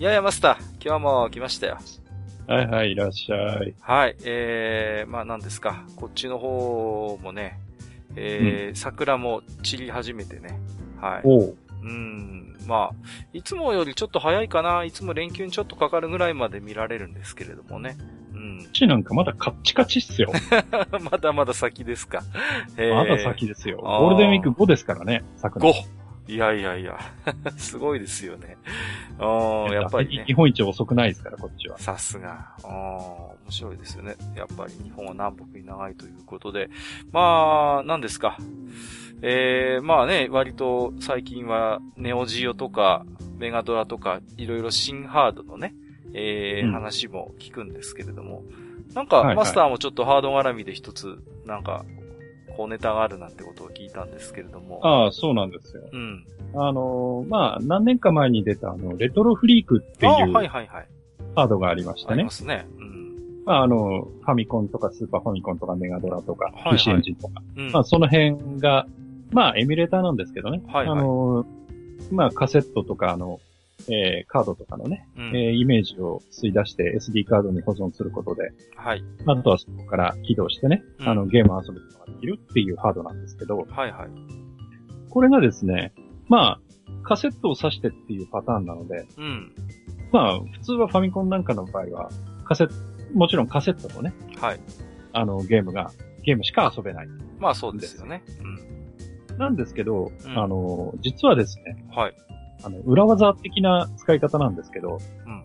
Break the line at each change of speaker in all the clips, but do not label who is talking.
いやいや、マスター、今日も来ましたよ。
はいはい、いらっしゃい。
はい、えー、まあ何ですか、こっちの方もね、えー、うん、桜も散り始めてね。はい。
おう。
うん、まあ、いつもよりちょっと早いかな、いつも連休にちょっとかかるぐらいまで見られるんですけれどもね。
うん。こっちなんかまだカッチカチっすよ。
まだまだ先ですか。
えー、まだ先ですよ。ゴールデンウィーク5ですからね、
桜。5! いやいやいや、すごいですよね。あやっぱり、ね、
日本一遅くないですから、こっちは。
さすが。あ面白いですよね。やっぱり日本は南北に長いということで。まあ、何ですか。えー、まあね、割と最近はネオジオとかメガドラとかいろいろ新ハードのね、えー、うん、話も聞くんですけれども、なんか、マスターもちょっとハード絡みで一つ、なんか、こうネタがあるなんてことを聞いたんですけれども。
ああ、そうなんですよ。
うん。
あの、まあ、何年か前に出たあの、レトロフリークっていう、はい
はいはい。
ハードがありましたね。あり
ますね。うん。
まあ、あの、ファミコンとかスーパーファミコンとかメガドラとか、はいはい、エンジンとか。うん、まあ、その辺が、まあ、エミュレーターなんですけどね。はい、はい、あの、まあ、カセットとか、あの、えー、カードとかのね、うん、えー、イメージを吸い出して SD カードに保存することで、
はい。
あとはそこから起動してね、うん、あの、ゲームを遊ぶことができるっていうハードなんですけど、
はいはい。
これがですね、まあ、カセットを挿してっていうパターンなので、
うん。
まあ、普通はファミコンなんかの場合は、カセット、もちろんカセットとね、
はい。
あの、ゲームが、ゲームしか遊べない。
まあそうですよね。
うん。なんですけど、うん、あの、実はですね、
はい。
あの、裏技的な使い方なんですけど、
うん。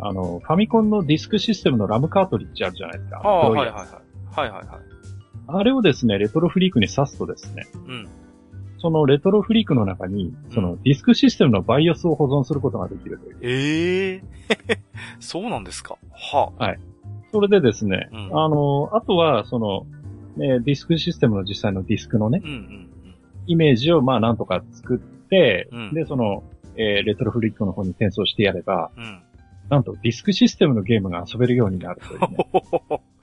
あの、ファミコンのディスクシステムのラムカートリッジあるじゃないですか。
ああ、はいはいはい。はいはいはい。
あれをですね、レトロフリークに挿すとですね、
うん。
そのレトロフリークの中に、そのディスクシステムのバイオスを保存することができるという。
ええー、そうなんですか？は
あ、はい。それでですね、うん、あの、あとは、その、ね、ディスクシステムの実際のディスクのね、
うんうんうん、
イメージをまあなんとか作って、うん、で、その、えー、レトロフリックの方に転送してやれば、
うん、
なんとディスクシステムのゲームが遊べるようになるという、ね。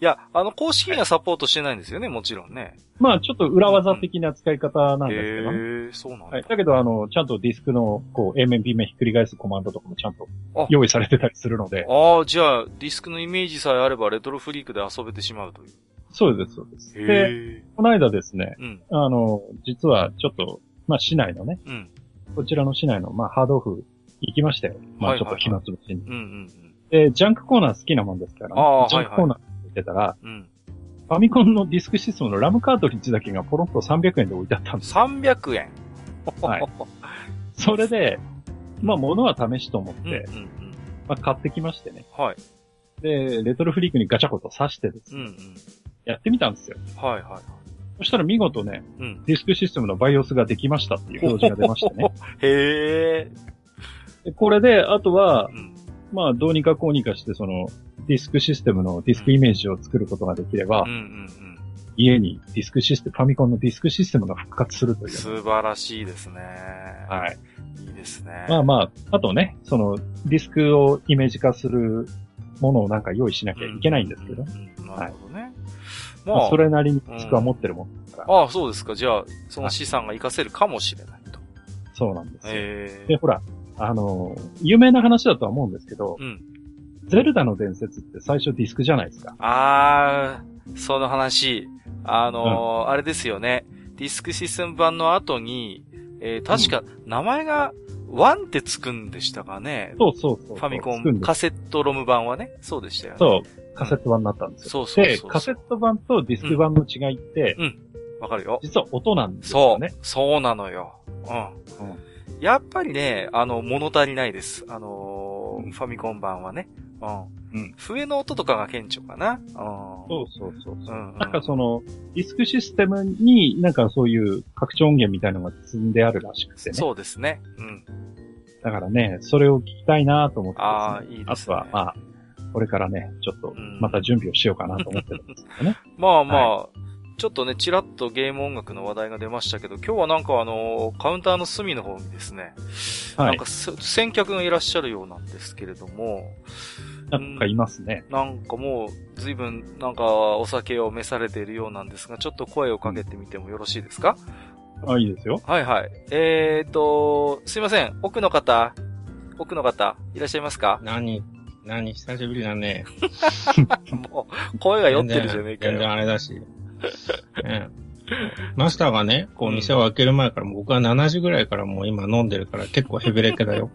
いや、あの、公式にはサポートしてないんですよね、もちろんね。
まあ、ちょっと裏技的な使い方なんですけどね。
へ、えそうなんだ。
はい。だけど、あの、ちゃんとディスクの、こう、A 面 B 面ひっくり返すコマンドとかもちゃんと用意されてたりするので。
ああ、じゃあ、ディスクのイメージさえあれば、レトロフリークで遊べてしまうという。
そうです、そうです。で、この間ですね、
うん、
あの、実はちょっと、まあ、市内のね、
うん、
こちらの市内の、まあ、ハードオフ行きましたよ。まあ、ちょっと暇つぶしに。
うんうんうん
で、ジャンクコーナー好きなもんですから、
ね、
ジャンクコーナー行ってたら、
うん、
ファミコンのディスクシステムのラムカートリッジだけがポロンと300円で置いてあったんです。
300円
はい。それで、まあ、物は試しと思って、
うんうんうん、
まあ、買ってきましてね。
はい。
で、レトロフリークにガチャコと挿してです
ね、うんうん、
やってみたんですよ。
はいはい。
そしたら見事ね、
うん、
ディスクシステムのバイオスができましたっていう表示が出ましたね。
へ
ー。これで、あとは、うん、まあ、どうにかこうにかして、その、ディスクシステムのディスクイメージを作ることができれば、
うんうんうん
家にディスクシステム、ファミコンのディスクシステムが復活するという。
素晴らしいですね。
はい。
いいですね。
まあまあ、あとね、その、ディスクをイメージ化するものをなんか用意しなきゃいけないんですけど。
うんうん、なるほどね。はい、
まあ、それなりにディスクは持ってるもん
から。ああ、そうですか。じゃあ、その資産が活かせるかもしれないと。
そうなんですよ。
え
ー、で、ほら、あの、有名な話だとは思うんですけど、
うん。
ゼルダの伝説って最初ディスクじゃないですか。
あー、その話。あのーうん、あれですよね。ディスクシステム版の後に、えー、確か、名前が、ワンってつくんでしたかね。
そうそうそう
ファミコン、カセットロム版はね。そうでしたよね。
そう。カセット版になったんですよ。
そうそうで、
カセット版とディスク版の違いって、
うん。わ、うん、かるよ。
実は音なんですよね。
そう。そうなのよ。うん。うん、やっぱりね、あの、物足りないです。あのー、ファミコン版はね。うん。うん。笛の音とかが顕著かな。
そうそうそうそう、うんうん、なんかその、ディスクシステムになんかそういう拡張音源みたいなのが積んであるらしくてね。
そうですね。うん。
だからね、それを聞きたいなと思って、
ね、ああ、いいですね。あ
とは、まあ、これからね、ちょっと、また準備をしようかなと思ってるんですけどね。
まあまあ、はいちょっとね、ちらっとゲーム音楽の話題が出ましたけど、今日はなんかあの、カウンターの隅の方にですね、はい、なんか先客がいらっしゃるようなんですけれども、
なんかいますね。
なんかもう、随分、なんかお酒を召されているようなんですが、ちょっと声をかけてみてもよろしいですか？
あ、いいですよ。
はいはい。えーと、すいません。奥の方、奥の方、いらっしゃいますか？
何？何久しぶりだね。
もう、声が酔ってるじゃねえかよ。
全然あれだし。ね、マスターがね、こう店を開ける前から、僕は7時ぐらいからもう今飲んでるから結構ヘビレケだよ。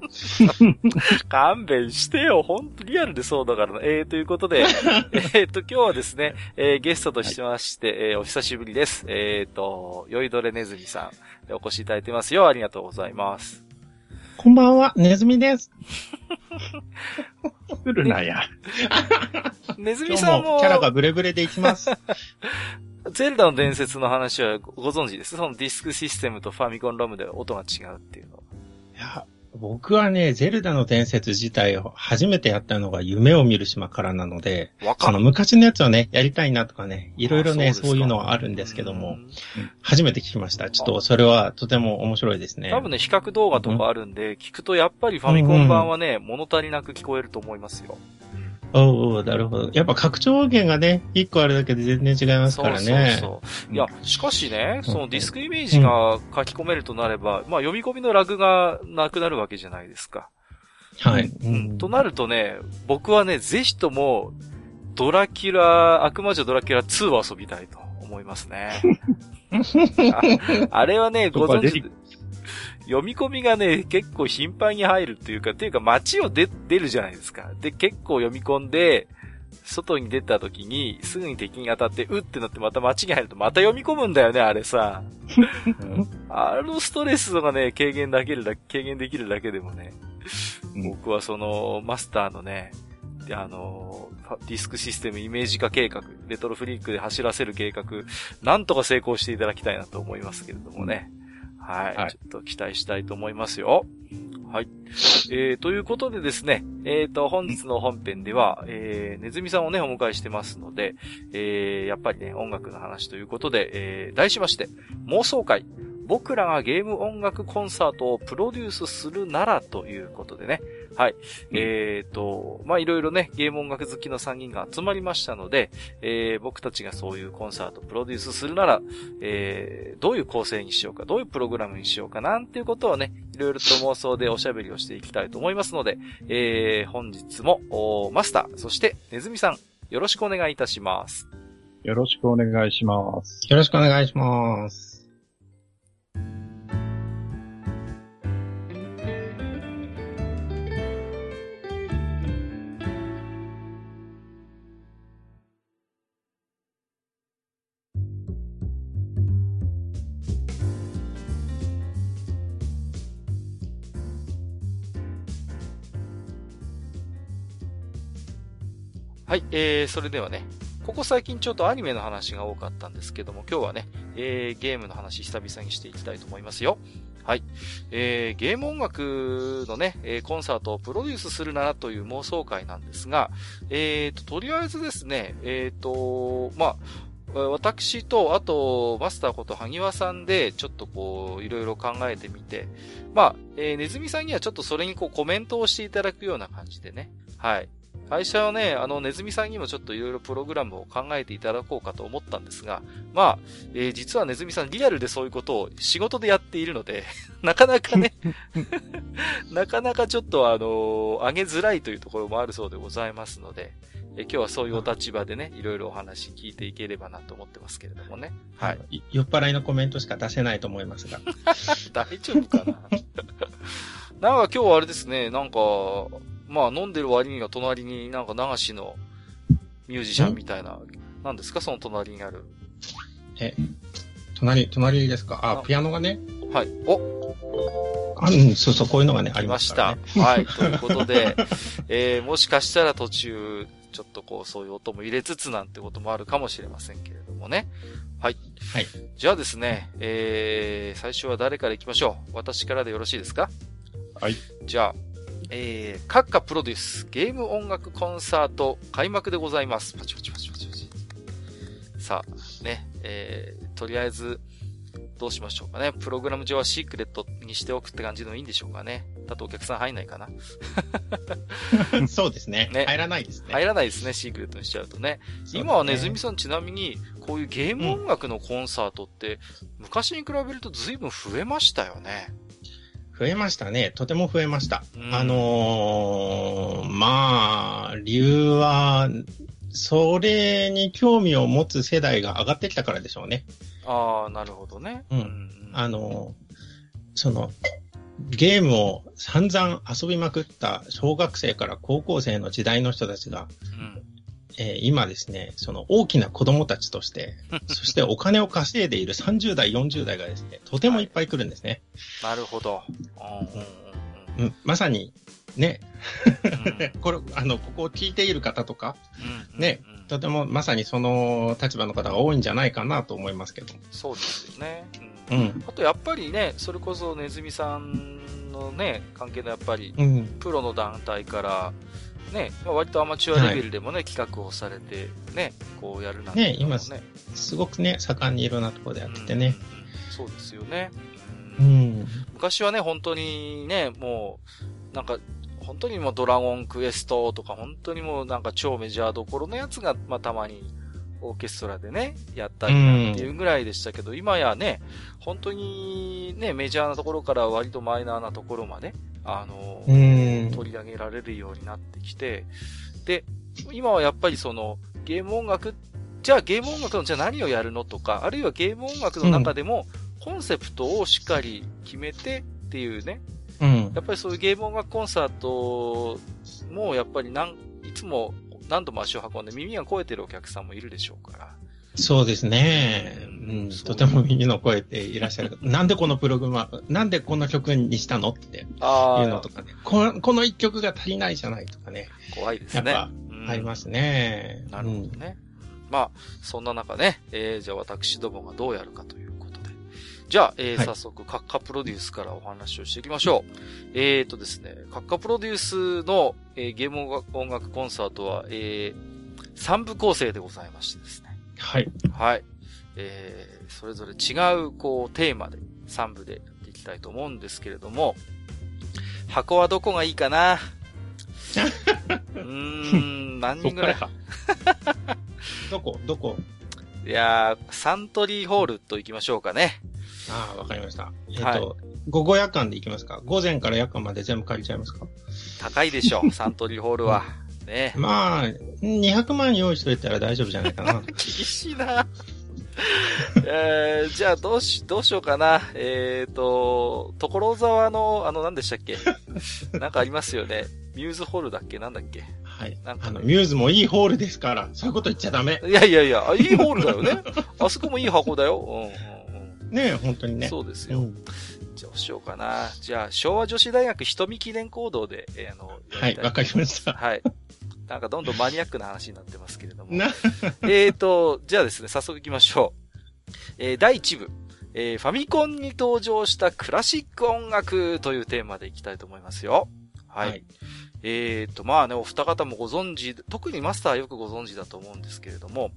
勘弁してよ。ほんとリアルでそうだからな。えー、ということで、えっと、今日はですね、えー、ゲストとしまして、はい、えー、お久しぶりです。えっ、ー、と、酔いどれネズミさん、お越しいただいてますよ。ありがとうございます。
こんばんは、ネズミです。
来るなや。
ネズミさんも。
もキャラがブレブレでいきます。
ゼルダの伝説の話はご存知です？そのディスクシステムとファミコンロムで音が違うっていうのは。
いや、僕はね、ゼルダの伝説自体を初めてやったのが夢を見る島からなので、その昔のやつをね、やりたいなとかね、いろいろね、そういうのはあるんですけども、初めて聞きました。ちょっとそれはとても面白いですね。
多分ね、比較動画とかあるんで、うん、聞くとやっぱりファミコン版はね、物足りなく聞こえると思いますよ。
おおなるほど。やっぱ拡張音源がね、一個あるだけで全然違いますからね。
そうそうそう。いや、しかしね、そのディスクイメージが書き込めるとなれば、うん、まあ読み込みのラグがなくなるわけじゃないですか。
はい。
うん。となるとね、僕はね、ぜひとも、ドラキュラ、悪魔女ドラキュラ2を遊びたいと思いますね。ああれはね、ご存知、読み込みがね、結構頻繁に入るっていうか、っていうか街を出、出るじゃないですか。で、結構読み込んで、外に出た時に、すぐに敵に当たって、うってなってまた街に入るとまた読み込むんだよね、あれさ。あのストレスがね、軽減できるだ、軽減できるだけでもね、僕はその、マスターのね、で、あの、ディスクシステムイメージ化計画、レトロフリークで走らせる計画、なんとか成功していただきたいなと思いますけれどもね。はい。はい、ちょっと期待したいと思いますよ。はい。えー、ということでですね、えっ、ー、と、本日の本編では、えー、ネズミさんをね、お迎えしてますので、えー、やっぱりね、音楽の話ということで、えー、題しまして、妄想会、僕らがゲーム音楽コンサートをプロデュースするならということでね。はい。うん、えっ、ー、と、まあ、いろいろね、ゲーム音楽好きの3人が集まりましたので、えー、僕たちがそういうコンサートをプロデュースするなら、えー、どういう構成にしようか、どういうプログラムにしようかなんていうことをね、いろいろと妄想でおしゃべりをしていきたいと思いますので、えー、本日も、マスター、そしてネズミさん、よろしくお願いいたします。
よろしくお願いします。
よろしくお願いします。
はい、えー、それではね、ここ最近ちょっとアニメの話が多かったんですけども、今日はね、えー、ゲームの話久々にしていきたいと思いますよ。はい。えー、ゲーム音楽のね、えー、コンサートをプロデュースするならという妄想会なんですが、えーと、とりあえずですね、えーと、まあ、私と、あと、マスターこと萩和さんで、ちょっとこう、いろいろ考えてみて、まあ、えー、ネズミさんにはちょっとそれにこうコメントをしていただくような感じでね、はい。会社はね、あの、ネズミさんにもちょっといろいろプログラムを考えていただこうかと思ったんですが、まあ、えー、実はネズミさんリアルでそういうことを仕事でやっているので、なかなかね なかなかちょっとあのー、上げづらいというところもあるそうでございますので、え今日はそういうお立場でね、いろいろお話聞いていければなと思ってますけれどもね。はい。
酔っ払いのコメントしか出せないと思いますが。
大丈夫かななんか今日はあれですね、なんか、まあ飲んでる割には隣になんか流しのミュージシャンみたいな、なんですか？その隣にある。
え、隣、隣ですか？あ、ピアノがね。
はい。お
あ、うん、そうそう、こういうのがね、ありました、
ね、はい。ということで、えー、もしかしたら途中、ちょっとこう、そういう音も入れつつなんてこともあるかもしれませんけれどもね。はい。
はい。
じゃあですね、えー、最初は誰から行きましょう？私からでよろしいですか？
はい。
じゃあ、えー、閣下プロデュースゲーム音楽コンサート開幕でございます。パチパチパチパチパチ。さあ、ね、えー、とりあえず、どうしましょうかね。プログラム上はシークレットにしておくって感じでもいいんでしょうかね。だとお客さん入んないかな。
そうですね。ね。入らないですね。
入らないですね、シークレットにしちゃうとね。ね今はねずみさんちなみに、こういうゲーム音楽のコンサートって、昔に比べると随分増えましたよね。
増えましたね。とても増えました。うん、あのー、まあ、理由は、それに興味を持つ世代が上がってきたからでしょうね。
ああ、なるほどね。
うん。あの、その、ゲームを散々遊びまくった小学生から高校生の時代の人たちが、うんえー、今ですね、その大きな子供たちとして、そしてお金を稼いでいる30代、40代がですね、とてもいっぱい来るんですね。
はい、なるほど。
うん、まさに、ね、うん、これ、あの、ここを聞いている方とか、うん、ね、とてもまさにその立場の方が多いんじゃないかなと思いますけど。
そうですよね。うん。あとやっぱりね、それこそネズミさんのね、関係のやっぱり、プロの団体から、ね、まあ、割とアマチュアレベルでもね、はい、企画をされて、ね、こうやるなんて
ね。ね、今、すごくね、盛んにいろんなところでやっててね、
うん。そうですよね。
うん。
昔はね、本当にね、もう、なんか、本当にもうドラゴンクエストとか、本当にもうなんか超メジャーどころのやつが、まあたまにオーケストラでね、やったりなんていうぐらいでしたけど、うん、今やね、本当にね、メジャーなところから割とマイナーなところまで、あの、取り上げられるようになってきて、で、今はやっぱりその、ゲーム音楽、じゃあゲーム音楽のじゃあ何をやるのとか、あるいはゲーム音楽の中でも、コンセプトをしっかり決めてっていうね、
うん、
やっぱりそういうゲーム音楽コンサートも、やっぱりなん、いつも何度も足を運んで耳が肥えてるお客さんもいるでしょうから。
そうですね。うん、とても耳の声でいらっしゃる。なんでこのプログラム、なんでこの曲にしたのっていうのとかね。この、この一曲が足りないじゃないとかね。
怖いですね。
やっぱ、ありますね、
うん。なるほどね。うん、まあ、そんな中ね、えー、じゃあ私どもがどうやるかという。じゃあ、えー、はい、早速、カッカプロデュースからお話をしていきましょう。えーとですね、カッカプロデュースの、えー、ゲーム音楽コンサートは、えー、3部構成でございましてですね。
はい。
はい。えー、それぞれ違う、こう、テーマで、3部でやっていきたいと思うんですけれども、箱はどこがいいかな？うーん、何人ぐらい？
どこ？どこ？
いやー、サントリーホールと行きましょうかね。
ああ、わかりました。えっ、ー、と、はい、午後夜間で行きますか？午前から夜間まで全部借りちゃいますか？
高いでしょ、サントリーホールは。ね。
まあ、200万用意しといたら大丈夫じゃないかな。
厳しいな。えー、じゃあ、どうし、どうしようかな。えっ、ー、と、所沢の、あの、何でしたっけ？なんかありますよね。ミューズホールだっけ？なんだっけ？
はい。なんか、あの、ミューズもいいホールですから、そういうこと言っちゃダメ。
いやいやいや、いいホールだよね。あそこもいい箱だよ。うんうんうん、
ねえ、本当にね。
そうですよ。うん、じゃあ、どうしようかな。じゃあ、昭和女子大学瞳記念行動で、えー、あの、
はい、わかりました。
はい。なんかどんどんマニアックな話になってますけれども。えっと、じゃあですね、早速行きましょう。えー、第1部、えー、ファミコンに登場したクラシック音楽というテーマでいきたいと思いますよ。はい。はい、えっと、まあね、お二方もご存知、特にマスターはよくご存知だと思うんですけれども、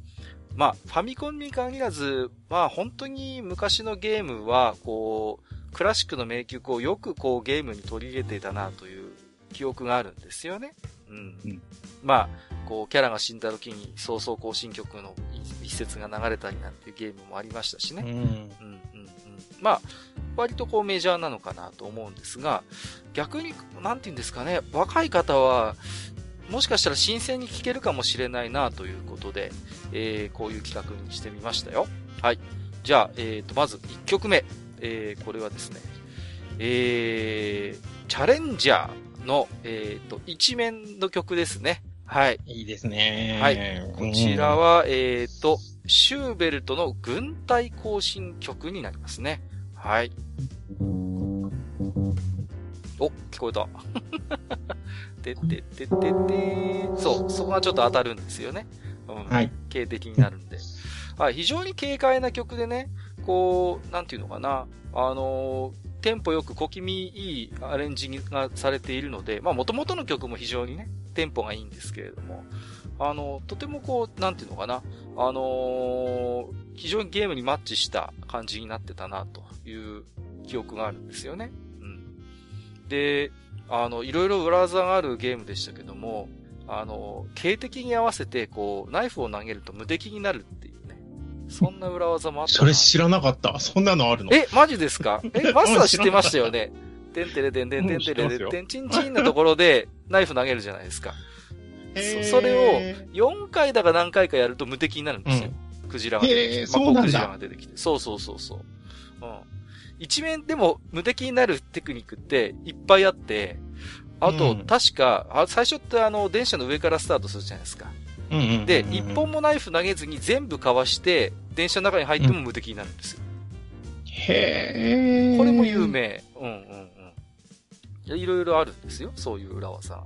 まあ、ファミコンに限らず、まあ本当に昔のゲームは、こう、クラシックの名曲をよくこうゲームに取り入れていたなという記憶があるんですよね。うん。うん、まあ、こう、キャラが死んだ時に、早々更新曲の一節が流れたりなんていうゲームもありましたしね。うん。うん、うん、うん。まあ、割とこうメジャーなのかなと思うんですが、逆に、なんて言うんですかね、若い方は、もしかしたら新鮮に聴けるかもしれないなということで、えー、こういう企画にしてみましたよ。はい。じゃあ、えーと、まず1曲目。えー、これはですね、えー、チャレンジャーの、えっ、ー、と、一面の曲ですね。はい。
いいですね。
はい。こちらは、えっ、ー、と、シューベルトの軍隊行進曲になりますね。はい。お、聞こえた。てってってってってそう、そこがちょっと当たるんですよね。うん。はい。警的になるんで。はい、非常に軽快な曲でね、こう、なんていうのかな、あのー、テンポよく小気味いいアレンジがされているので、まあ元々の曲も非常にね、テンポがいいんですけれども、あの、とてもこう、なんていうのかな、あのー、非常にゲームにマッチした感じになってたな、という記憶があるんですよね。うん。で、あの、いろいろ裏技があるゲームでしたけども、あの、警的に合わせて、こう、ナイフを投げると無敵になるっていうね。そんな裏技もあった
それ知らなかった。そんなのあるの？
え、マジですか？え、マスター知ってましたよね？てんてれてんてんてんてれてんてんちんちんなところで、ナイフ投げるじゃないですか。そそれを4回だか何回かやると無敵になるんですよ。うん、クジラが出てきて。まあ、クジラが出てきて。そうそうそうそう。うん。一面でも無敵になるテクニックっていっぱいあって、あと、うん、確か、あ最初ってあの、電車の上からスタートするじゃないですか。で、一本もナイフ投げずに全部かわして、電車の中に入っても無敵になるんですよ。
うん、へ
ー。これも有名。うんうんうん。いろいろあるんですよ。そういう裏技。は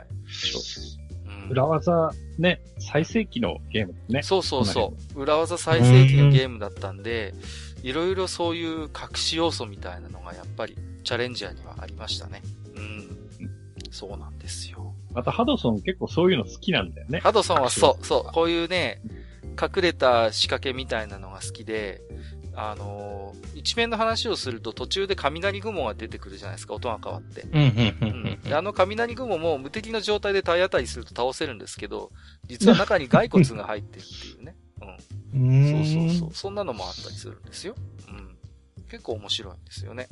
い。
裏技、ね、最盛期のゲームですね。
そうそうそう。裏技最盛期のゲームだったんで、いろいろそういう隠し要素みたいなのがやっぱりチャレンジャーにはありましたね。うん。そうなんですよ。
またハドソン結構そういうの好きなんだよね。
ハドソンはそう、そう、こういうね、隠れた仕掛けみたいなのが好きで、あのー、一面の話をすると途中で雷雲が出てくるじゃないですか、音が変わって。うん、あの雷雲も無敵の状態で体当たりすると倒せるんですけど、実は中に骸骨が入ってるっていうね。うん。そうそうそう。そんなのもあったりするんですよ。うん。結構面白いんですよね。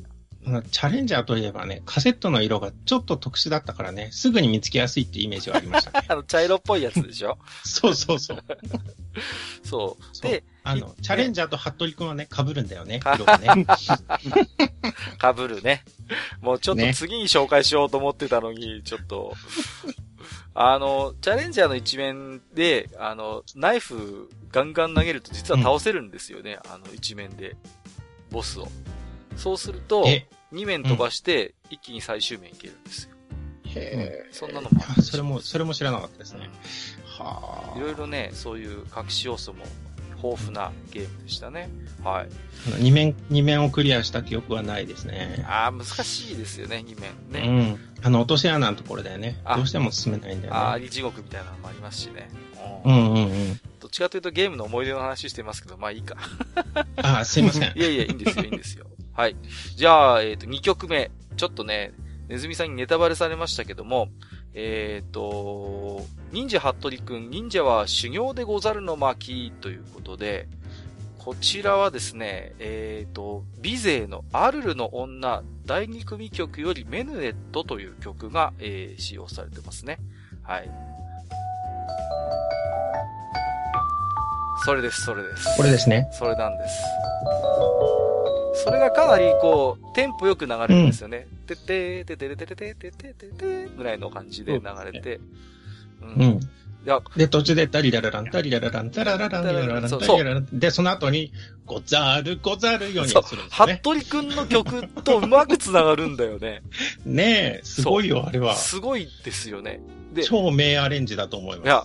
チャレンジャーといえばね、カセットの色がちょっと特殊だったからね、すぐに見つけやすいってイメージはありましたね。
あの、茶色っぽいやつでしょ？
そうそうそう。
そ
う。で、あの、チャレンジャーと服部くんはね、被るんだよね、色がね。
被るね。もうちょっと次に紹介しようと思ってたのに、ね、ちょっと。あの、チャレンジャーの一面で、あの、ナイフガンガン投げると実は倒せるんですよね、うん、あの一面で。ボスを。そうすると、2面飛ばして、一気に最終面いけるんですよ。
へ
え、そんなのも
それも、それも知らなかったですね。
うん、はあ。いろいろね、そういう隠し要素も豊富なゲームでしたね。はい。
二面、二面をクリアした記憶はないですね。
ああ、難しいですよね、二面ね。
うん。あの、落とし穴のところだよね。どうしても進めないんだよね。
ああ、地獄みたいなのもありますしね。
うんうんうん。
どっちかというとゲームの思い出の話してますけど、まあいいか。
ああ、すいません。
いやいや、いいんですよ、いいんですよ。はい。じゃあ、えっ、ー、と、2曲目。ちょっとね、ネズミさんにネタバレされましたけども、えっ、ー、と、忍者ハットリくん、忍者は修行でござるの巻ということで、こちらはですね、えっ、ー、と、美勢のアルルの女第2組曲よりメヌエットという曲が、えー、使用されてますね。はい。それです、それです。
これですね。
それなんです。それがかなり、こう、テンポよく流れるんですよね。ててー、ててれてれてててててぐらいの感じで流れて。
うん。で、途中で、ダリラララン、ダリラララン、ダラララン、ダラララン、リララン。で、その後に、ござる、ござるようにするんです
ね。服部くんの曲とうまく繋がるんだよね。
ねえ、すごいよ、あれは。
すごいですよね。
で、超名アレンジだと思います。いや、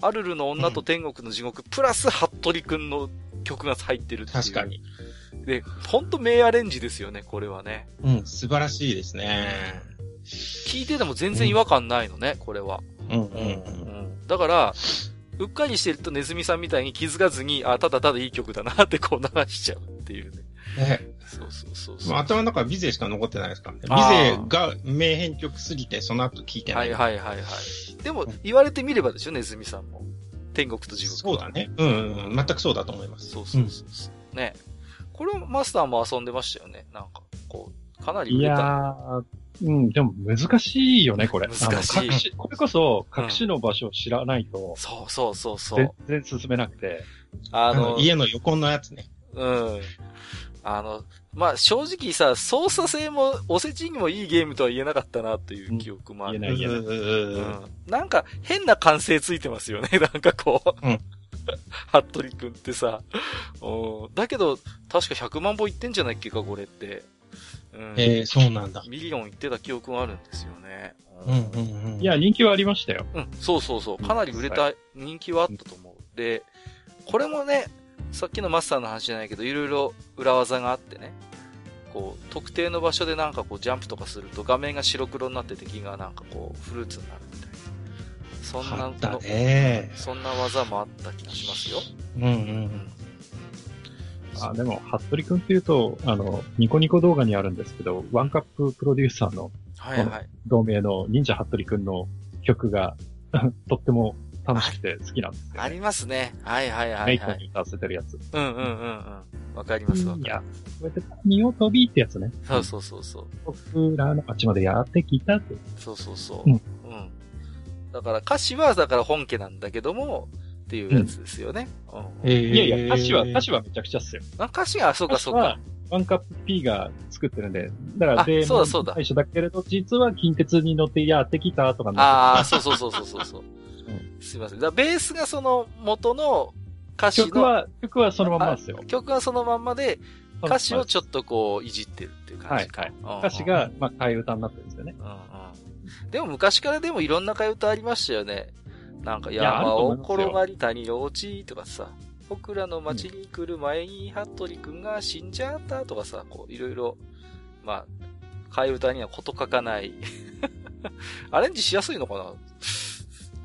アルルの女と天国の地獄、プラス、ハットリくんの曲が入ってるっていう。
確かに。
で、ほんと名アレンジですよね、これはね。
うん、素晴らしいですね。
聞いてても全然違和感ないのね、これは。
うん、うん、うん。
だから、うっかりしてるとネズミさんみたいに気づかずに、あ、ただただいい曲だなってこう流しちゃうっていうね。
ね。
そうそうそうそう。
頭の中はビゼしか残ってないですからね。ビゼが名編曲すぎて、その後聞いてない。
はいはいはいはい。でも、言われてみればでしょ、ネズミさんも。天国と地獄。
そうだね。うん、うん、全くそうだと思います。
そうそうそうそう、うん、ね。これマスターも遊んでましたよね。なんか、こう、かなり売
れた。いやうん、でも難しいよね、これ。
難しい。
しこれこそ、隠しの場所を知らないと、うん、
そうそうそうそう。
全然進めなくて。
あの、家の横のやつね。
うん。あの、まあ、正直さ、操作性も、おせちにもいいゲームとは言えなかったなという記憶もある。言えない言えない。うん。なんか、変な感性ついてますよね、なんかこう。うん。服部くんってさ。だけど、確か100万本いってんじゃないっけか、これって。
うん、ええー、そうなんだ。
ミリオンいってた記憶があるんですよね。
うんうんうん。いや、人気はありましたよ。
うん、そうそうそう。かなり売れた、人気はあったと思う。で、これもね、さっきのマスターの話じゃないけど、いろいろ裏技があってね。こう、特定の場所でなんかこうジャンプとかすると画面が白黒になって敵がなんかこうフルーツになるみたいな。そんな、
ね、
そんな技もあった気がしますよ。
うんうんうん。
あ、でも、服部くんっていうと、あの、ニコニコ動画にあるんですけど、ワンカッププロデューサーの、はいはい。同盟の忍者服部くんの曲が とっても楽しくて好きなんですよ、
ね、ありますね。はいはいはい、はい。
メイトに歌わせてるやつ。
うんうんうんうん。わかりますわか
る。いや、こうやって、ニオ飛びってやつね。
そうそうそうそう。
僕らの町までやってきたって。
そうそうそう。うん。うん。だから歌詞は、だから本家なんだけども、っていうやつですよね。
うん。えー、いやいや、歌詞は、歌詞はめちゃくちゃっすよ。
あ、歌詞が、そうかそうか。
ワンカップ P が作ってるんで、だからで、
そうだそうだ。
最初だけれど、実は近鉄に乗ってやってきたとか
ああ、そうそうそうそうそう。うん、すいません。だベースがその元の歌詞の。
曲は、曲はそのまんまですよ。
曲はそのまんまで、歌詞をちょっとこう、いじってるっていう感じ
はい、はい。歌詞が、まあ、替え歌になってるんですよね。うん
うん。でも昔からでもいろんな替え歌ありましたよね。なんか山を転がり谷を落ちとかさ、僕らの街に来る前に、服部くんが死んじゃったとかさ、こう、いろいろ、まあ、替え歌にはこと書かない アレンジしやすいのかな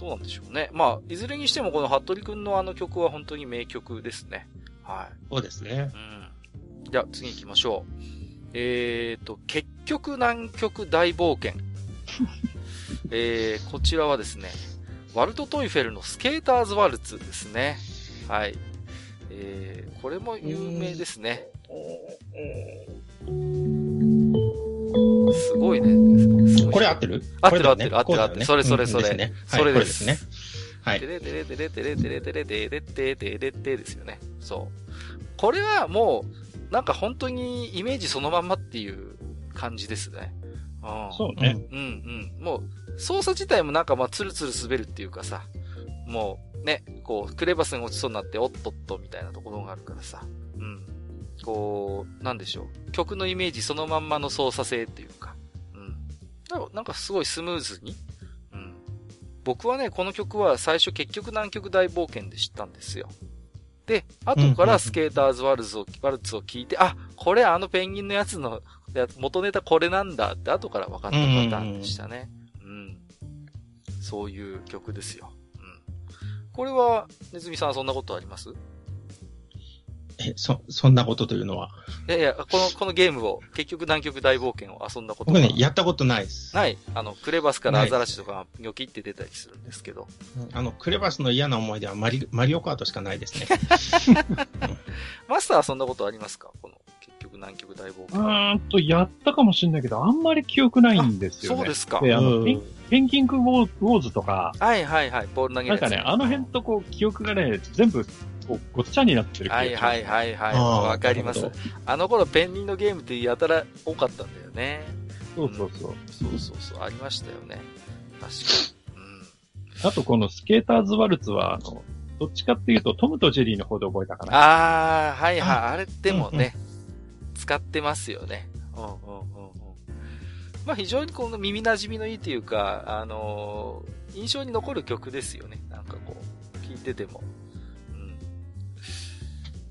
どうなんでしょうね。まあ、いずれにしてもこの服部くんのあの曲は本当に名曲ですね。はい。
そうですね。
うん。じゃあ次行きましょう。えーと、結局南極大冒険。えー、こちらはですね、ワルト・トイフェルのスケーターズ・ワルツですね。はい。えー、これも有名ですね。すごいね。
これ合ってる？
合ってる合ってる合ってる合ってる。それそれそれ。それです。
ね。はい。
テレテレテレテレテレテレテレテテレテですよね。そう。これはもう、なんか本当にイメージそのまんまっていう感じですね。
そうね。
うんうん。もう、操作自体もなんかまあツルツル滑るっていうかさ、もうね、こう、クレバスに落ちそうになっておっとっとみたいなところがあるからさ、うん。こう、なんでしょう。曲のイメージそのまんまの操作性っていうか、うん。なんかすごいスムーズに、うん。僕はね、この曲は最初結局南極大冒険で知ったんですよ。で、後からスケーターズワルズを、ワルツを聞いて、あ、これあのペンギンのやつの、元ネタこれなんだって後から分かったパターンでしたね。うん。そういう曲ですよ。うん。これは、ネズミさんそんなことあります？
え、そ、そんなことというのは。
いやいや、この、このゲームを、結局南極大冒険を遊んだこと
僕ね、やったことないです。
ない。あの、クレバスからアザラシとかがニョキって出たりするんですけど。
あの、クレバスの嫌な思い出はマリ、マリオカートしかないですね。
マスターはそんなことありますか？この、結局南極大冒険。
うんと、やったかもしれないけど、あんまり記憶ないんですよね。
そうですか。
で、あの、ペンギングウォーズとか。
はいはいはい、ボール投げ
なんかね、あの辺とこう、記憶がね、全部こうごっちゃになってる
はいはいはいはい。わかります。あの頃ペンギンのゲームってやたら多かったんだよね。
そうそうそう。
そうそうそう。ありましたよね。確かに。
うん。あとこのスケーターズワルツは、あの、どっちかっていうとトムとジェリーの方で覚えたかな。
ああ、はいはい。あれでもね、うんうん、使ってますよね。うんうんうんうん。まあ非常にこの耳馴染みのいいというか、あのー、印象に残る曲ですよね。なんかこう、聴いてても。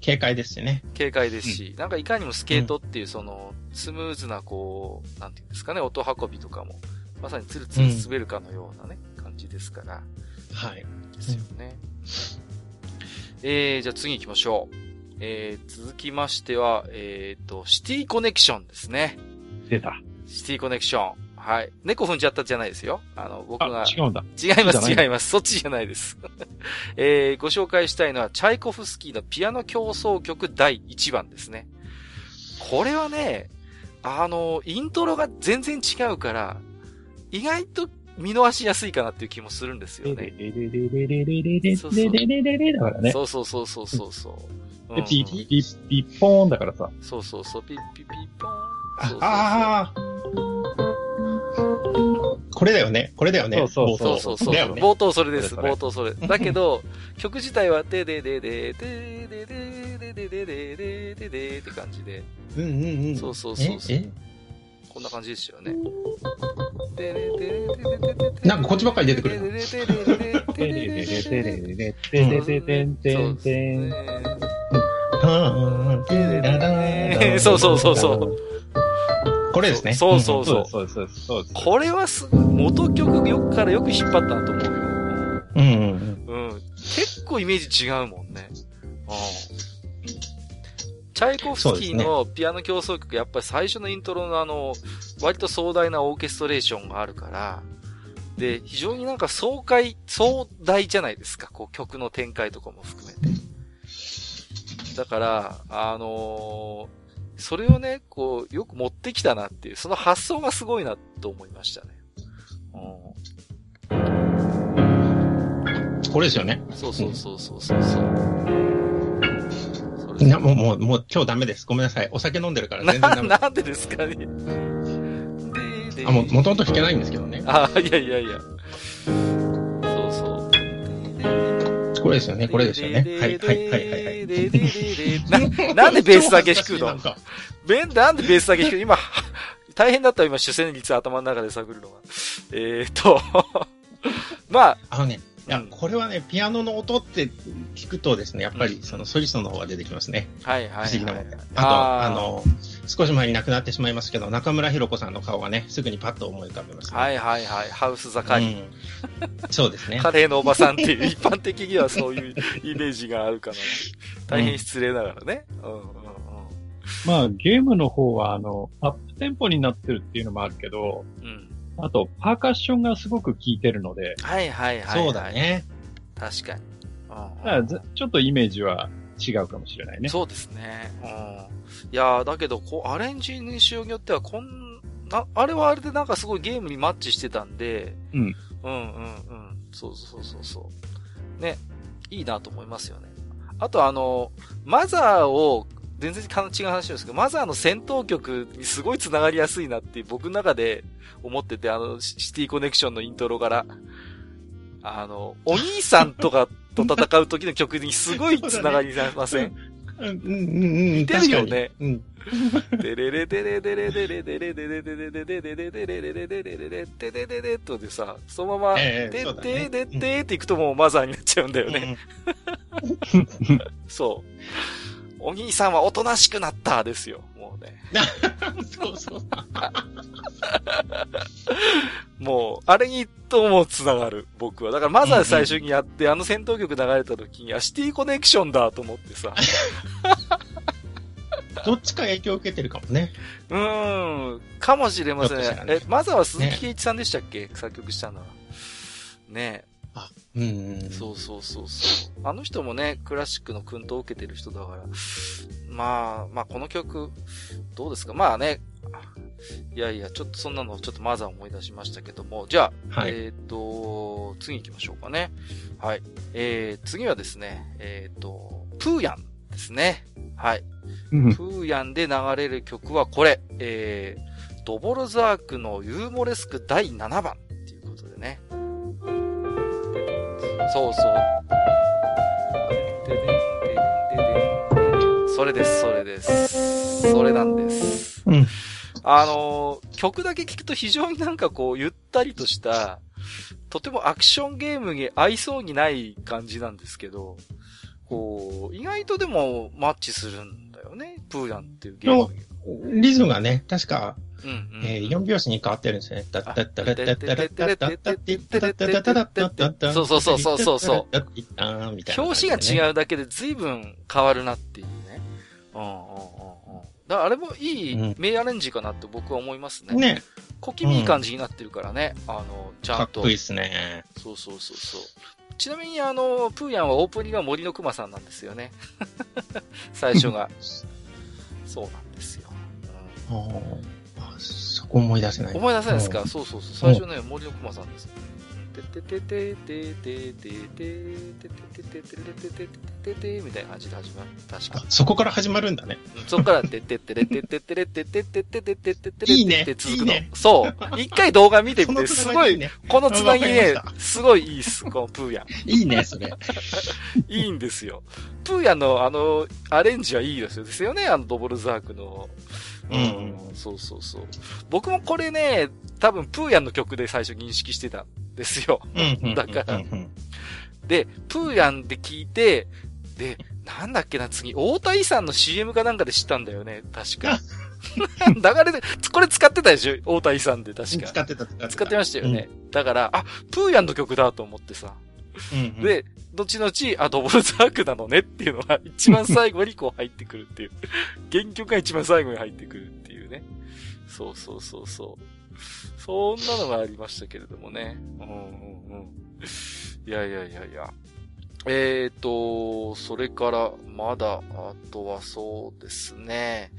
軽快ですしね。
軽快ですし、うん、なんかいかにもスケートっていうその、スムーズなこう、なんていうんですかね、音運びとかも、まさにツルツル滑るかのようなね、うん、感じですから。
はい。
ですよね。うん、えー、じゃあ次行きましょう。えー、続きましては、えっ、ー、と、シティコネクションですね。
出た。
シティコネクション。はい。猫踏んじゃったじゃないですよ。あの、僕が。
違うんだ。
違います、違います。そっちじゃないです。えー、ご紹介したいのは、チャイコフスキーのピアノ競争曲第1番ですね。これはね、あの、イントロが全然違うから、意外と見逃しやすいかなっていう気もするんですよね。そうそうそうそうそうそう。
で、ピッピッピッポーンだからさ。
そうそうそう、ピッピッピッポー
ン。ああこれだよね。これだよね。
そうそうそうそう。冒頭それです。冒頭それ。だけど、曲自体は、でででで、でででででででででででって感じで。
うんうんうん。
そうそうそうそう。こんな感じですよね。
なんかこっちばっかり出てくる。
そうそうそうそう。
これですね。
そうそうそう。そうそうそう。これはすごい、元曲よくからよく引っ張ったなと思うよ。
うんうんうん。
うん。結構イメージ違うもんね。うん。チャイコフスキーのピアノ競争曲、やっぱり最初のイントロのあの、割と壮大なオーケストレーションがあるから、で、非常になんか爽快、壮大じゃないですか、こう曲の展開とかも含めて。だから、あのー、それをね、こう、よく持ってきたなっていう、その発想がすごいなと思いましたね。
うん。これですよね。
そうそうそうそうそうそう。
いや、もう、もう、もう今日ダメです。ごめんなさい。お酒飲んでるから全然ダメ
な。なんでですかね。
あ、もう、もともと弾けないんですけどね。
あ、いやいやいや。
これですよね、これですよね。はい、はい、はい、はい。
な、なんでベースだけ弾くの？ベン、なんでベースだけ弾く？の今、大変だった今、主旋律頭の中で探るのが。えーと まあ。
あのね、いや、これはね、ピアノの音って聞くとですね、やっぱりそのソリストの方が出てきますね。
はいはい、
不思議なもんで。あと、あの、少し前に亡くなってしまいますけど、中村弘子さんの顔がね、すぐにパッと思い浮かべます、
ね。はいはいはい。ハウスザカリ、うん。
そうですね。
カレーのおばさんっていう、一般的にはそういう イメージがあるかな大変失礼ながらね。うん、うん、うん。
まあ、ゲームの方は、あの、アップテンポになってるっていうのもあるけど、うん。あと、パーカッションがすごく効いてるので。
はいはいはい、
はい、そうだね。
確かに。
だからちょっとイメージは違うかもしれないね。
そうですね。うん。いやだけど、こう、アレンジにしようによっては、こんな、あれはあれでなんかすごいゲームにマッチしてたんで、
うん。うん
うんうん。そうそうそうそう。ね。いいなと思いますよね。あとあの、マザーを全然違う話なんですけど、マザーの戦闘曲にすごい繋がりやすいなって僕の中で思ってて、あの、シティコネクションのイントロから、あの、お兄さんとかと戦う時の曲にすごい繋がりません？
うんうんうん。
似てるよね。うん。デレレデレデレデレデレデレデレデレデレデレデレデレデレデレデレデレとでさ、そのまま、ででってっていくともうマザーになっちゃうんだよね。そう。お兄さんはおとなしくなったですよ、もうね。
そうそう。
もう、あれにとも繋がる、僕は。だからまずは最初にやって、あの戦闘曲流れた時に、あ、シティコネクションだと思ってさ。
どっちか影響を受けてるかもね。
うーん、かもしれません。ね、え、まずは鈴木圭一さんでしたっけ、ね、作曲したのは。ね
あ、うん、
そうそうそうそう。あの人もね、クラシックの訓導を受けてる人だから、まあ、まあこの曲、どうですか？まあね、いやいや、ちょっとそんなのちょっとまずは思い出しましたけども、じゃあ、はい、えっ、ー、と、次行きましょうかね。はい。えー、次はですね、えっ、ー、と、プーヤンですね。はい。プーヤンで流れる曲はこれ、えー、ドボルザークのユーモレスク第7番っていうことでね。そうそう。それです、それです。それなんです。
うん。
あの、曲だけ聴くと非常になんかこう、ゆったりとした、とてもアクションゲームに合いそうにない感じなんですけど、こう、意外とでもマッチするんだよね、プーヤンっていうゲーム。
リズムがね、確か、え4拍子に変わってるんですね。
そうそうそうそうそうそう。
表
紙が違うだけで随分変わるなっていうね。うんうんうんうん。だからあれもいい名アレンジかなって僕は思いますね。
ね。
小気味いい感じになってるからね。あの、ちゃんと。
かっこいいっすね。
そうそうそうそう。ちなみにあの、プーヤンはオープニングは森の熊さんなんですよね。最初が。そうなんですよ。
あそこ思い出せない。
思い出せないですか、そうそうそう。最初ね、森の熊さんです。ててててててててててててててててててみたいな感じで始まる。確か。
そこから始まるんだね。
そこからてててれてててれてててててててて
いいね。
続くの。そう。一回動画見てみて、すごい、このつなぎね、すごいいいっす、このプーヤ
ン。いいね、それ。
いいんですよ。プーヤンのあの、アレンジはいいですよ。ですよね、あのドボルザークの。うん。そうそうそう。僕もこれね、多分プーヤンの曲で最初認識してたんですよ。だから。で、プーヤンで聞いて、で、なんだっけな、次、大田遺産の CM かなんかで知ったんだよね、確か。流れで、これ使ってたでしょ？大田遺産で確か。
使ってた、使ってた。
使ってましたよね。うん、だから、あ、プーヤンの曲だと思ってさ。うんうん、で、後々、あ、ドボルザークなのねっていうのが一番最後にこう入ってくるっていう。原曲が一番最後に入ってくるっていうね。そうそうそうそう。そんなのがありましたけれどもね。うんうんうん。いやいやいやいや。えーと、それから、まだ、あとはそうですね。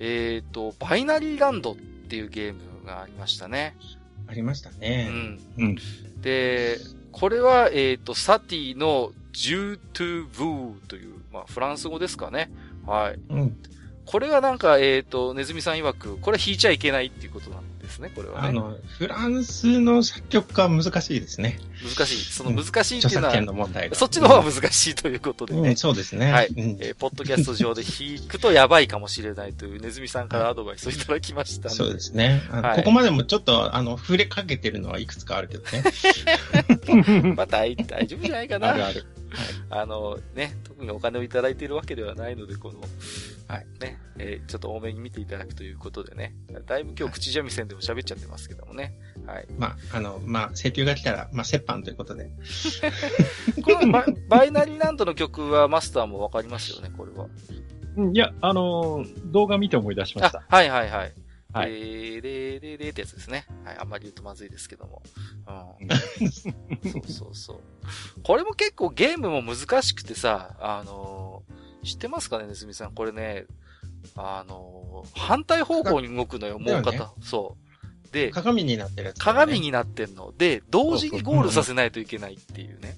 えーと、バイナリーランドっていうゲームがありましたね。
ありましたね。
うん。うん、で、これは、えっ、と、サティのジュートゥーブーという、まあ、フランス語ですかね。はい。うん。これはなんか、えっ、と、ネズミさん曰く、これ弾いちゃいけないっていうことなんですね、これはね。あの、
フランスの作曲家は難しいですね。
難しい。その難しいっていうのは、
うん、の問題
そっちの方が難しいということでね。
うん、そうですね。
はい。うん、えー、ポッドキャスト上で弾くとやばいかもしれないというネズミさんからアドバイスをいただきました
そうですね。はい、ここまでもちょっと、あの、触れかけてるのはいくつかあるけど
ね。まあ大、大丈夫じゃないかな。
あるある。
はい、あの、ね、特にお金をいただいているわけではないので、この、はい。ね、えー、ちょっと多めに見ていただくということでね。だいぶ今日口三味線でも喋っちゃってますけどもね。はい。
まあ、あの、まあ、請求が来たら、まあ、折半ということで。
このババイナリーランドの曲はマスターもわかりますよね、これは。
いや、あのー、動画見て思い出しました。
はいはいはい。はい。えー、でーでーってやつですね。はい。あんまり言うとまずいですけども。うん。そうそうそう。これも結構ゲームも難しくてさ、あのー、知ってますかね、ねずみさん。これね、あのー、反対方向に動くのよ、もう片。ね、そう。で、
鏡になってるやつ、
ね、鏡になってんの。で、同時にゴールさせないといけないっていうね。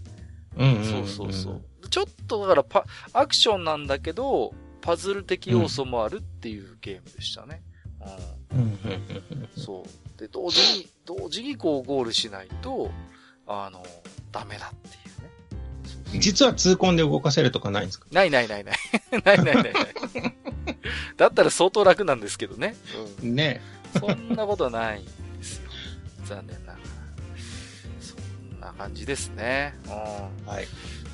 うん、うん、
そうそうそう。ちょっとだからパ、アクションなんだけど、パズル的要素もあるっていうゲームでしたね。うん。そう。で、同時に、同時にこうゴールしないと、あの、ダメだっていう
ね。実は痛恨で動かせるとかないんですか？
ないないないない。ないないないない。だったら相当楽なんですけどね。
うん、ね
そんなことはないんですよ。残念ながら。そんな感じですね。うん。
はい。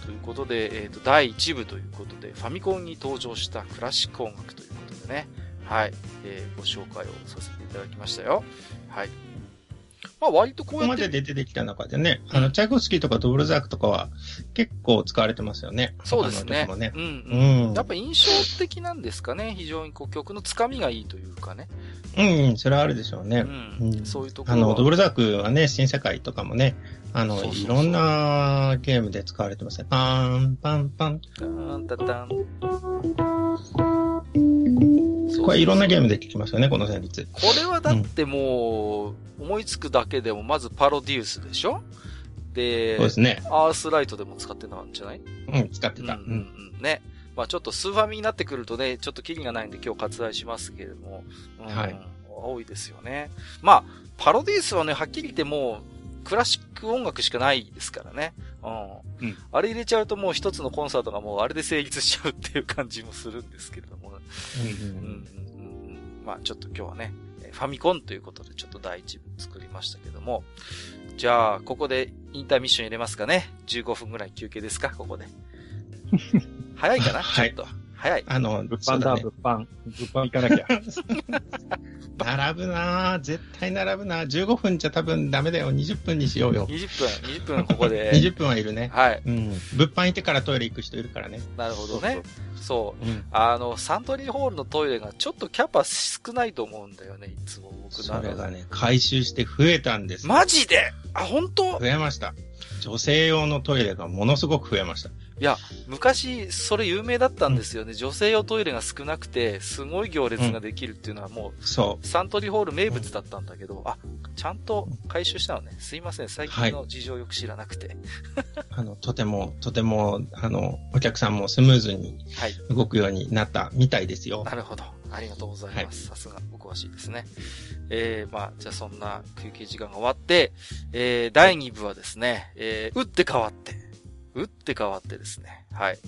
ということで、えっ、ー、と、第1部ということで、ファミコンに登場したクラシック音楽ということでね。はい、えー、ご紹介をさせていただきましたよ。はい。まあ割とこうやって。ここ
までで出てきた中でね、あの、チャイコフスキーとかドブルザークとかは結構使われてますよね。
そうですね。
ね
うん、うん、やっぱ印象的なんですかね？非常にこう曲のつかみがいいというかね。
うん、それはあるでしょうね。
うん。うん、そういうとこ
ろあの、ドブルザークはね、新世界とかもね、あの、いろんなゲームで使われてますね。パーン、パン、パン。
タン、タタン。
これいろんなゲームで聞きますよね、この旋律。
これはだってもう、思いつくだけでも、まずパロデュースでしょ？で、
そうですね。
アースライトでも使ってたんじゃない？
うん、使ってた。
うん、うん、うん。ね。まあちょっとスーファミになってくるとね、ちょっとキリがないんで今日割愛しますけれども、
うん、はい。
多いですよね。まあ、パロデュースはね、はっきり言ってもう、クラシック音楽しかないですからね。うん。うん、あれ入れちゃうともう一つのコンサートがもうあれで成立しちゃうっていう感じもするんですけれども。まあちょっと今日はね、ファミコンということでちょっと第一部作りましたけども、じゃあ、ここでインターミッション入れますかね。15分ぐらい休憩ですか、ここで。早いかな、はい、ちょっと。早い。
あの、
物販だ、物販。物販行かなきゃ。
並ぶな絶対並ぶな15分じゃ多分ダメだよ。20分にしようよ。
20分、20分ここで。
20分はいるね。
はい。
うん。物販行ってからトイレ行く人いるからね。
なるほどね。そう。うん、あの、サントリーホールのトイレがちょっとキャパ少ないと思うんだよね、いつも僕
それがね、回収して増えたんです
マジで？あ、本当？
増えました。女性用のトイレがものすごく増えました。
いや、昔、それ有名だったんですよね。うん、女性用トイレが少なくて、すごい行列ができるっていうのはもう、そう。サントリーホール名物だったんだけど、あ、ちゃんと回収したのね。すいません、最近の事情よく知らなくて。はい、
あの、とても、とても、あの、お客さんもスムーズに動くようになったみたいですよ。
はい、なるほど。ありがとうございます。さすが、お詳しいですね。えー、まあ、じゃあそんな休憩時間が終わって、えー、第2部はですね、えー、打って変わって、打って変わってですね。はい。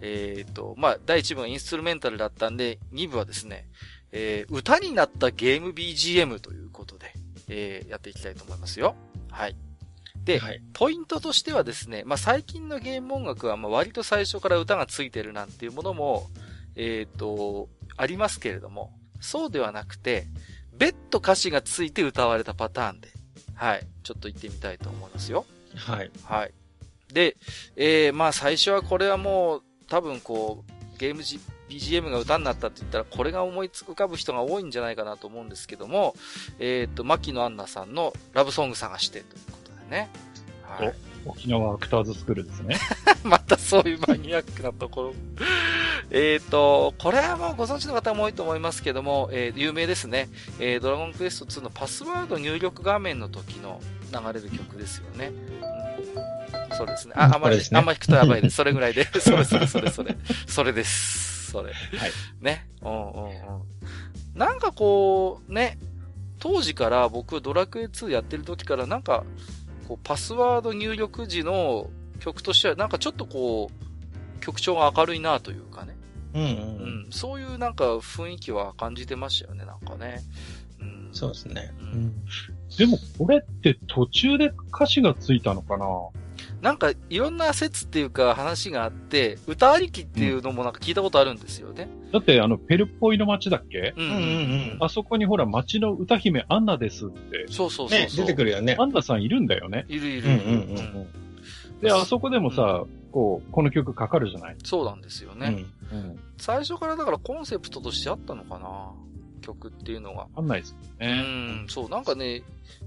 えっ、ー、と、まあ、第1部はインストゥルメンタルだったんで、2部はですね、えー、歌になったゲーム BGM ということで、えー、やっていきたいと思いますよ。はい。で、はい、ポイントとしてはですね、まあ、最近のゲーム音楽は、まあ、割と最初から歌がついてるなんていうものも、えっ、ー、と、ありますけれども、そうではなくて、別途歌詞がついて歌われたパターンで、はい、ちょっと言ってみたいと思いますよ。
はい。
はい。で、えー、まあ最初はこれはもう、多分こう、ゲーム BGM が歌になったって言ったら、これが思いつ浮かぶ人が多いんじゃないかなと思うんですけども、えっ、ー、と、牧野アンナさんのラブソング探してということでね。
はい。沖縄アクターズスクールですね。
またそういうマニアックなところ。えっと、これはもうご存知の方も多いと思いますけども、えー、有名ですね。えー、ドラゴンクエスト2のパスワード入力画面の時の流れる曲ですよね。そうですね。あ、あんまり、ね、あんまり弾くとやばいです。それぐらいで。それそれそれそれ。それです。それ。はい。ね。うんうんうん。なんかこう、ね、当時から僕ドラクエ2やってる時からなんか、こう、パスワード入力時の曲としてはなんかちょっとこう、曲調が明るいなというかね。
うんうん、うん、
うん。そういうなんか雰囲気は感じてましたよね、なんかね。
うん、そうですね。
うん。でもこれって途中で歌詞がついたのかな？
なんかいろんな説っていうか話があって、歌ありきっていうのもなんか聞いたことあるんですよね。
だってあの、ペルポイの街だっけ？
うんうんうん。
あそこにほら街の歌姫アンナですって。
そうそうそうね、
出てくるよね。
アンナさんいるんだよね。
いるいる。うんうんうん。
で、あそこでもさ、こう、この曲かかるじゃない？
そうなんですよね。うん。最初からだからコンセプトとしてあったのかな曲っていうのが。わ
かんないですね。
うん、そう、なんかね、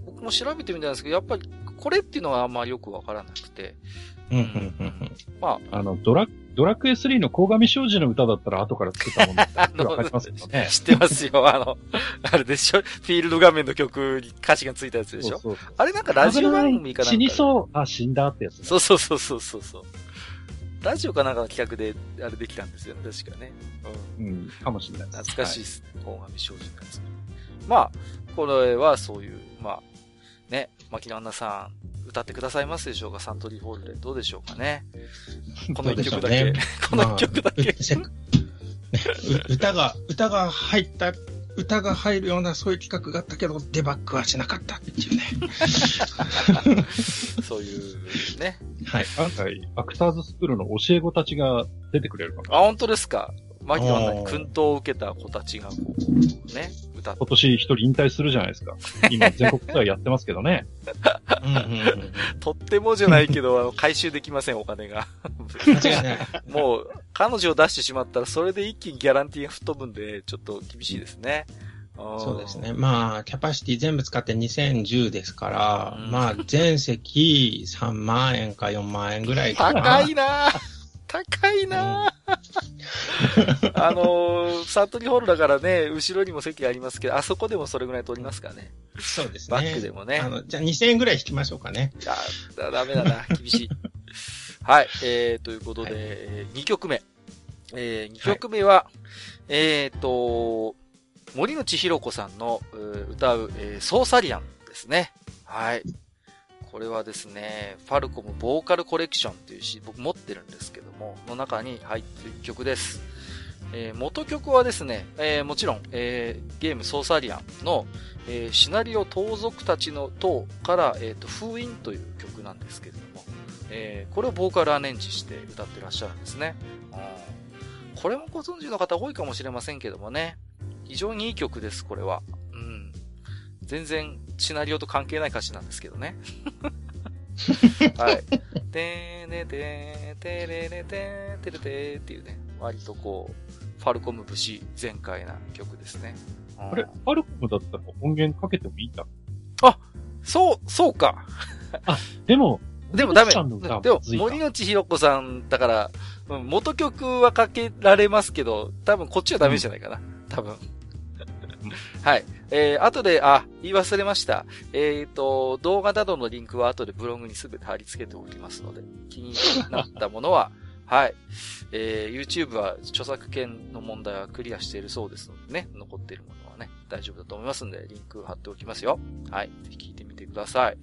僕も調べてみたんですけど、やっぱりこれっていうのはあんまりよくわからなくて。
うん、うん、うん。
まあ。あの、ドラ、ドラクエ3の鴻上庄司の歌だったら後から作ったものだ わかりますけどね。
知ってますよ。あの、あれでしょ？フィールド画面の曲に歌詞がついたやつでしょ？あれなんかラジオ番組かな
死にそう。あ、死んだってやつ、
ね、そうそうそうそうそう。ラジオかなんかの企画で、あれできたんですよね、確かね。
うん。うん、かもしれない
懐かしいですね、大神正治のやつ。まあ、これはそういう、まあ、ね、牧野アンナさん、歌ってくださいますでしょうか、サントリーホールで。どうでしょうかね？この一曲だけ。ね、この一曲だけ。ま
あ、歌が、歌が入った歌が入るようなそういう企画があったけど、デバッグはしなかったっていうね。
そういうね。
はい。今回、アクターズスクールの教え子たちが出てくれるか
な？あ、本当ですか？マキノに訓導を受けた子たちがこう、ね。
今年一人引退するじゃないですか。今、全国ツアーやってますけどね。
うんうんうん、とってもじゃないけど、あの、回収できません、お金が。
間違いない。
もう、彼女を出してしまったら、それで一気にギャランティーが吹っ飛ぶんで、ちょっと厳しいですね。
そうですね。まあ、キャパシティ全部使って2010ですから、うん、まあ、全席3万円か4万円ぐらいか
な。高いな高いな、うん、あのー、サントリーホールだからね、後ろにも席ありますけど、あそこでもそれぐらい取りますかね。
そうですね。
バックでもね。
あの、じゃあ2000円ぐらい引きましょうかね。
いや、ダメだな、厳しい。はい、えー、ということで、はい、2曲目。えー、2曲目は、はい、えっ、ー、と、森口博子さんの歌う、えー、ソーサリアンですね。はい。これはですね、ファルコムボーカルコレクションっていうし、僕持ってるんですけども、の中に入っている曲です。えー、元曲はですね、えー、もちろん、えー、ゲームソーサリアンの、えシナリオ盗賊たちの塔から、えっ、と、封印という曲なんですけれども、えこれをボーカルアレンジして歌ってらっしゃるんですね。うんこれもご存知の方多いかもしれませんけどもね。非常にいい曲です、これは。うん。全然、シナリオと関係ない歌詞なんですけどね。はい。てーねてー、てれれてー、てれてーっていうね、割とこう、ファルコム節全開な曲ですね。
あれ、ファルコムだったら音源かけてもいいんだ
あ、そう、そうか。
あ、でも、
でもダメ。でも、森内千尋子さんだから、元曲はかけられますけど、多分こっちはダメじゃないかな。多分。はい。えー、後で、あ、言い忘れました。えっ、ー、と、動画などのリンクは後でブログにすべて貼り付けておきますので、気になったものは、はい。えー、YouTube は著作権の問題はクリアしているそうですのでね、残っているものはね、大丈夫だと思いますんで、リンク貼っておきますよ。はい。ぜひ聞いてみてください。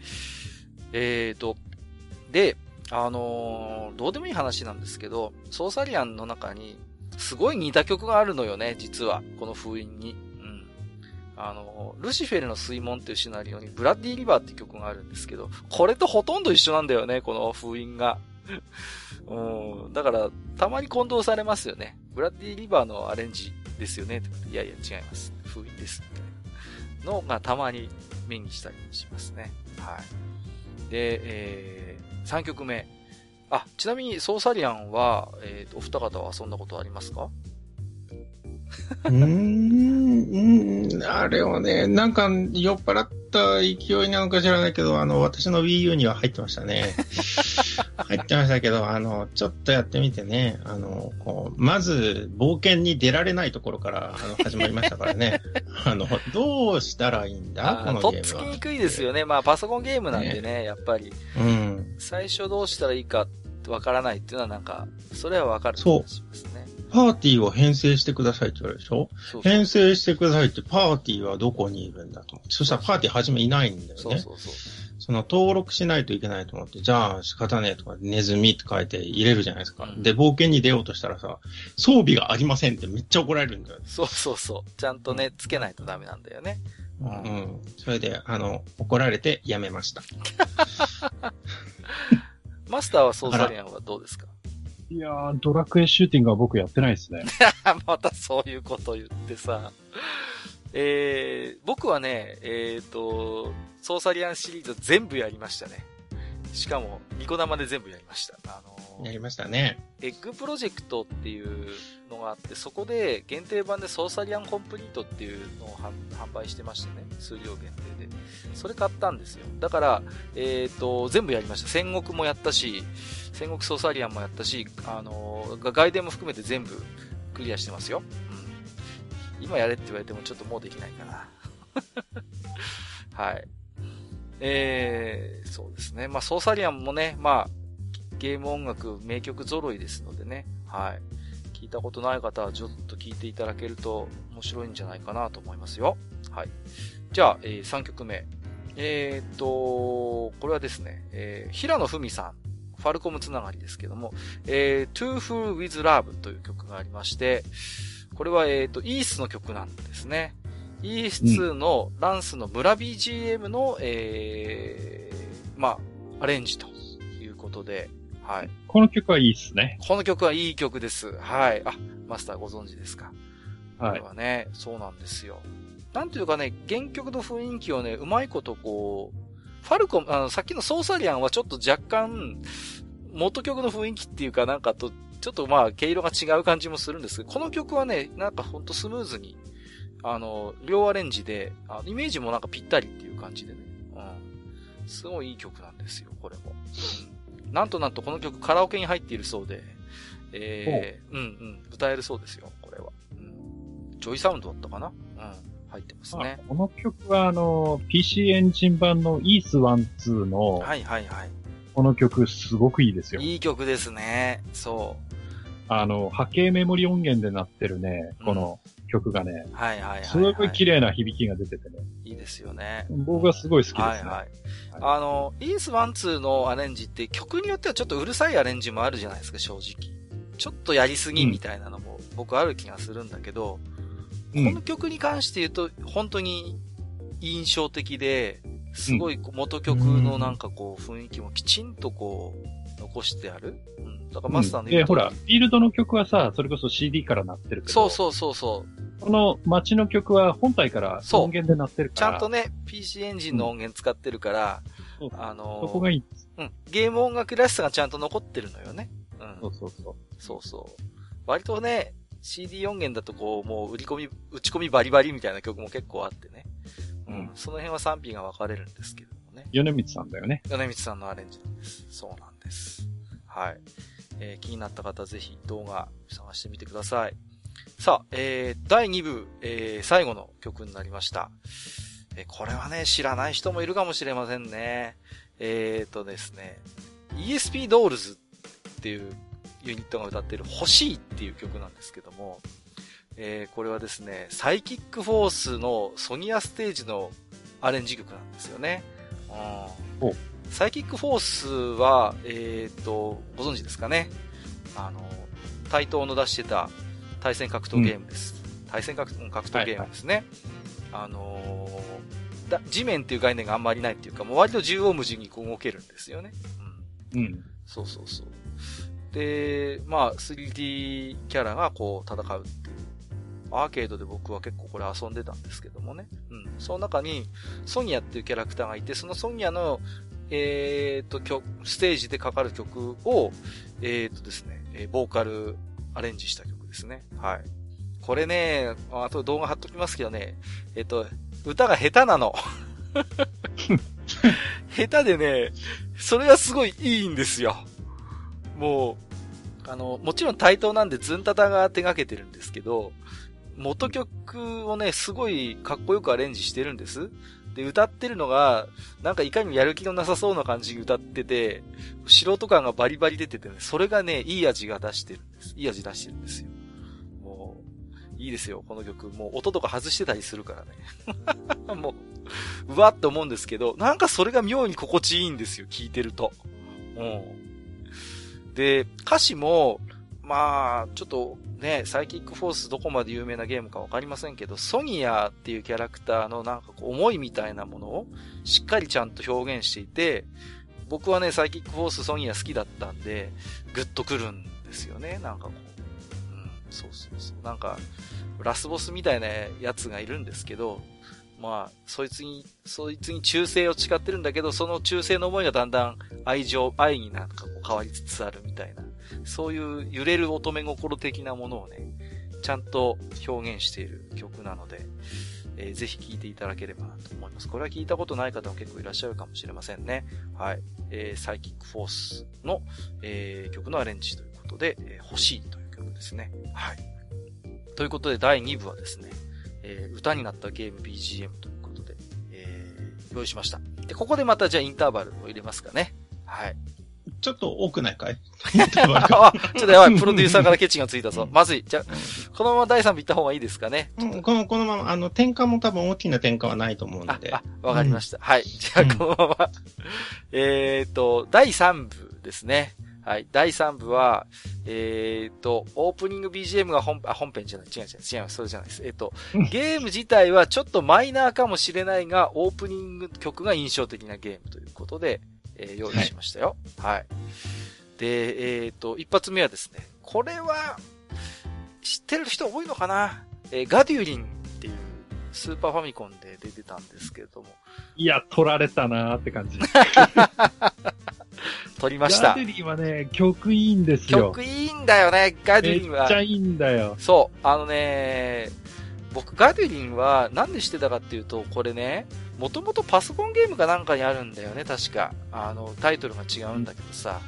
えーと、で、あのー、どうでもいい話なんですけど、ソーサリアンの中に、すごい似た曲があるのよね、実は。この封印に。あの、ルシフェルの水門っていうシナリオに、ブラッディリバーっていう曲があるんですけど、これとほとんど一緒なんだよね、この封印が。うん。だから、たまに混同されますよね。ブラッディリバーのアレンジですよね。いやいや、違います。封印です。みたいなのがたまに目にしたりしますね。はい。で、えー、3曲目。あ、ちなみに、ソーサリアンは、え、ー、お二方は遊んだことありますか？
うーん、あれはね、なんか酔っ払った勢いなのか知らないけど、あの、私の Wii U には入ってましたね。入ってましたけど、あの、ちょっとやってみてね、あの、こう、まず、冒険に出られないところから、あの、始まりましたからね。あの、どうしたらいいんだ？このゲームは。とっ
つきにくいですよね。まあ、パソコンゲームなんでね、ねやっぱり。
うん。
最初どうしたらいいかわからないっていうのはなんか、それはわかる気がしますね。
パーティーを編成してくださいって言われるでしょ？そうそう編成してくださいって、パーティーはどこにいるんだと。そしたらパーティーはじめいないんだよね。そうそうそう。その登録しないといけないと思って、じゃあ仕方ねえとか、ネズミって書いて入れるじゃないですか。うん、で、冒険に出ようとしたらさ、装備がありませんってめっちゃ怒られるんだよ、
そうそうそう。ちゃんとね、つけないとダメなんだよね。
うん。うん、それで、あの、怒られてやめました。
マスターはソーサリアンはどうですか？
いやー、ドラクエシューティングは僕やってないですね。
またそういうこと言ってさ。えー、僕はね、えっ、ー、と、ソーサリアンシリーズ全部やりましたね。しかも、ニコ生で全部やりました。あの
ー、やりましたね。
エッグプロジェクトっていうのがあって、そこで限定版でソーサリアンコンプリートっていうのを販売してましてね、数量限定で。それ買ったんですよ。だから、えっ、ー、と、全部やりました。戦国もやったし、戦国ソーサリアンもやったし、あのー、外伝も含めて全部クリアしてますよ。うん。今やれって言われてもちょっともうできないかな。はい。えー、そうですね。まあ、ソーサリアンもね、まあ、ゲーム音楽、名曲揃いですのでね。はい。聞いたことない方はちょっと聞いていただけると面白いんじゃないかなと思いますよ。はい。じゃあ、えー、3曲目。えー、っと、これはですね、えー、平野文さん、ファルコムつながりですけども、えー、To Fool with Love という曲がありまして、これは、えー、っと、イースの曲なんですね。イース2のランスの村 BGM の、えー、まあ、アレンジということで、はい。
この曲はいいっすね。
この曲はいい曲です。はい。あ、マスターご存知ですか？はい。これはね、そうなんですよ。なんていうかね、原曲の雰囲気をね、うまいことこう、ファルコン、あの、さっきのソーサリアンはちょっと若干、元曲の雰囲気っていうかなんかと、ちょっとまあ、毛色が違う感じもするんですけど、この曲はね、なんかほんとスムーズに、あの、両アレンジで、あイメージもなんかぴったりっていう感じでね。うん。すごいいい曲なんですよ、これも。うん、なんとなんとこの曲カラオケに入っているそうで、えー、うんうん、歌えるそうですよ、これは。うん。ジョイサウンドだったかなうん。入ってますね。
この曲はあの、PC エンジン版の イース1・2 の、
はいはいはい。
この曲すごくいいですよ。
いい曲ですね。そ
う。あの、波形メモリ音源でなってるね、この曲がね、
うん、はいはいはい、はい、
すごい綺麗な響きが出ててね。
いいですよね。
僕はすごい好きですね。はいはい。
あの、イース1、2のアレンジって曲によってはちょっとうるさいアレンジもあるじゃないですか、正直。ちょっとやりすぎみたいなのも僕ある気がするんだけど、この曲に関して言うと、本当に印象的で、すごい元曲のなんかこう雰囲気もきちんとこう残してある。うん。だからマスターの
言うと、うん、ほら、フィールドの曲はさ、それこそ CD から鳴ってるけど。
そうそうそうそ
う。この街の曲は本体から音源で鳴ってるか
ら。ちゃんとね、PC エンジンの音源使ってるから、
うん、あのー、そこがいい。
うん。ゲーム音楽らしさがちゃんと残ってるのよね。
うん。そうそうそう。
そうそう。割とね、CD 音源だとこう、もう売り込み、打ち込みバリバリみたいな曲も結構あってね。うん。その辺は賛否が分かれるんですけどもね。
米光さんだよね。
米光さんのアレンジなんです。そうなんです。はい。えー、気になった方はぜひ動画探してみてください。さあ、えー、第2部、えー、最後の曲になりました。えー、これはね、知らない人もいるかもしれませんね。えーとですね、ESP ドールズっていうユニットが歌ってる欲しいっていう曲なんですけども、えー、これはですね、サイキックフォースのソニアステージのアレンジ曲なんですよね。うん、サイキックフォースは、えっ、ー、と、ご存知ですかね？あの、対等の出してた対戦格闘ゲームです。うん、対戦格格闘ゲームですね。はいはい、あのー、だ、地面っていう概念があんまりないっていうか、もう割と縦横無尽にこう動けるんですよね。
うん。うん。
そうそうそう。で、まあ、3D キャラがこう戦うっていう。アーケードで僕は結構これ遊んでたんですけどもね。うん。その中に、ソニアっていうキャラクターがいて、そのソニアの、えっ、ー、と、曲、ステージでかかる曲を、えっ、ー、とですね、えボーカルアレンジした曲ですね。はい。これね、あと動画貼っときますけどね、えっ、と、歌が下手なの。下手でね、それがすごいいいんですよ。もう、あの、もちろん対等なんでズンタタが手掛けてるんですけど、元曲をね、すごいかっこよくアレンジしてるんです。で、歌ってるのが、なんかいかにもやる気のなさそうな感じに歌ってて、素人感がバリバリ出ててね、それがね、いい味が出してるんです。いい味出してるんですよ。もう、いいですよ、この曲。もう音とか外してたりするからね。もう、うわって思うんですけど、なんかそれが妙に心地いいんですよ、聞いてると。うん。で、歌詞も、まあ、ちょっとね、サイキックフォースどこまで有名なゲームかわかりませんけど、ソニアっていうキャラクターのなんかこう思いみたいなものをしっかりちゃんと表現していて、僕はね、サイキックフォースソニア好きだったんで、グッとくるんですよね、なんかこう。うん、そうそうそう。なんか、ラスボスみたいなやつがいるんですけど、まあ、そいつに、そいつに忠誠を誓ってるんだけど、その忠誠の思いがだんだん愛情、愛になんかこう変わりつつあるみたいな。そういう揺れる乙女心的なものをね、ちゃんと表現している曲なので、えー、ぜひ聴いていただければなと思います。これは聞いたことない方も結構いらっしゃるかもしれませんね。はい。えー、サイキックフォースの、えー、曲のアレンジということで、えー、欲しいという曲ですね。はい。ということで、第2部はですね、えー、歌になったゲーム BGM ということで、えー、用意しました。で、ここでまたじゃあインターバルを入れますかね。はい。
ちょっと多くないかい？
あ、ちょっとやばい、プロデューサーからケチがついたぞ。まずい。じゃあ、このまま第3部行った方がいいですかね。
うん、この、このまま、あの、転換も多分大きな転換はないと思うので。
あ、わかりました。うん、はい。じゃあ、このまま、えっと、第3部ですね。はい。第3部は、えっ、と、オープニング BGM が本、あ、本編じゃない。違う違う、違います。それじゃないです。えっ、と、ゲーム自体はちょっとマイナーかもしれないが、オープニング曲が印象的なゲームということで、えー、用意しましたよ。はい。はい、で、えっ、ー、と、一発目はですね、これは、知ってる人多いのかな？えー、ガデュリンっていうスーパーファミコンで出てたんですけれども。
いや、取られたなーって感じ。
取りました。ガ
デュリンはね、曲いいんですよ。
曲いいんだよね、ガデュリンは。
めっちゃいいんだよ。
そう、あのね、僕、ガデュリンはなんでしてたかっていうと、これね、もともとパソコンゲームかなんかにあるんだよね、確か。あの、タイトルが違うんだけどさ。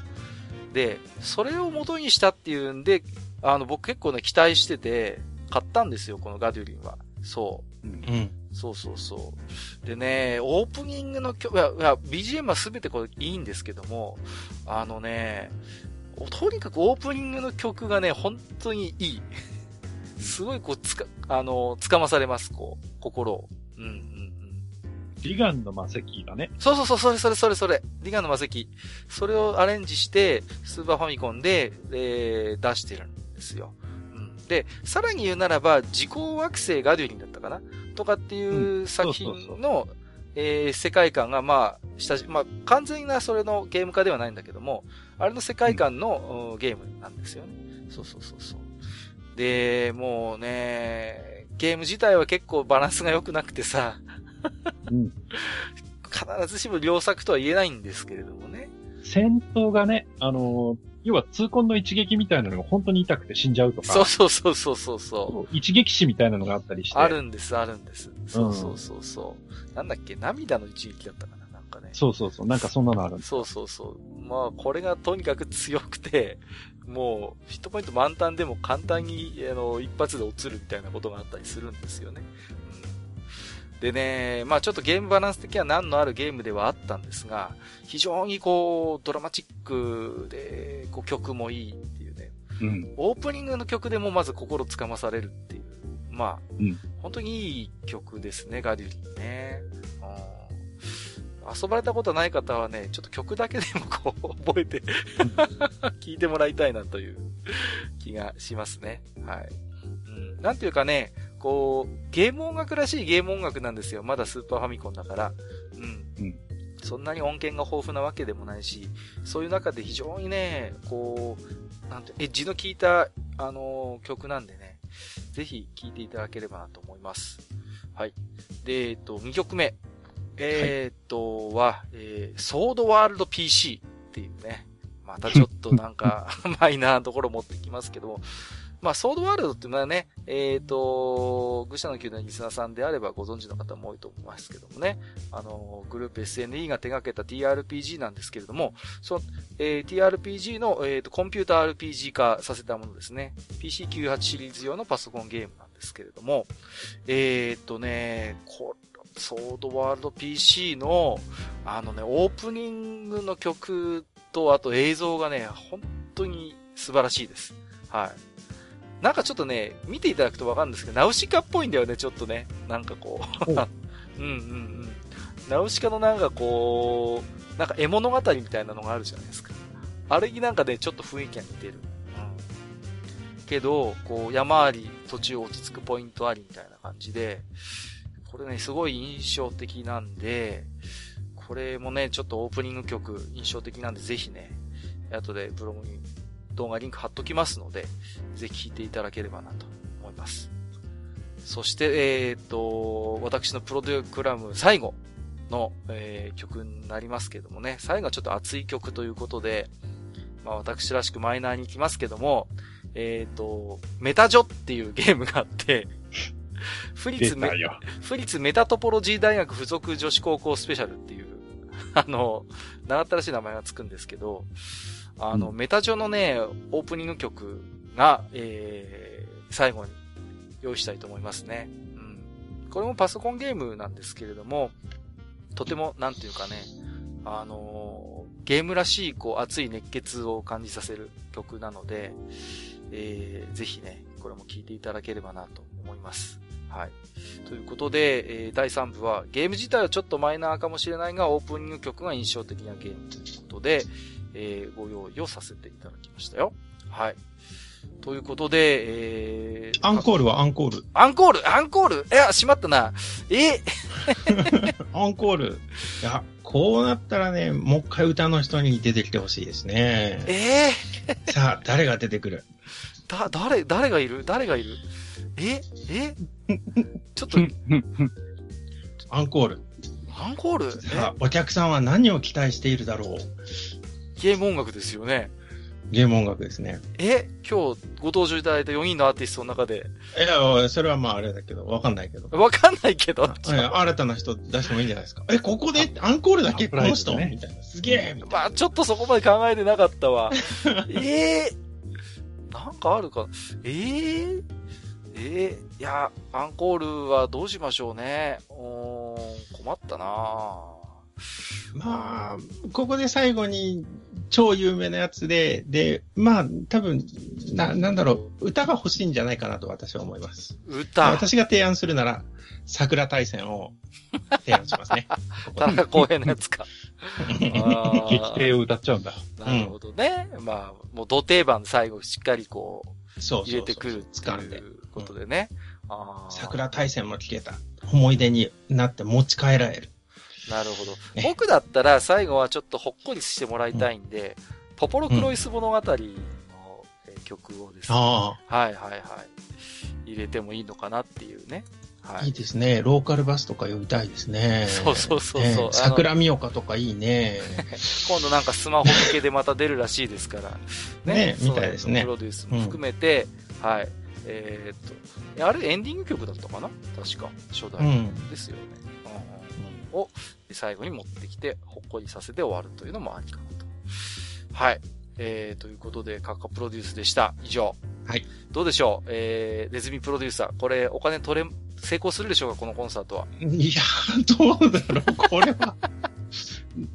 で、それを元にしたっていうんで、あの、僕結構ね、期待してて、買ったんですよ、このガデュリンは。そう。うん。そうそうそう。でね、オープニングの曲、いや、いや BGM はすべてこれいいんですけども、あのね、とにかくオープニングの曲がね、本当にいい。すごいこう、つか、あの、つかまされます、こう、心を。うん。
リガンの魔石だね。
そうそうそう、それそれそれそれ。リガンの魔石。それをアレンジして、スーパーファミコンで、えー、出してるんですよ。うん。で、さらに言うならば、時空惑星ガデュリンだったかなとかっていう作品の、えー、世界観が、まあ、下まあ、完全なそれのゲーム化ではないんだけども、あれの世界観の、うん、ゲームなんですよね。そうそうそうそう。で、もうね、ゲーム自体は結構バランスが良くなくてさ、うん、必ずしも良作とは言えないんですけれどもね。
戦闘がね、あのー、要は痛恨の一撃みたいなのが本当に痛くて死んじゃうとか。
そうそうそうそうそうそ
う。一撃死みたいなのがあったりして。
あるんです、あるんです。そうそうそうそう。うん、なんだっけ？涙の一撃だったかななんかね。
そうそうそう。なんかそんなのある
そうそうそう。まあ、これがとにかく強くて、もう、ヒットポイント満タンでも簡単に、あの、一発で落ちるみたいなことがあったりするんですよね。うん、でね、まあちょっとゲームバランス的には難のあるゲームではあったんですが、非常にこう、ドラマチックで、こう曲もいいっていうね。うん。オープニングの曲でもまず心つかまされるっていう。まあ、うん、本当にいい曲ですね、ガリュリーね。遊ばれたことない方はね、ちょっと曲だけでもこう、覚えて 聞いてもらいたいなという気がしますね。はい。うん。なんていうかね、こう、ゲーム音楽らしいゲーム音楽なんですよ。まだスーパーファミコンだから。うん。うん。そんなに音源が豊富なわけでもないし、そういう中で非常にね、こう、なんて、エッジの効いた、あのー、曲なんでね、ぜひ聴いていただければなと思います。はい。で、えっと、2曲目。えー、っと、は、えー、ソードワールド PC っていうね、またちょっとなんか マイナーなところ持ってきますけども、まあ、ソードワールドっていうのはね、えっ、ー、と、愚者の宮殿リスナーさんであればご存知の方も多いと思いますけどもね、あの、グループ SNE が手掛けた TRPG なんですけれども、その、えー、TRPG の、えーと、コンピュータ RPG 化させたものですね。PC98 シリーズ用のパソコンゲームなんですけれども、えっ、ー、とね、こソードワールド PC の、あのね、オープニングの曲と、あと映像がね、本当に素晴らしいです。はい。なんかちょっとね、見ていただくとわかるんですけど、ナウシカっぽいんだよね、ちょっとね。なんかこう。うんうんうん。ナウシカのなんかこう、なんか絵物語みたいなのがあるじゃないですか。あれになんかね、ちょっと雰囲気が似てる。うん。けど、こう、山あり、途中落ち着くポイントありみたいな感じで、これね、すごい印象的なんで、これもね、ちょっとオープニング曲印象的なんで、ぜひね、後でブログに動画リンク貼っときますので、ぜひ聴いていただければなと思います。そして、えっ、ー、と、私のプロデュクラム最後の、えー、曲になりますけどもね、最後はちょっと熱い曲ということで、まあ私らしくマイナーに行きますけども、えっ、ー、と、メタジョっていうゲームがあって、フリツメ、フリツメタトポロジー大学附属女子高校スペシャルっていう、あの、長ったらしい名前がつくんですけど、あの、うん、メタジョのね、オープニング曲が、えー、最後に用意したいと思いますね。うん。これもパソコンゲームなんですけれども、とても、なんていうかね、あのー、ゲームらしい、こう、熱い熱血を感じさせる曲なので、えー、ぜひね、これも聴いていただければなと思います。はい。ということで、えー、第3部は、ゲーム自体はちょっとマイナーかもしれないが、オープニング曲が印象的なゲームということで、えー、ご用意をさせていただきましたよ。はい。ということで、
えー、アンコールはアンコール。
アンコール？アンコール？いや、しまったな。え？
アンコール。いや、こうなったらね、もう一回歌の人に出てきてほしいですね。
え？
えー、さあ、誰が出てくる？
だ、誰、誰がいる？誰がいる？え？え？ちょっと、
アンコール。
アンコール？
さあ、お客さんは何を期待しているだろう？
ゲーム音楽ですよね。
ゲーム音楽ですね。
え？今日ご登場いただいた4人のアーティストの中で。
いや、それはまああれだけど、わかんないけど。
わかんないけど。
新たな人出してもいいんじゃないですか。え、ここでアンコールだけこの人、ね、みたいな。すげえ
まあちょっとそこまで考えてなかったわ。え えー、なんかあるか？ええー、ええー、いや、アンコールはどうしましょうね。うん、困ったな
まあ、ここで最後に超有名なやつで、で、まあ、多分、な、なんだろう、歌が欲しいんじゃないかなと私は思います。
歌
私が提案するなら、桜大戦を提案しますね。
田中公平のやつか。
激定を歌っちゃうんだ。
なるほどね。うん、まあ、もう土定番最後しっかりこう、入れてくるっていうことでね。
桜大戦も聞けた。思い出になって持ち帰られる。
なるほど。僕だったら最後はちょっとほっこりしてもらいたいんで、うん、ポポロクロイス物語の曲をですね、はいはいはい。入れてもいいのかなっていうね。
はい、いいですね。ローカルバスとか呼びたいですね。
そうそうそうそう。ね、
桜みおかとかいいね。
今度なんかスマホ向けでまた出るらしいですから。
ね。ねみたいですね。
プロデュースも含めて、うん、はい。えー、っと、あれエンディング曲だったかな？確か。初代。ですよね。うん、お、最後に持ってきて、ほっこりさせて終わるというのもありかなと。はい。えー、ということで、カッカプロデュースでした。以上。
はい。
どうでしょう？えー、ネズミプロデューサー。これ、お金取れ、成功するでしょうか？このコンサートは。
いや、どうだろう？これは。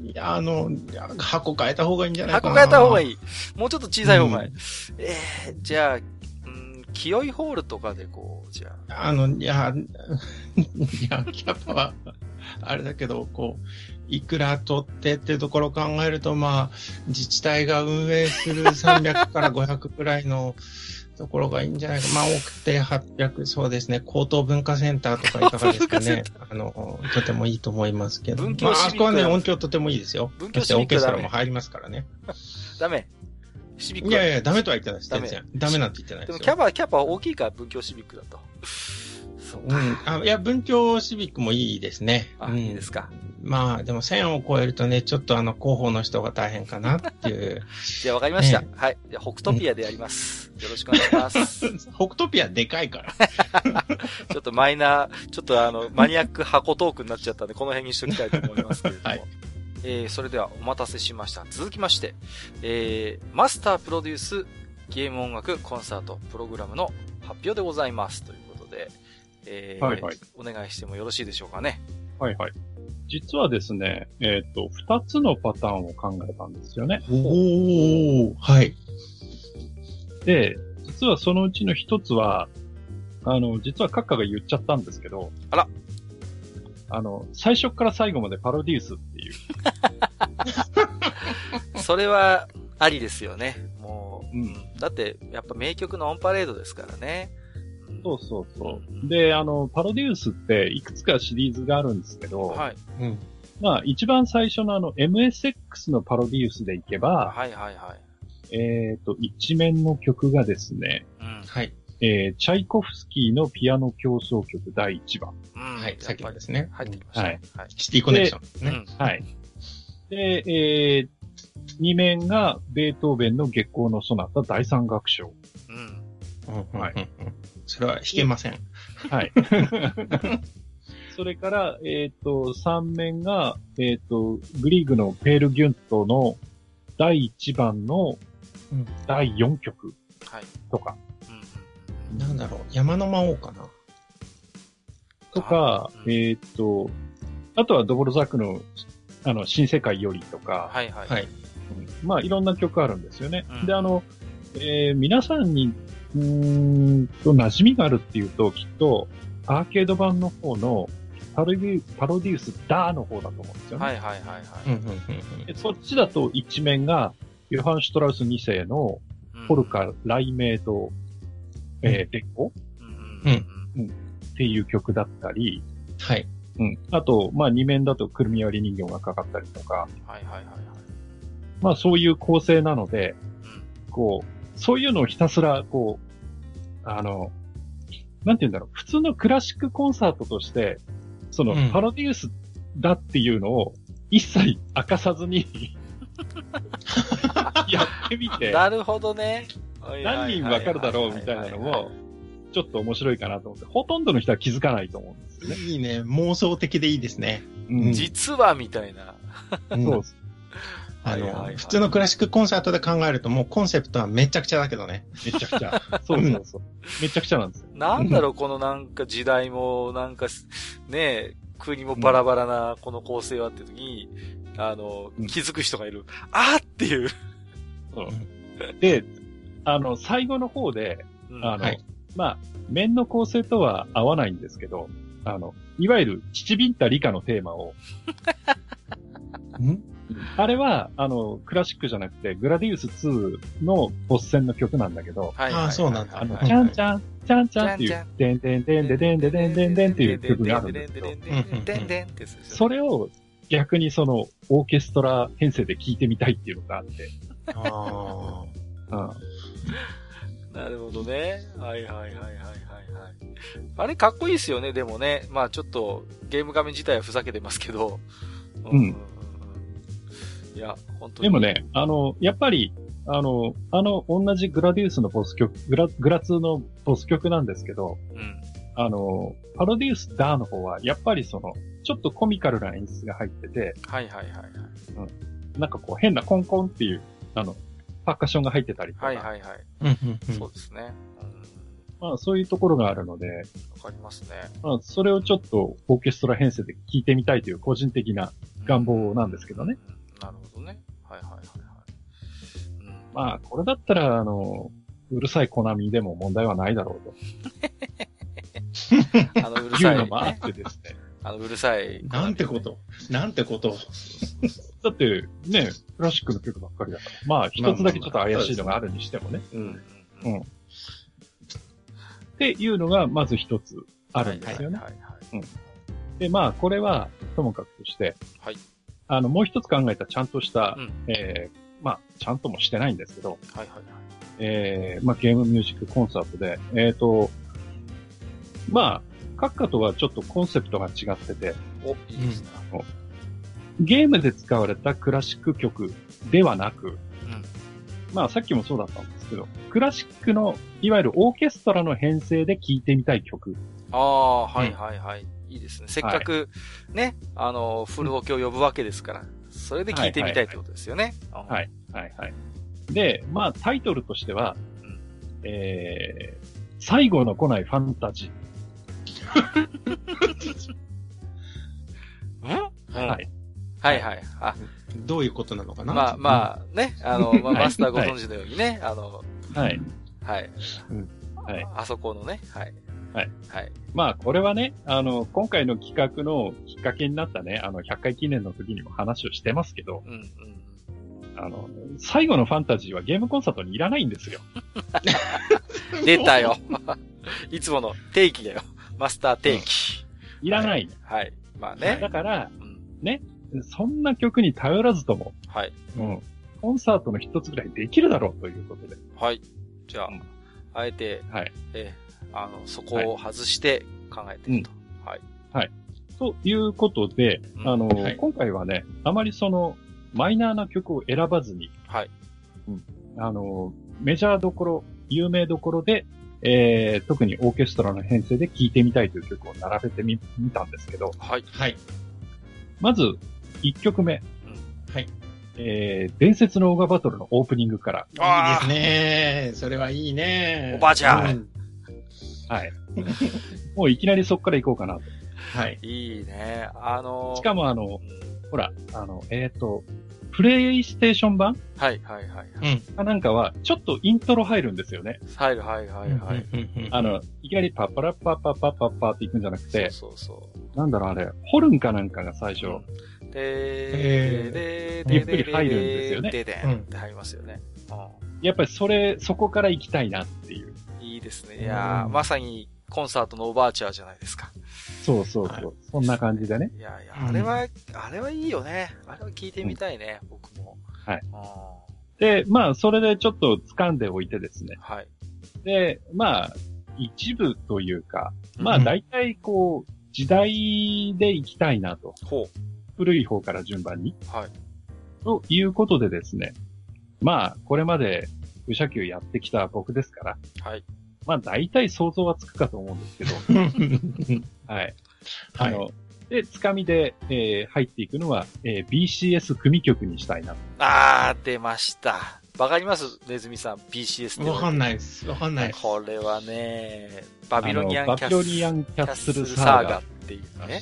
いや、あの、箱変えた方がいいんじゃないかな。
箱変えた方がいい。もうちょっと小さい方がいい。うん、えー、じゃあ、清いホールとかでこう、じゃ
あ。あの、いや、いや、キャパは、あれだけど、こう、いくら取ってっていうところを考えると、まあ、自治体が運営する300から500く らいのところがいいんじゃないか。まあ、多くて800、そうですね。高等文化センターとかいかがですかね。あの、とてもいいと思いますけど。文教まあ、あそこはね、音響とてもいいですよ。文教シビック。オーケストラも入りますからね。
ダメ。シビック。
いやいや、ダメとは言ってないです。全然。ダメなんて言ってないです
でもキャパ、キャパ大きいから文教シビックだと。
そう。うん。あ、いや、文教シビックもいいですね。
あ、うん、いいですか。
まあ、でも1000を超えるとね、ちょっとあの、広報の人が大変かなっていう。
じゃあわかりました。ね、はい。じゃあ、北トピアでやります。よろしくお願いします。
北トピアでかいから。
ちょっとマイナー、ちょっとあの、マニアック箱トークになっちゃったんで、この辺にしときたいと思いますけれども。はい。えー、それではお待たせしました。続きまして、えー、マスタープロデュースゲーム音楽コンサートプログラムの発表でございますということで、えー、はいはい、お願いしてもよろしいでしょうかね。
はいはい。実はですね、えっ、ー、と、二つのパターンを考えたんですよね。
おー、はい。
で、実はそのうちの一つは、あの、実はカッカが言っちゃったんですけど、
あら。
あの、最初から最後までパロデュースっていう。
それは、ありですよね。もう、うん。だって、やっぱ名曲のオンパレードですからね。
そうそうそう。で、あの、パロデュースっていくつかシリーズがあるんですけど、はい。うん。まあ、一番最初のあの、MSX のパロデュースでいけば、
はいはいはい。
えっ、ー、と、一面の曲がですね、
うん。はい。
えー、チャイコフスキーのピアノ競争曲第1番。
うん。はい、
さっきのですね。
入ってきました。はい。はい、
シティコネクションですね。
うん、はい。で、えー、二面がベートーベンの月光のソナタ第三楽章。
うん。
はい。それは弾けません。
はい。それから、えっ、ー、と、三面が、えっ、ー、と、グリーグのペールギュントの第一番の第四曲とか。
うん、なんだろう、山の魔王かな
とか、うん、えっ、ー、と、あとはドボルザクの、あの、新世界よりとか。
はいはい。はい、
まあ、いろんな曲あるんですよね。うん、で、あの、えー、皆さんにうんと、馴染みがあるっていうと、きっと、アーケード版の方のパロデュパロデュースダーの方だと思うんですよね。
はいはいはい
はい。そっちだと一面が、ヨハン・シュトラウス2世のポルカ・ライメイド、えー、デコ、うん、うん、っていう曲だったり、
はい。
うん。あと、まあ二面だとくるみ割り人形がかかったりとか、はい
はいはいはい。
まあそういう構成なので、うん、こう、そういうのをひたすら、こう、あの、なんて言うんだろう、普通のクラシックコンサートとして、その、パロデュースだっていうのを一切明かさずに やってみて。
なるほどね。
何人わかるだろうみたいなのも、ちょっと面白いかなと思って、ほとんどの人は気づかないと思うんですよね。
いいね。妄想的でいいですね。
うん、実はみたいな。
そう
あの、はいはいはい、普通のクラシックコンサートで考えるともうコンセプトはめちゃくちゃだけどね。
めちゃくちゃ。そうそうそう。めちゃくちゃなんですよ。
なんだろう、このなんか時代も、なんか、ね国もバラバラなこの構成はって時に、あの、気づく人がいる。あーっていう。
で、あの、最後の方で、あの、はい、まあ、面の構成とは合わないんですけど、あの、いわゆる、七ビンタ理科のテーマを、ん？あれは、あの、クラシックじゃなくて、グラディウス2のボス戦の曲なんだけど、
はい、ああ、そうなんだ。
あの、ちゃんちゃん、ちゃんちゃんっていう、でんでんでんでんでんでんでんでんっていう曲があるんですけど、それを逆にその、オーケストラ編成で聴いてみたいっていうのがあって。
ああ。なるほどね。はいはいはいはいはいはい。あれかっこいいですよね、でもね。まあちょっと、ゲーム画面自体はふざけてますけど。
うん。いや、本当に。でもね、あの、やっぱり、あの、あの、同じグラディウスのボス曲、グラ、グラツのボス曲なんですけど、うん。あの、パロディウスダーの方は、やっぱりその、ちょっとコミカルな演出が入ってて、
はいはいはいはい。
うん。なんかこう変なコンコンっていう、あの、パッカッションが入ってたりとか。
はいはいはい。そうですね。
まあそういうところがあるので。わ
かりますね。
まあそれをちょっとオーケストラ編成で聴いてみたいという個人的な願望なんですけどね。
なるほどね。はいはいはいはい。
うん、まあこれだったら、あの、うるさいコナミでも問題はないだろうと。
あのうるさい。
いうのもあってですね。
あのうるさい。
なんてことなんてこと
だって、ね、クラシックの曲ばっかりだから。まあ、一つだけちょっと怪しいのがあるにしてもね。うん。うん。っていうのが、まず一つあるんですよね。はいはいはい、うん。で、まあ、これは、ともかくとして、はい。あの、もう一つ考えたちゃんとした、うん、えー、まあ、ちゃんともしてないんですけど、はいはいはい。えー、まあ、ゲームミュージックコンサートで、えっ、ー、と、まあ、閣下とはちょっとコンセプトが違ってて、
お、いいですね。
ゲームで使われたクラシック曲ではなく、うん、まあさっきもそうだったんですけど、クラシックの、いわゆるオーケストラの編成で聴いてみたい曲。
ああ、はいはいはい。いいですね。せっかく、ね、あの、フルオケを呼ぶわけですから、それで聴いてみたいってことですよね。
はい、はい、はい、はい。で、まあタイトルとしては、うん、えー、最後の来ないファンタジー。
はい。はいはい。あ、
どういうことなのかな？
まあまあ、ね、あの、まあ、マスターご存知のようにね、あの、
はい。
はい。はい。あそこのね、はい。
はい。はい。まあ、これはね、あの、今回の企画のきっかけになったね、あの、100回記念の時にも話をしてますけど、うんうん。あの、最後のファンタジーはゲームコンサートにいらないんですよ。
出たよ。いつもの定期だよ。マスター定期。
いらない。
はい。まあね。
だから、ね、そんな曲に頼らずとも、
はい。
うん。コンサートの一つぐらいできるだろうということで。
はい。じゃあ、あえて、はい。えあの、そこを外して考えていると。はい。
はい。ということで、あの、今回はね、あまりその、マイナーな曲を選ばずに、
はい。
うん。あの、メジャーどころ、有名どころで、えー、特にオーケストラの編成で聴いてみたいという曲を並べてみ、みたんですけど。
はい。はい。
まず、1曲目。
うん、はい。
えー、伝説のオーガバトルのオープニングから。
いいですね。それはいいね。
おばあちゃん。うん、
はい。もういきなりそこから行こうかなと。
はい。いいね。あの
ー、しかもあの、ほら、あの、えっ、ー、と、プレイステーション版
はいはいはい。
うん。なんかは、ちょっとイントロ入るんですよね。
入るはいはいはい。
あの、いきなりパッパラッパッパッパッパッパっていくんじゃなくて、
そうそうそ
う。なんだろうあれ、ホルンかなんかが最初、
で、
で、ゆっくり入るんですよね。
で、で、って入りますよね。
やっぱりそれ、そこから行きたいなっていう。
ですね。いやまさにコンサートのオーバーチャーじゃないですか。
そうそうそう。そんな感じでね。
いやいや、あれは、あれはいいよね。あれは聞いてみたいね、僕も。
はい。で、まあ、それでちょっと掴んでおいてですね。
はい。
で、まあ、一部というか、まあ、大体こう、時代で行きたいなと。
ほう。
古い方から順番に。
はい。
ということでですね。まあ、これまで、武者級やってきた僕ですから。
はい。
まあ、大体想像はつくかと思うんですけど。はい。あの、で、つかみで、えー、入っていくのは、えー、BCS 組曲にしたいな。
あー、出ました。わかります？ネズミさん、BCS って。
わかんないです。わかんない
これはね、バビロニアンキャッス
ル。バビロニアンキャッスルサーガっていうね。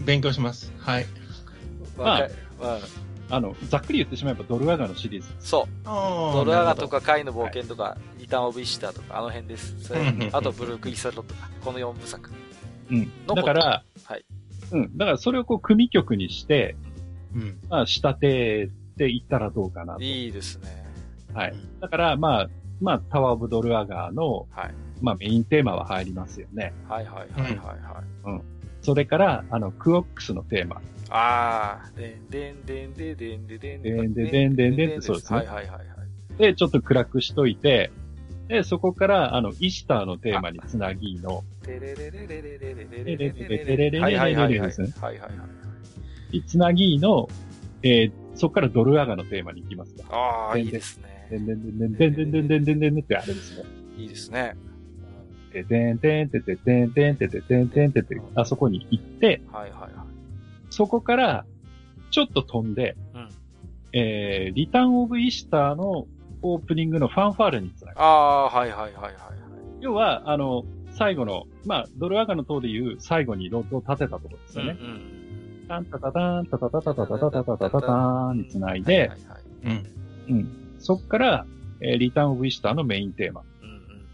勉強します。はい。
まあ、まあ、あの、ざっくり言ってしまえばドルアガのシリーズ。
そう。ドルアガとか貝の冒険とか、ターンオブイシターとか、あの辺です。それあとブルークイサロとか、この4部作。
うん。だから、
はい。
うん。だからそれをこう組曲にして、うん。まあ、仕立てていったらどうかなと。
いいですね。
はい。だから、まあ、まあ、タワーオブドルアガーの、はい。まあ、メインテーマは入りますよね。
はいはいはいはいはい。
うん。それから、あの、クオックスのテーマ。
ああ、でんでんでんでんでんでんでんでん
でんでんでんってそうですね。
はいはいはいはい。
で、ちょっと暗くしといて、で、そこから、あの、イスターのテーマにつなぎの、テレレレレレレレレレレレレレレレですね。はいはいはい。つなぎの、えそこからドルアガのテーマに行きますか。
ああ、いいですね。
でんでんでんでんでんでんでんでんでんってあれですね。
いいですね。
ててんてんてててんてんてててんてんてて、あそこに行って、
はいはいはい。
そこから、ちょっと飛んで、うん、えー、リターンオブイスターのオープニングのファンファーレにつなが
る。ああ、はいはいはいはい。
要は、あの、最後の、まあ、ドルアガの塔でいう最後にロッドを立てたところですよね。うんうん、タンタタタン、タタタタタタタタタタタタンにつないで、うん。うん。そっから、えー、リターンオブイスターのメインテーマ。うんうんうん、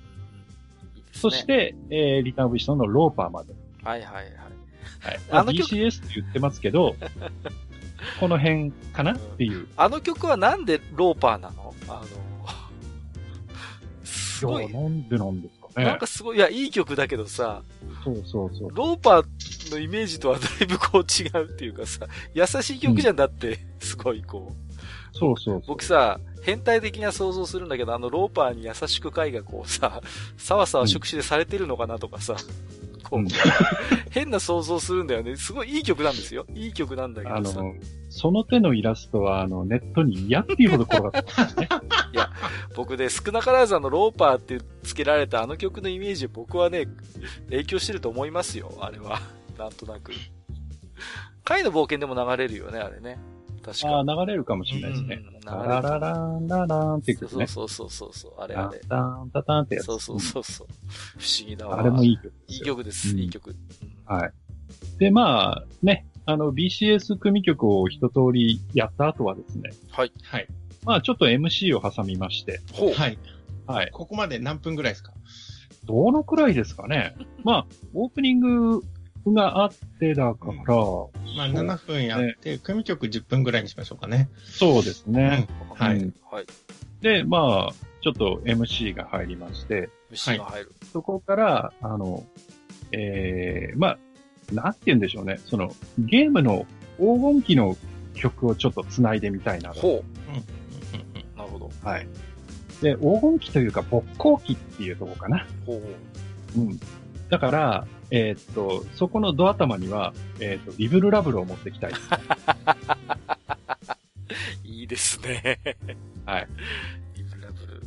そして、えー、リターンオブイスターのローパーまで。
はいはいはい。
はい。あの BCS って言ってますけど、この辺かなっていう。
あの曲はなんでローパーなの？あの、
すごい。なんでなんですかね。
なんかすごい、いや、いい曲だけどさ、
そうそうそう。
ローパーのイメージとはだいぶこう違うっていうかさ、優しい曲じゃんだって、すごいこ
う。そうそう
僕さ、変態的には想像するんだけど、あのローパーに優しく貝がこうさ、さわさわ触手でされてるのかなとかさ、こう、うん、変な想像するんだよね。すごいいい曲なんですよ。いい曲なんだけどさ。あの、
その手のイラストは、あの、ネットに嫌っていうほど転がってますね。
いや、僕で、少なからずあの、ローパーって付けられたあの曲のイメージ、僕はね、影響してると思いますよ、あれは。なんとなく。貝の冒険でも流れるよね、あれね。確か。
ああ、流れるかもしれないですね。うん、ラララランラランってい
うね。そうそうそうそう、あれあれ。
タンタタンってやつ。
そうそうそうそう。不思議だわ。
あれもいい曲
いい曲です、いい曲。
はい。で、まあ、ね、あの、BCS 組曲を一通りやった後はですね。
はい。
はい。まあ、ちょっと MC を挟みまして。
ほう。
はい。はい。ここまで何分ぐらいですか？
どのくらいですかね。まあ、オープニングがあってだから、うん、
まあ7分やって、組曲10分ぐらいにしましょうかね。
そうですね。
うん、はい、はい。
で、まあ、ちょっと MC が入りまして、
MC が入る。
そこから、あの、ええー、まあ、なんて言うんでしょうね。その、ゲームの黄金期の曲をちょっと繋いでみたいな。
ほう。うん。なるほど。
はい。で、黄金期というか、勃興期っていうとこかな。
ほう。
うん。だから、えー、っと、そこのド頭には、えー、っと、リブルラブルを持ってきたい。
いいですね。
はい。
リブルラブル。う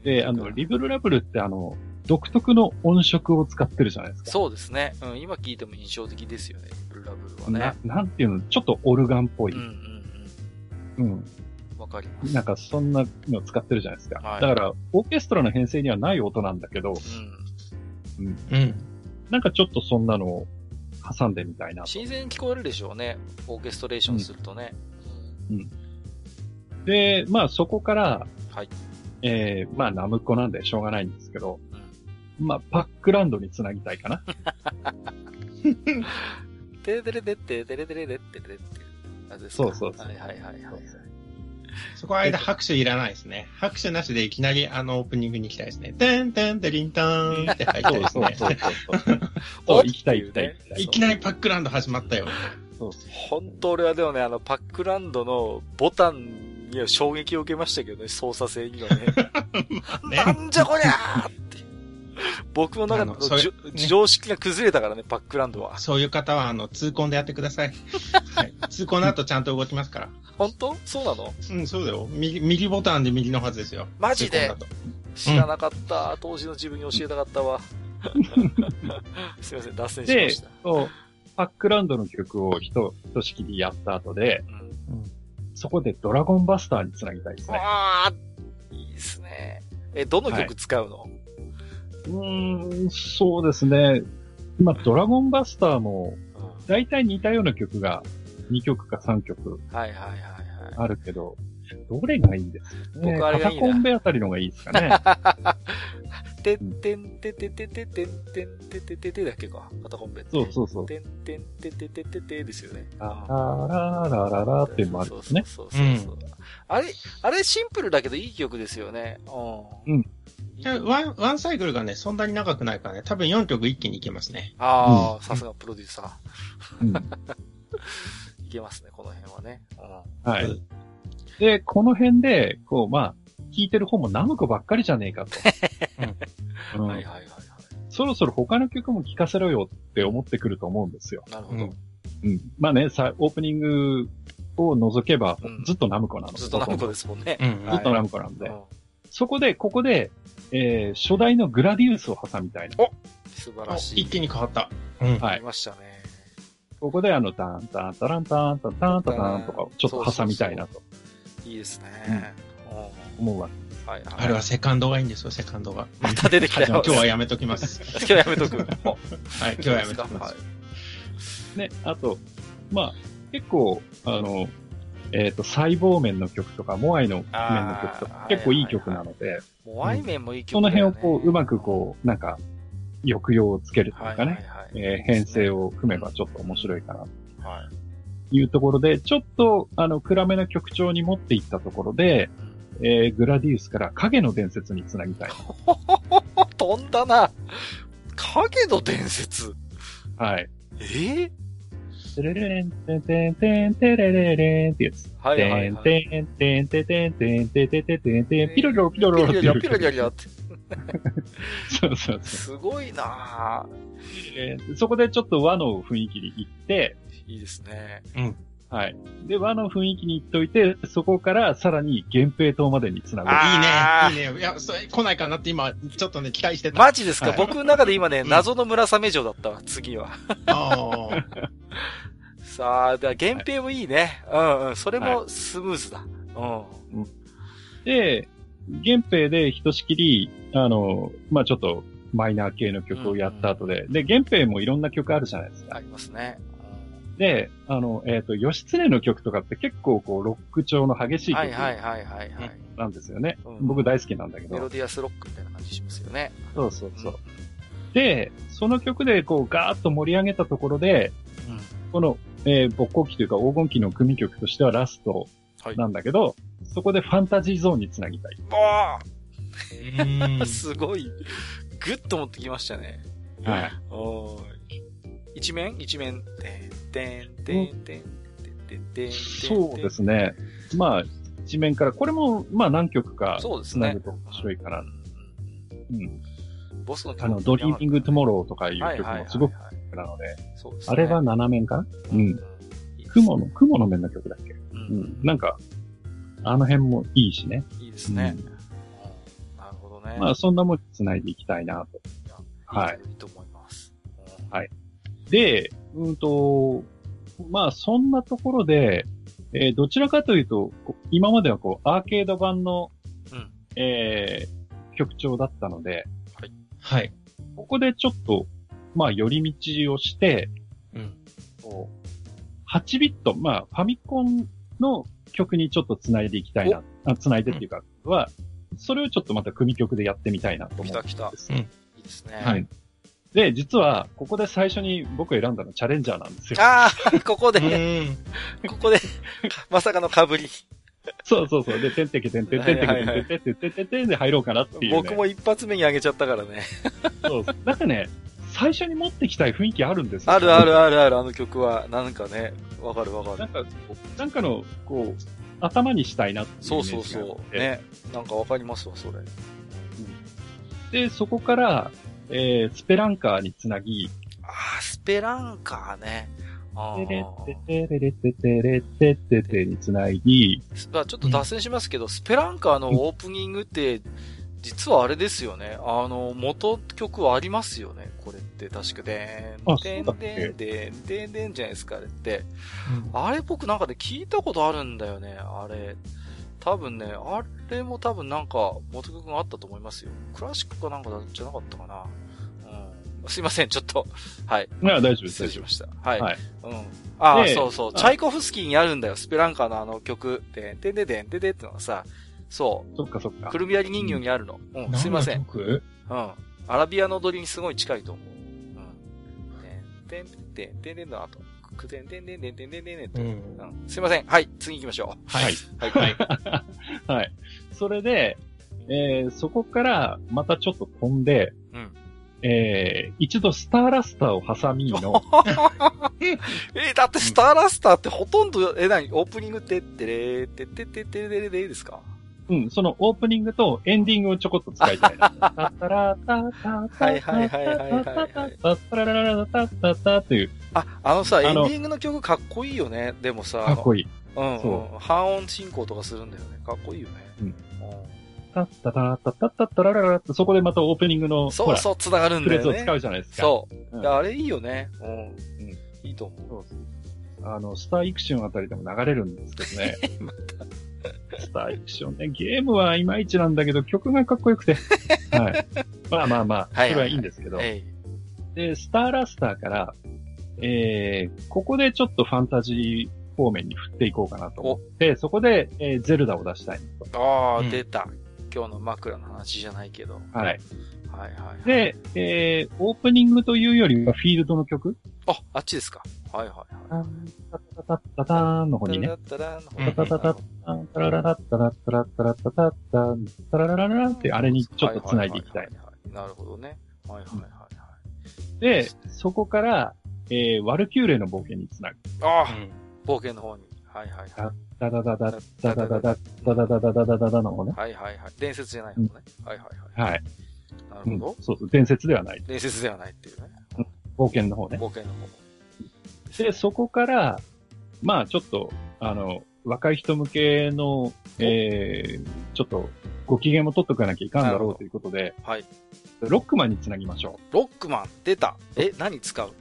ん、
で、あの、リブルラブルってあの、独特の音色を使ってるじゃないですか。
そうですね。うん、今聞いても印象的ですよね、リブルラブルはね。
な、なんていうの、ちょっとオルガンっぽい。うん
うんうん。うん。わかります。
なんかそんなの使ってるじゃないですか。はい、だから、オーケストラの編成にはない音なんだけど、うん。うん。うんなんかちょっとそんなのを挟んでみたいな。
自然に聞こえるでしょうね。オーケストレーションするとね。
うん。うん、で、まあそこから、
はい。
えー、まあナムコなんでしょうがないんですけど、うん、まあパックランドにつなぎたいかな。
てれてれてっててれてれてってれって。
そうそうそう。
はいはいはいはい。
そこ間拍手いらないですね。拍手なしでいきなりあのオープニングに行きたいですね。てんてんてりんたーんって入ってですね。そうそうそう。
行きたい行きたい。
いきなりパックランド始まったよ。
そう本当俺はでもね、あのパックランドのボタンには衝撃を受けましたけどね、操作性にはね。ねなんじゃこりゃー。僕の中のの、ね、常識が崩れたからね、パックランドは。
そういう方は、あの、痛恨でやってください。はい。痛恨の後ちゃんと動きますから。
本当？そうなの？
うん、そうだよ。右、右ボタンで右のはずですよ。
マジで？知らなかった、うん、当時の自分に教えたかったわ。すいません、脱線しました。
そう。パックランドの曲をひと、ひとしきりやった後で、うん、そこでドラゴンバスターにつなぎたいですね。
ああ、いいですね。え、どの曲使うの、はい
うん、そうですね。まあ、ドラゴンバスターも、大体似たような曲が2曲か3曲。
はいはいはいはい。
あるけど、どれがいいですかね。
僕あれ
がいいな。コンベあたりのがいいですかね。
てってんてててててんてんててててだっけか。カタコンベって。
そうそうそう。
てんてんてててててですよね。
あららららっていうのもあるんですね。
そうそうそう。あれ、あれシンプルだけどいい曲ですよね。
うん。
ワン、ワンサイクルがね、そんなに長くないからね、多分4曲一気にいけますね。
ああ、さすがプロデューサー。うん、いけますね、この辺はね。
うん、はい。で、この辺で、こう、まあ、聴いてる方もナムコばっかりじゃねえかと。
うん、はいはいはいはい。
そろそろ他の曲も聴かせろよって思ってくると思うんですよ。
なるほど。
うん。まあね、さ、オープニングを除けば、ずっとナムコなの、
ずっとナムコですもんね。
ずっとナムコなんで。そこで、ここで、えー、初代のグラディウスを挟みたいな。
お素晴らしい。
一気に変わった。
うん。はい。ましたね。
ここであの、タンタンタランタンタンタンタタンとかをちょっと挟みたいなと。
いいですね。
思うわ。
はい、あれはセカンドがいいんですよ、セカンドが。
また出てきた
よ。今日はやめときます。
今日はやめとく。はい、
今日はやめときます。
ね、あと、まあ、結構、あの、えっ、ー、と、細胞面の曲とか、モアイの面の曲とか、結構いい曲なので、
モアイ面もいい曲、
ね、その辺をこう、うまくこう、なんか、抑揚をつけるというかね、え編成を組めばちょっと面白いかな、はい。いうところで、ちょっと、あの、暗めの曲調に持っていったところで、えー、グラディウスから影の伝説につなぎたい。
飛んだな。影の伝説？
はい。
え？ー、
テレレレン、テンテンテンテレレレンってやつ。はいはいはい。テンテンテンテンテンテンテンテンテンテンピロリロピロロピロリロピロリロって。そうそうそう。
すごいな
ぁ。そこでちょっと和の雰囲気に行って、
いいですね。
うん。はい。で、和の雰囲気に行っといて、そこからさらに源平島までに繋ぐ。
いいね。いいね。いや、それ来ないかなって今、ちょっとね、期待してた。
マジですか、はい、僕の中で今ね、謎の村雨城だったわ、次は。さあ、だ源平もいいね。うんうん。それもスムーズだ。はい、うん。
で、源平でひとしきり、あの、まあちょっと、マイナー系の曲をやった後で、うんうん、で、源平もいろんな曲あるじゃないですか。
ありますね。
で、あの、えっ、ー、と、義経の曲とかって結構こう、ロック調の激しい曲
はいはいはいはい、はい。
なんですよね、うん、僕大好きなんだけど。
メロディアスロックみたいな感じしますよね。
そうそうそう。うん、で、その曲でこう、ガーッと盛り上げたところで、うん、この、えー、勃興期というか黄金期の組曲としてはラストなんだけど、はい、そこでファンタジーゾーンにつなぎたい。
ああ すごい。グッと持ってきましたね。
はい。
お一面？一面。てんてんてんてんてん
そうですね。まあ、一面から、これも、まあ何曲か、つなぐと面白いかな。うん。ボスのあの、ドリーミングトゥモローとかいう曲もすごくなので、あれは7面か？なうん。雲の、雲の面の曲だっけ？うん。なんか、あの辺もいいしね。
いいですね。なるほどね。
まあ、そんなもん繋いでいきたいなと。
はい。いいと思います。
はい。で、うんと、まあ、そんなところで、えー、どちらかというと、今まではこう、アーケード版の、うん、えー、曲調だったので、
はい。
はい。ここでちょっと、まあ、寄り道をして、
うん。
こう、8ビット、まあ、ファミコンの曲にちょっと繋いでいきたいな、あ繋いでっていうか、は、それをちょっとまた組曲でやってみたいなと思うんです。来た来た。うん。い
いですね。
はい。で、実は、ここで最初に僕選んだのチャレンジャーなんですよ。
ああ、ここで、ここで、まさかの被り。
そうそうそう。で、てんてけてんてんてんてけてんてんてんてんてんてんてんで入ろうかなっていう、
僕も一発目に上げちゃったからね。
そう。なんかね、最初に持ってきたい雰囲気あるんですよ。
あるあるあるある、あの曲は。なんかね、わかるわかる。
なんか、なんかの、こう、頭にしたいなって
そうそうそう。ね。なんかわかりますわ、それ。うん、
で、そこから、えー、スペランカーにつなぎ、
ああ、スペランカーね。
テレテテレレテテレテテテにつないぎ、
まあちょっと脱線しますけど、うん、スペランカーのオープニングって、実はあれですよね。あの、元曲はありますよね。これって確かで
ーん、でん
でんでんでんでんじゃないですか、あれって。うん、あれ僕なんかで聞いたことあるんだよね、あれ。多分ね、あれも多分なんか、元曲があったと思いますよ。クラシックかなんかじゃなかったかな。うん。すいません、ちょっと。はい。
いや、大丈夫です。
失礼しました。はい。はい、うん。ああ、そうそう。チャイコフスキーにあるんだよ、スペランカーのあの曲。でんてんででんででってのがさ、そ
う。そっかそっか。
くるみ割り人形にあるの。うん、うん、すいません。うん。アラビアの踊りにすごい近いと思う。うん。てんてんてんてんの後。くでんでんでんでんでんでんでんでん、うん、すいません。はい、次行きましょ
う。はい。はい。はい。はい。それで、えー、そこからまたちょっと飛んで、うん。えー、一度スターラスターを挟みの。
えだってスターラスターってほとんど、え、なにオープニングってってれーってってってってれれれですか
うん、そのオープニングとエンディングをちょこっと使いたいな。タッタラタタタはいはいはいはいはい。タッタラララタタタという。
あ、あのさ、エンディングの曲かっこいいよね。でもさ。
かっこいい。
うん、そう。半音進行とかするんだよね。かっこいいよね。うん。
タッタタタタタタラララってそこでまたオープニングの。
そうそう、繋がるんだよね。
フレーズを使うじゃないですか。
そう。あれいいよね。うん。いいと思う。そう
あの、スターイクションあたりでも流れるんですけどね。また。スターイクションね、ゲームはいまいちなんだけど、曲がかっこよくて。はい。まあまあまあ、それはいいんですけど。で、スターラスターから、えー、ここでちょっとファンタジー方面に振っていこうかなと思って、そこで、えー、ゼルダを出したい
と。ああ、うん、出た。今日の枕の話じゃないけど。
はい。はいはい、はい。で、えー、オープニングというよりはフィールドの曲？
あ、あっちですか。はいはいはい。
タタタタターンの方にね。タタタタタタン、タラララッタラッタラッタラッタタッタン、タララララってあれにちょっと繋いでいきたい。
なるほどね。はいはいはいはい。
で、そこから、えー、ワルキューレの冒険につなぐ。
ああ、冒険の方に。はいはいはい。
ダダダダ、ダダダダ、ダダダダダダダダの方ね。
はいはいはい。伝説じゃない方ね。はいはいはい。
はい。
なるほど。
そうそう、伝説ではない。
伝説ではないっていうね。
冒険の方ね。
冒険の方。
で、そこから、まあちょっと、あの、若い人向けの、えー、ちょっと、ご機嫌も取っとかなきゃいかんだろうということで、
はい。
ロックマンにつなぎましょ
う。ロックマン出た？え、何使う？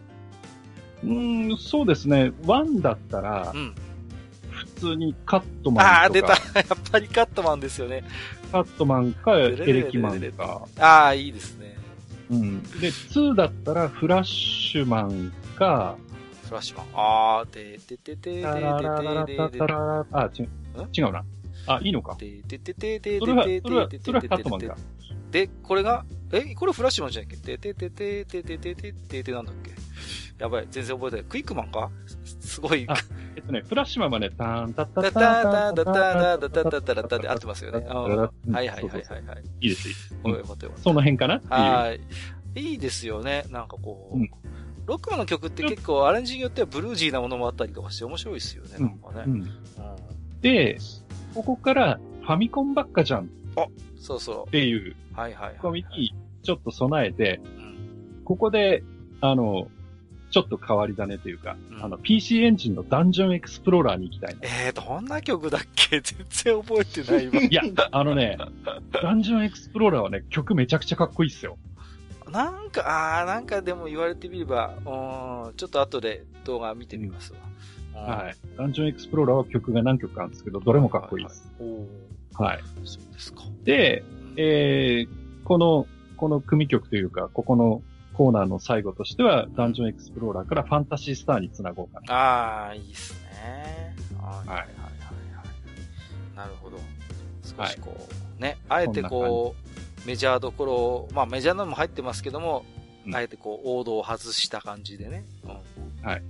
うん、そうですね。ワンだったら、うん、普通にカットマンと
か。ああ、出た。やっぱりカットマンですよね。
カットマンか、エレキマンか。
ああ、いいですね。
うん。で、2だったら、フラッシュマンか、
フラッシュマン。あー、ててててててててて
あ、違う。違うな。あ、いいのか。ててててててててててててて。
で、これが、え、これフラッシュマンじゃなきゃててててててててててなんだっけやばい、全然覚えてない。クイックマンか？すごい。
えっとね、フラッシュマンはね、タン、タッタ
ッタッタッタッタッタッタッタッタッタッタッって合ってますよね。はいはいはいはい。
いいです、いいです。その辺かな
はい。いいですよね。なんかこう、ロックマンの曲って結構アレンジによってはブルージーなものもあったりとかして面白いですよね。なんかね。
で、ここからファミコンばっかじゃん。
あ、そうそう。
っていう。
はいはいはい。
コミにちょっと備えて、ここで、あの、ちょっと変わり種というか、うん、あの、PC エンジンのダンジョンエクスプローラーに行きたい
えー、どんな曲だっけ？全然覚えてないわ。
いや、あのね、ダンジョンエクスプローラーはね、曲めちゃくちゃかっこいいっすよ。
なんか、ああ、なんかでも言われてみれば、うん、ちょっと後で動画見てみます
わ。はい。ダンジョンエクスプローラーは曲が何曲かあるんですけど、どれもかっこいいです。はい。
そうですか。
で、えー、この、この組曲というか、ここのコーナーの最後としては、ダンジョンエクスプローラーからファンタジースターにつなごうかな。
ああ、いいっすね。はいはいはいはい。なるほど。少しこう、ね、あえてこう、メジャーどころ、まあメジャーなのも入ってますけども、うん、あえてこう王道を外した感じでね。
うん、はい。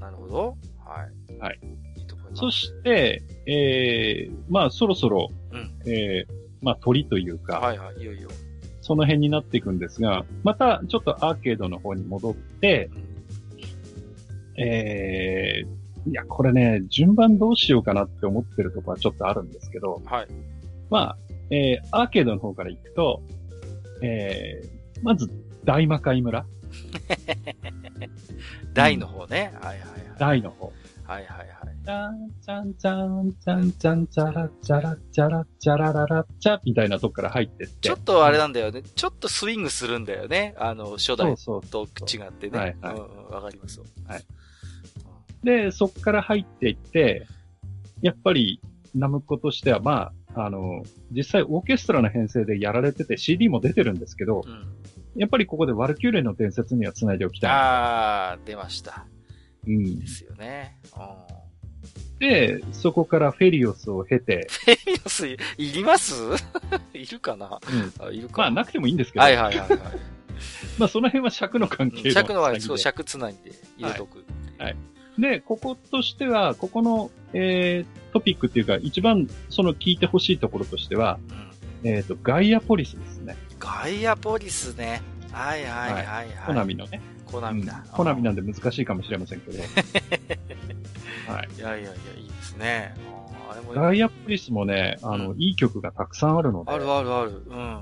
なるほど。は
い。はい。いいと思います。そして、えー、まあそろそろ、うん、えー、まあ鳥というか、
はいはい、いよいよ。
その辺になっていくんですが、またちょっとアーケードの方に戻って、うん、えー、いや、これね、順番どうしようかなって思ってるところはちょっとあるんですけど、
はい。
まあ、えー、アーケードの方から行くと、えー、まず、大魔界村。
大の方ね。はいはいはい。
大の方。
はいはいはい。
ちゃんちゃんちゃんちゃんちゃんちゃらちゃらちゃらちゃらららちゃみたいなとこから入ってって。
ちょっとあれなんだよね。ちょっとスイングするんだよね。あの、初代と違ってね。はいはい。わ、かります
はい。で、そっから入っていって、やっぱり、ナムコとしては、まあ、あの、実際オーケストラの編成でやられてて CD も出てるんですけど、うん、やっぱりここでワルキューレの伝説には繋いでおきたい。
ああ、出ました。うん。ですよね。
で、そこからフェリオスを経て。
フェリオスいります？いるかな、
うん、あいるかまあなくてもいいんですけど。
はいはいはい、はい。
まあその辺は尺の関係
の尺のは、そう、尺つないで入れとく、
はい。はい。で、こことしては、ここの、えー、トピックっていうか、一番その聞いてほしいところとしては、うん、えっ、ー、と、ガイアポリスですね。
ガイアポリスね。はいはいはいはい。
コナミのね。
コナミだ。
コナミなんで難しいかもしれませんけど。
はい。いやいやいや、いいですね。
あれもガイアポリスもね、あの、うん、いい曲がたくさんあるので。
あるあるある。うん、うん。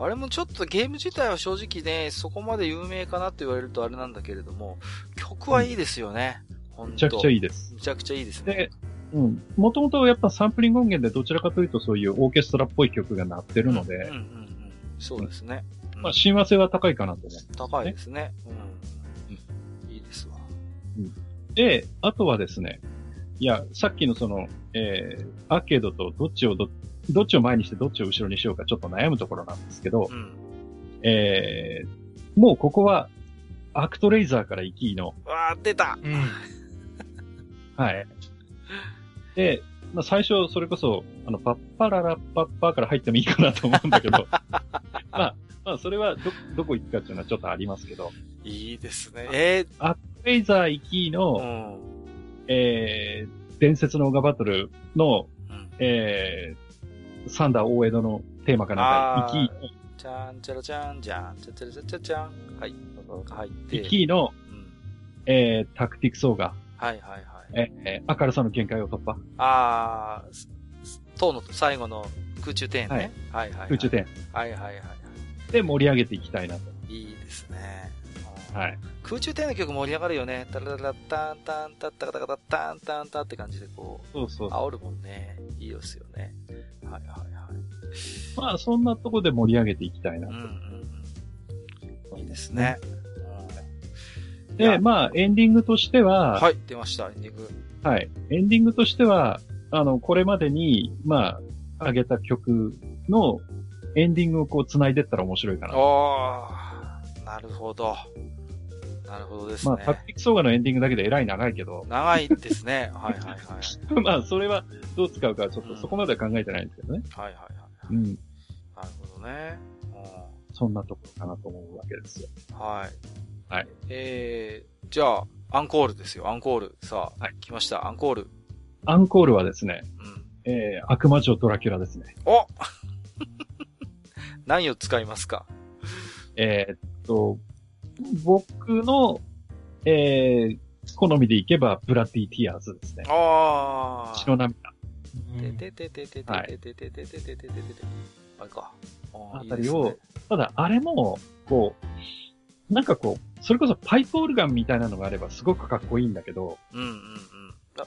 あれもちょっとゲーム自体は正直ね、そこまで有名かなって言われるとあれなんだけれども、曲はいいですよね。
うん、めちゃくちゃいいです。
めちゃくちゃいいですね。で、
うん。もともとやっぱサンプリング音源でどちらかというとそういうオーケストラっぽい曲が鳴ってるので、うんうんうんうん、
そうですね。
まあ親和性は高いかなと思う、ね、
高いですね。うん。うん、いいですわ。
で、あとはですね、いや、さっきのその、えー、アーケードとどっちをど、どっちを前にしてどっちを後ろにしようかちょっと悩むところなんですけど、うん、えー、もうここは、アクトレイザーから行きの。
わー、出た、うん、
はい。で、まあ、最初、それこそ、あの、パッパララッパッパーから入ってもいいかなと思うんだけど、まあ、まあ、それはど、どこ行くかっていうのはちょっとありますけど。
いいですね。え
ー、アクトレイザー行きの、うん、えー、伝説のオガバトルの、うん、えー、サンダー大江戸のテーマかなんか、行き、
ちゃんちゃらちゃんじゃん、ちゃちゃらちゃちゃちゃん。はい。入って。
行きの、うん、えー、タクティクソーガ。
はいはいはい。
えー、明るさの限界を突破。
あー、塔の最後の空中庭園ね。はい、はい、はい。
空中庭園。
はいはいはい。
で、盛り上げていきたいなと。
いいですね。
はい。
空中庭園の曲盛り上がるよね。タラララタンタンタッタカタカタタンタンタって感じでこう、
そうそう
煽るもんね。いいですよね。はいはいはい。
まあ、そんなとこで盛り上げていきたいなと。うん
うん。いいですね。
で、まあ、エンディングとしては、
はい、出ました、エンディング。
はい。エンディングとしては、あの、これまでに、まあ、上げた曲のエンディングをこう繋いでったら面白いかな。
ああ、なるほど。なるほどですね。
まあ、タクティクソーガのエンディングだけでえらい長いけど。
長いですね。はいはいはい。
まあ、それはどう使うかちょっとそこまでは考えてないんですけどね。
はいはいはい。
うん。なる
ほどね。
そんなところかなと思うわけですよ。
はい。
はい。
えー、じゃあ、アンコールですよ、アンコール。さあ、はい、来ました、アンコール。
アンコールはですね、うん、えー、悪魔女ドラキュラですね。
お何を使いますか？
えー、っと、僕の、えー、好みでいけば、ブラッディ・ティアーズですね。
あ
あ。血の涙。
ててててててててててててててあれか。
あたりを、ただ、あれも、こう、なんかこう、それこそパイプオルガンみたいなのがあればすごくかっこいいんだけど、
うんうんうん。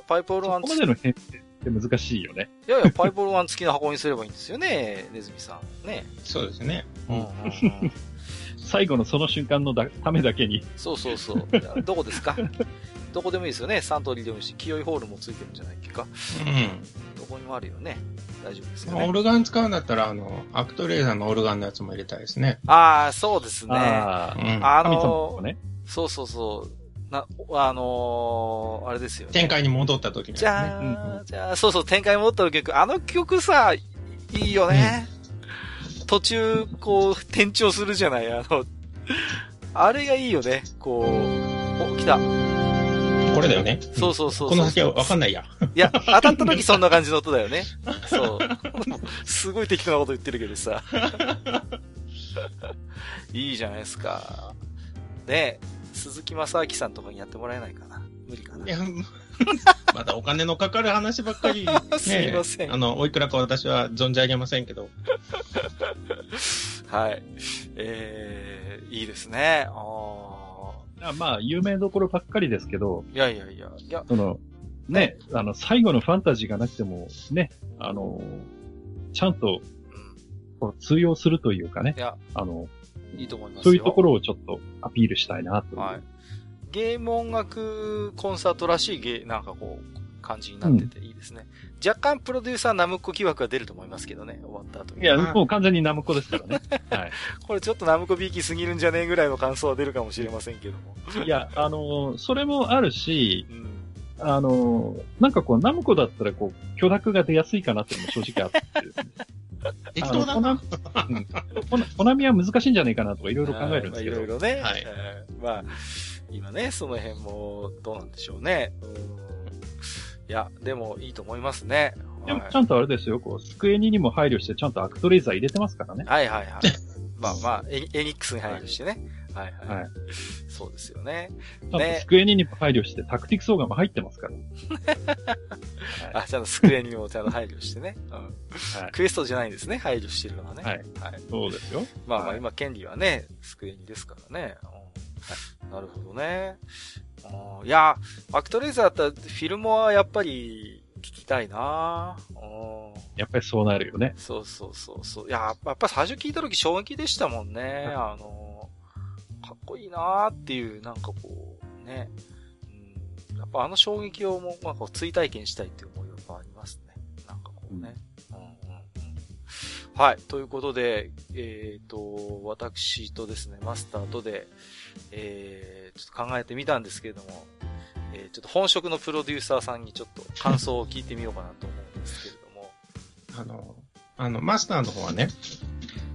パイプオルガン
ここまでの変って難しいよね。
いやいや、パイプオルガン付きの箱にすればいいんですよね、ネズミさん。ね。
そうですね。
うんうんうん、
最後のその瞬間のだためだけに。
そうそうそう。どこですか？どこでもいいですよね。サントリーでもいいし、清いホールも付いてるんじゃないっけか？
うん。
どこにもあるよね。大丈夫ですよね。
オルガン使うんだったら、あの、アクトレーザーのオルガンのやつも入れたいですね。
ああ、そうですね。あ,、
うん、
あのー、ね、そうそうそう。な、あのー、あれですよね。
展開に戻った時。
じゃあ、うん、じゃあ、そうそう、展開に戻った曲。あの曲さ、いいよね。うん、途中、こう、転調するじゃない？あの、あれがいいよね。こう、お、来た。
これだよね。
そうそうそう
この先はわかんないや。
いや、当たった時そんな感じの音だよね。そう。すごい適当なこと言ってるけどさ。いいじゃないですか。ね鈴木正明さんとかにやってもらえないかな無理かな。
まだお金のかかる話ばっかり、ね、
すいません。
あの、おいくらか私は存じ上げませんけど。
はい。えー、いいですね。
あまあ、有名どころばっかりですけど。
いやいやいや、いや。
その、ね、あの、最後のファンタジーがなくても、ね、あの、ちゃんと、うん、通用するというかね。
いや、
あの、
いいと思います
そういうところをちょっとアピールしたいなと。はい。
ゲーム音楽コンサートらしいゲなんかこう、感じになってていいですね。うん、若干プロデューサーナムコ疑惑が出ると思いますけどね、終わった後に。
いや、もう完全にナムコですからね。はい。
これちょっとナムコビーキすぎるんじゃねえぐらいの感想は出るかもしれませんけども。
いや、あのー、それもあるし、うんあのー、なんかこう、ナムコだったらこう、許諾が出やすいかなっていうのも正直あって。
適当だな。
コ
ナミは難しいんじゃないかなとかいろいろ考えるんですけど。
いろいろね。はい。まあ、今ね、その辺もどうなんでしょうね。うん、いや、でもいいと思いますね。
でもちゃんとあれですよ、こう、スクエニにも配慮してちゃんとアクトレーザー入れてますからね。
はいはいはい。まあまあ、エニックスに配慮してね。はいはい。はい、そうですよね。
ね。スクエニにも配慮して、タクティクスオーガンも入ってますから。
あ、ちゃんとスクエニにもちゃんと配慮してね。うん。はい、クエストじゃないんですね、配慮してるのはね。
はい。はい。そうですよ。
まあまあ、今、権利はね、スクエニですからね。うん、はい。なるほどね。いや、アクトレーザーだったら、フィルモはやっぱり、聞きたいな
やっぱりそうなるよね。
そうそうそうそう。いや、やっぱ最初聞いた時衝撃でしたもんね。あの、こいいなーっていう、なんかこう、ね。うんやっぱあの衝撃をもう、まあ、こう追体験したいっていう思いはありますね。なんかこうね。うん、うん、うん。はい。ということで、えっ、ー、と、私とですね、マスターとで、えー、ちょっと考えてみたんですけれども、えー、ちょっと本職のプロデューサーさんにちょっと感想を聞いてみようかなと思うんですけれども。
あの、あの、マスターの方はね、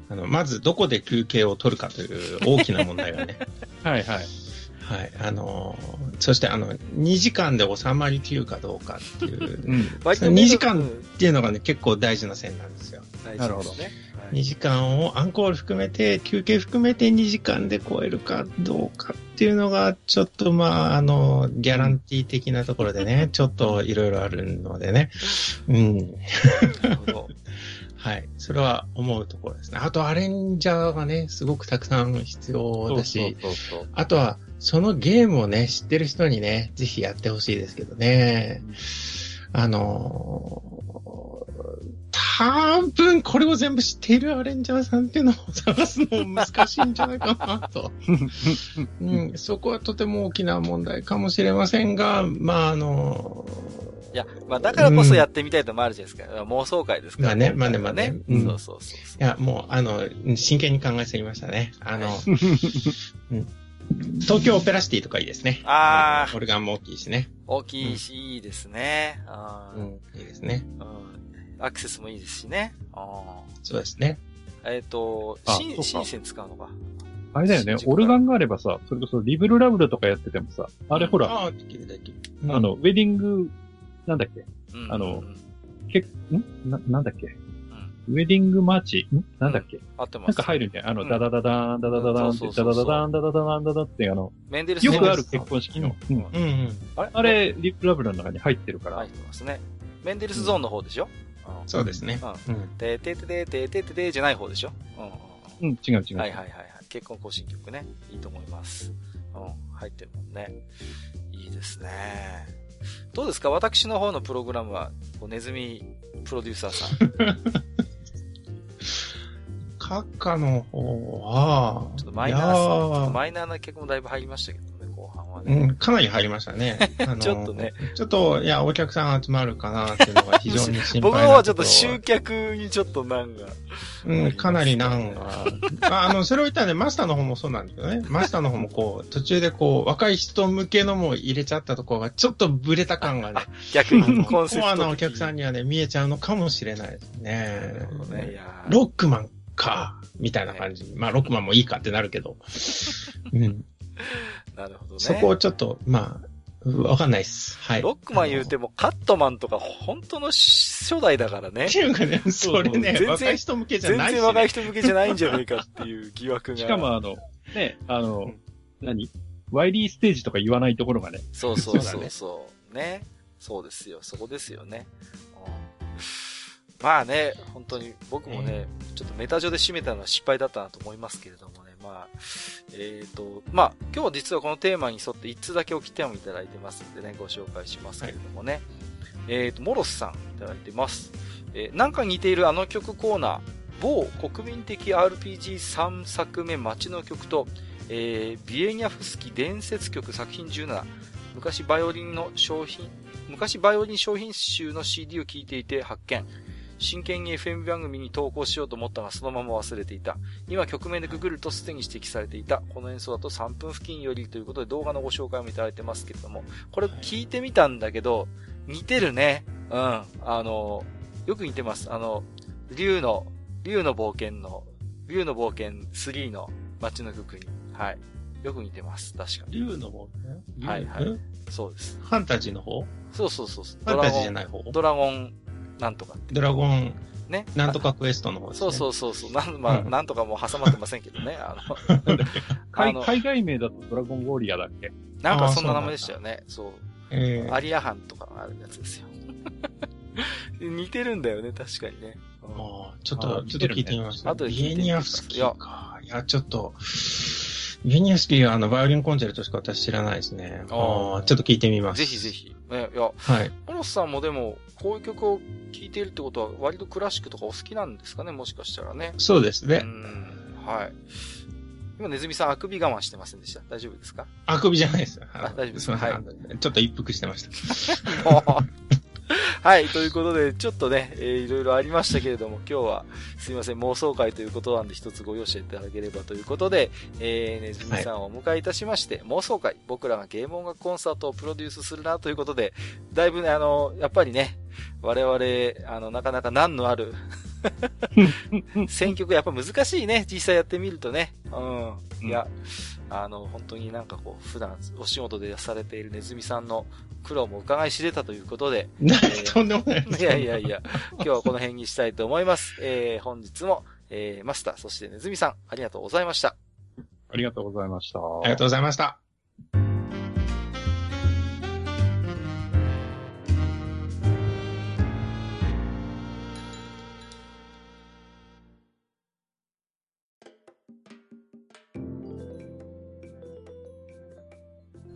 あの、まずどこで休憩を取るかという大きな問題がね。
はいはい。
はい。あのそしてあの、2時間で収まりきるかどうかっていう、うん、2時間っていうのがね、結構大事な線なんですよ。
なるほどね。
2時間をアンコール含めて、休憩含めて2時間で超えるかどうかっていうのが、ちょっとまあ、あの、ギャランティー的なところでね、ちょっといろいろあるのでね。うん。なるほど。はい。それは思うところですね。あと、アレンジャーがね、すごくたくさん必要だし、そうそうそうあとは、そのゲームをね、知ってる人にね、ぜひやってほしいですけどね。あの多分これを全部知っているアレンジャーさんっていうのを探すの難しいんじゃないかなと。うん、そこはとても大きな問題かもしれませんが、まあ、あの
いや、まあだからこそやってみたいともあるじゃないですか。うん、妄想会ですから、
ね。まあね、まあね、まあね。
うん、そうそうそう
いや、もう、あの、真剣に考えすぎましたね。あの、うん東京オペラシティとかいいですね。ああ。オルガンも大きいしね。
大きいし、いいですね。
うん、いいですね。
うんアクセスもいいですしね。あ
そうですね。
えっ、ー、と、シン、シンセン使うのか？
あれだよね、オルガンがあればさ、それこそリブルラブルとかやっててもさ、あれほら。あの、ウェディング、なんだっけ、うん、あの、け、ん？な、なんだっけ、ウェディングマーチ、ん？なんだっけ、
合ってます、
なんか入るんたい。あの、ダダダダン、ダダダダンって、ダダダダン、ダダダダン、ダダって、あの、メンデルスよくある結婚式の。うん。うん。あれ、あれ、リップラブルの中に入ってるから。
入ってますね。メンデルスゾーンの方でしょ
そうですね。
うん。で、てててててててじゃない方でしょ
うん。うん、違う違う。
はいはいはい。結婚更新曲ね。いいと思います。うん、入ってるもんね。いいですね。どうですか？私の方のプログラムは、ネズミプロデューサーさん。
カッカの方は、
ちょっとマイナー、マイナーな曲もだいぶ入りましたけど。
うん、かなり入りましたね。
あのちょっとね。
ちょっと、いや、お客さん集まるかなっていうのが非常に心配
僕はちょっと集客にちょっと難が。
うん、かなり難が。あの、それを言ったらね、マスターの方もそうなんですけどね。マスターの方もこう、途中でこう、若い人向けのも入れちゃったところが、ちょっとブレた感がね。
逆にコンセプト。コア
なお客さんにはね、見えちゃうのかもしれないですね。なるほどね。ロックマンか、みたいな感じ。まあ、ロックマンもいいかってなるけど。うん。
なるほどね。
そこをちょっと、まあ、わかんないっす。はい。
ロックマン言うても、カットマンとか本当の初代だからね。
っていうかね、それね、若い人向けじゃない、
ね、全然若い人向けじゃないんじゃないかっていう疑惑が。
しかもあの、ね、あの、うん、何？ワイリーステージとか言わないところがね。
そうそうそうそう。ね。そうですよ。そこですよね。まあね、本当に僕もね、ちょっとメタ上で締めたのは失敗だったなと思いますけれどもね、まあ、えっ、ー、と、まあ、今日実はこのテーマに沿って1つだけ置き手もいただいてますんでね、ご紹介しますけれどもね、はい、えっ、と、モロスさんいただいてます。えー、なんか似ているあの曲コーナー、某国民的 RPG3 作目街の曲と、えー、ビエニャフスキ伝説曲作品17、昔バイオリンの商品、昔バイオリン商品集の CD を聴いていて発見。真剣に FM 番組に投稿しようと思ったがそのまま忘れていた。今曲名でググるとすでに指摘されていた。この演奏だと3分付近よりということで動画のご紹介もいただいてますけれども、これ聞いてみたんだけど、似てるね。うん。あの、よく似てます。あの、竜の、竜の冒険の、竜の冒険3の街の曲に。はい。よく似てます。確かに。
竜の冒
険？はいはい。そうです。
ファンタジーの方？
そうそうそう。
ファンタジーじゃない方？
ドラゴンなんとか
ドラゴン、ね。なんとかクエストの方
ですね。そうそうそうそう。なん、まあ、なんとかもう挟まってませんけどね。あ
の、海外名だとドラゴンウォリアだっけ？
なんかそんな名前でしたよね。そう。えー、アリアハンとかあるやつですよ。似てるんだよね、確かにね。
ああ、ちょっと、ちょっと聞いてみました。あとビエニアフスキーか。いや、ちょっと、ビエニアフスキーはあの、バイオリンコンチェルトしか私知らないですね。ああ、ちょっと聞いてみます。
ぜひぜひ。ね、いや、はい。モロスさんもでも、こういう曲を聴いているってことは、割とクラシックとかお好きなんですかね、もしかしたらね。
そうですね。
はい。今、ネズミさん、あくび我慢してませんでした？大丈夫ですか？
あくびじゃないです。
あ、大丈夫です。
はい。ちょっと一服してました。
もう、はい、ということで、ちょっとね、えー、いろいろありましたけれども、今日は、すいません、妄想会ということなんで、一つご容赦いただければということで、えー、ねずみさんをお迎えいたしまして、はい、妄想会、僕らがゲーム音楽コンサートをプロデュースするなということで、だいぶね、あの、やっぱりね、我々、あの、なかなか難のある 選曲やっぱ難しいね、実際やってみるとね。うん。いや、あの、本当になんかこう、普段お仕事でされているネズミさんの苦労も伺い知れたということで。
えー、とんでもない
いやいやいや、今日はこの辺にしたいと思います。えー、本日も、えー、マスター、そしてネズミさん、ありがとうございました。
ありがとうございました。あ
りがとうございました。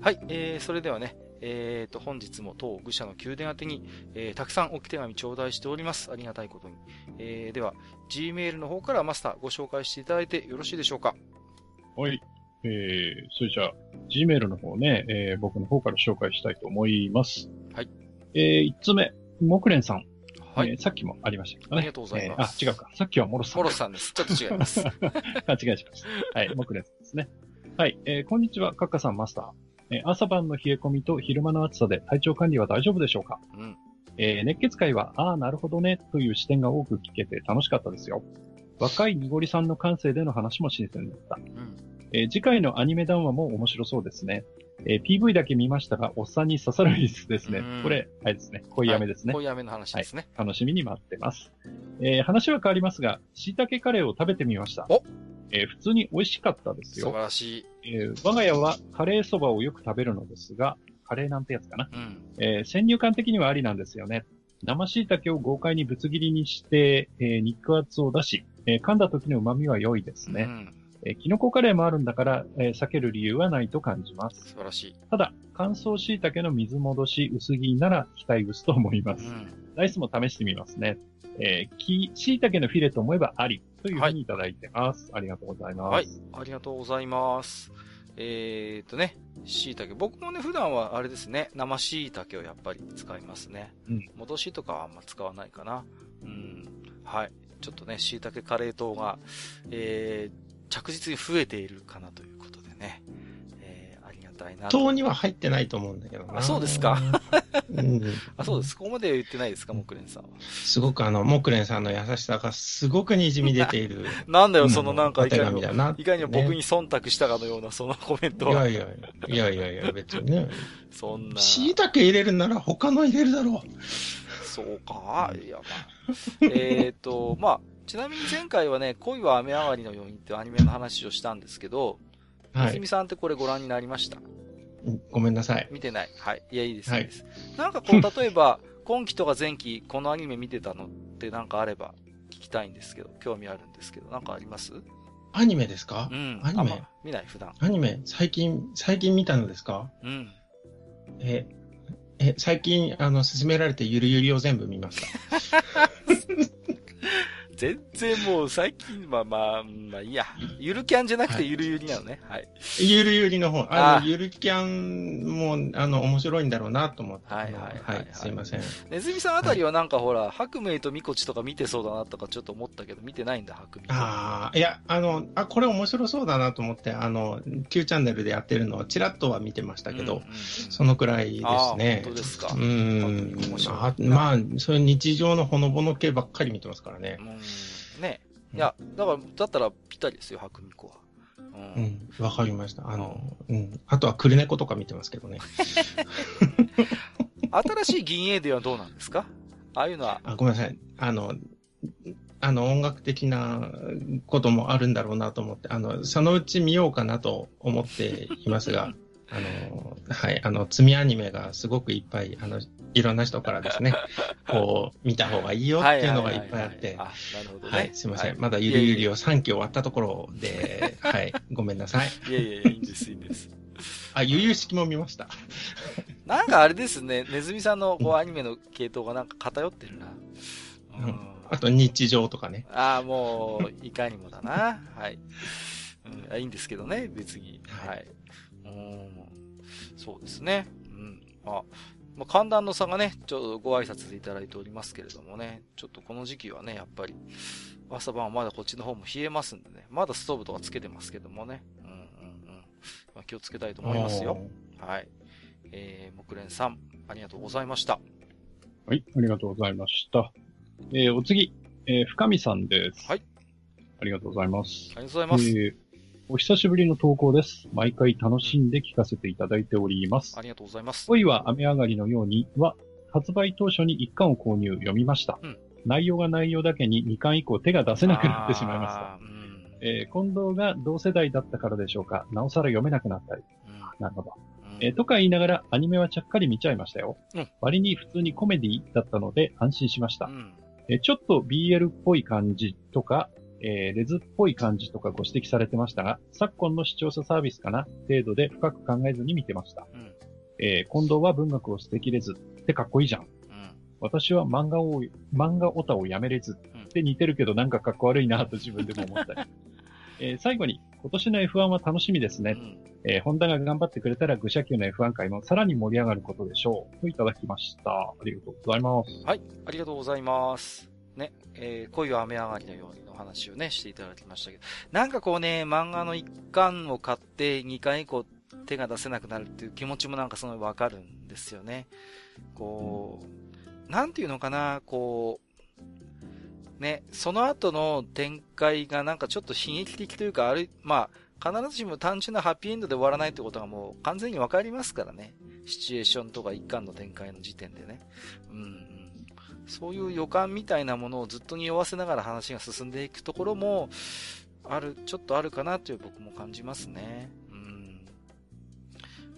はい、えー、それではね、えーと、本日も当愚者の宮殿宛てに、えー、たくさん置き手紙頂戴しております。ありがたいことに。えー、では、Gmail の方からマスターご紹介していただいてよろしいでしょうか？
はい。えー、それじゃあ、Gmail の方ね、えー、僕の方から紹介したいと思います。
はい。
えー、1つ目、木蓮さん。はい、えー、さっきもありましたけど
ね。ありがとうございま
す。えー、あ、違うか。さっきはモロさん。
モロさんです。ちょっと違います。
勘違いしました。はい、木蓮さんですね。はい、えー、こんにちは、カッカさんマスター。え朝晩の冷え込みと昼間の暑さで体調管理は大丈夫でしょうか、うん、えー、熱血会は、ああ、なるほどね、という視点が多く聞けて楽しかったですよ。若い濁りさんの感性での話も新鮮だった。うん、えー、次回のアニメ談話も面白そうですね。えー、PV だけ見ましたが、おっさんに刺さるリスですね。これ、あれですね。恋飴ですね。
恋飴の話ですね、
はい。楽しみに待ってます。えー、話は変わりますが、椎茸カレーを食べてみました。
お
えー、普通に美味しかったですよ。
素晴らしい。
えー、我が家はカレーそばをよく食べるのですが、カレーなんてやつかな。うん、えー、先入観的にはありなんですよね。生椎茸を豪快にぶつ切りにして、えー、肉厚を出し、えー、噛んだ時の旨味は良いですね。うんえー、キノコカレーもあるんだから、えー、避ける理由はないと感じます。
素晴らしい。
ただ、乾燥椎茸の水戻し薄切りなら期待薄と思います。うん、ライスも試してみますね。えー、き、椎茸のフィレと思えばありというふうにいただいてます。はい、ありがとうございます。はい、
ありがとうございます。えー、っとね、椎茸。僕もね、普段はあれですね、生椎茸をやっぱり使いますね。うん。戻しとかはあんま使わないかな。うん。はい。ちょっとね、椎茸カレー糖が、えー、着実に増えているかなということでね。たいな。
塔には入ってないと思うんだけどな。
あ、そうですか。うん、あ、そうです。そこまでは言ってないですか、木蓮さんは。
すごくあの、木蓮さんの優しさがすごく滲み出ている。
なんだよ、そのなんか、いかにも、いかにも僕に忖度したかのような、そのコメント
は。いやいやいや、いやいや別にね。
そんな。
椎茸入れるなら他の入れるだろ
う。そうか。いや、まあ。えっと、まあ、ちなみに前回はね、恋は雨上がりのようにってアニメの話をしたんですけど、はい。泉さんってこれご覧になりました？
ごめんなさい。
見てない。はい。いや、いいです、はい、いいです。なんかこう、例えば、今期とか前期、このアニメ見てたのってなんかあれば聞きたいんですけど、興味あるんですけど、なんかあります？
アニメですか？
うん。
アニメ、
見ない普段。
アニメ最近、最近見たのですか？
うん。
え、え、最近、あの、勧められてゆるゆりを全部見ました。
全然もう最近、まあまあ、まあいいや。ゆるキャンじゃなくてゆるゆりなのね。はい。
ゆるゆりの方。あの、ゆるキャンも、あの、面白いんだろうなと思って。
はいはいはい、はい。
すいません。
ネズミさんあたりはなんかほら、白明とミコチとか見てそうだなとかちょっと思ったけど、見てないんだ、白明。
ああ、いや、あの、あ、これ面白そうだなと思って、あの、Q チャンネルでやってるのをちらっとは見てましたけど、そのくらいですね。
本当ですか。
うん。あまあ、そういう日常のほのぼの系ばっかり見てますからね。うん
ね。いや、だから、だったらぴったりですよ、白ミコは。
うん。わ、うん、かりました。あの、うん。あとはクルネコとか見てますけどね。
新しい銀英ではどうなんですか？ああいうのは。
あ、ごめんなさい。あの、あの、音楽的なこともあるんだろうなと思って、あの、そのうち見ようかなと思っていますが、あの、はい、あの、積みアニメがすごくいっぱい、あの、いろんな人からですね、こう、見た方がいいよっていうのがいっぱいあって、
なるほど、ね、
はい、すいません。はい、まだゆるゆりを3期終わったところで、はい、ごめんなさい。
いやいやいや、いいんです、いいんです。
あ、ゆゆ式も見ました。
なんかあれですね、ネズミさんのこうアニメの系統がなんか偏ってるな。
うん、あと日常とかね。
ああ、もう、いかにもだな。はい。ううん、いいんですけどね、別に。はい。うん。そうですね。うん。あ、まあ、寒暖の差がね、ちょっとご挨拶でいただいておりますけれどもね、ちょっとこの時期はね、やっぱり、朝晩はまだこっちの方も冷えますんでね、まだストーブとかつけてますけどもね、うんうんうん。まあ、気をつけたいと思いますよ。はい。えー、木蓮さん、ありがとうございました。
はい、ありがとうございました。えー、お次、えー、深見さんです。
はい。
ありがとうございます。
ありがとうございます。えー、
お久しぶりの投稿です。毎回楽しんで聞かせていただいております。
ありがとうございます。
恋は雨上がりのようには、発売当初に1巻を購入、読みました。うん、内容が内容だけに2巻以降手が出せなくなってしまいました。うん、えー、近藤が同世代だったからでしょうか、なおさら読めなくなったり。うん、なるほど。えー、とか言いながらアニメはちゃっかり見ちゃいましたよ。うん、割に普通にコメディだったので安心しました。うん、えー、ちょっと BL っぽい感じとか、えー、レズっぽい感じとかご指摘されてましたが、昨今の視聴者サービスかな？程度で深く考えずに見てました。うん、えー、近藤は文学を捨てきれずってかっこいいじゃん。うん、私は漫画を、漫画オタをやめれずって似てるけどなんかかっこ悪いなと自分でも思ったり。えー、最後に、今年の F1 は楽しみですね。うん、えー、ホンダが頑張ってくれたら、愚者級の F1 界もさらに盛り上がることでしょう。といただきました。ありがとうございます。
はい、ありがとうございます。ね、えー、恋は雨上がりのようにの話をね、していただきましたけど、なんかこうね、漫画の一巻を買って2巻以降手が出せなくなるっていう気持ちもなんかすごいわかるんですよね。こう、なんていうのかな、こう、ね、その後の展開がなんかちょっと悲劇的というか、ある、まあ、必ずしも単純なハッピーエンドで終わらないってことがもう完全にわかりますからね。シチュエーションとか一巻の展開の時点でね。うん。そういう予感みたいなものをずっと匂わせながら話が進んでいくところも、ある、ちょっとあるかなという僕も感じますね。うん。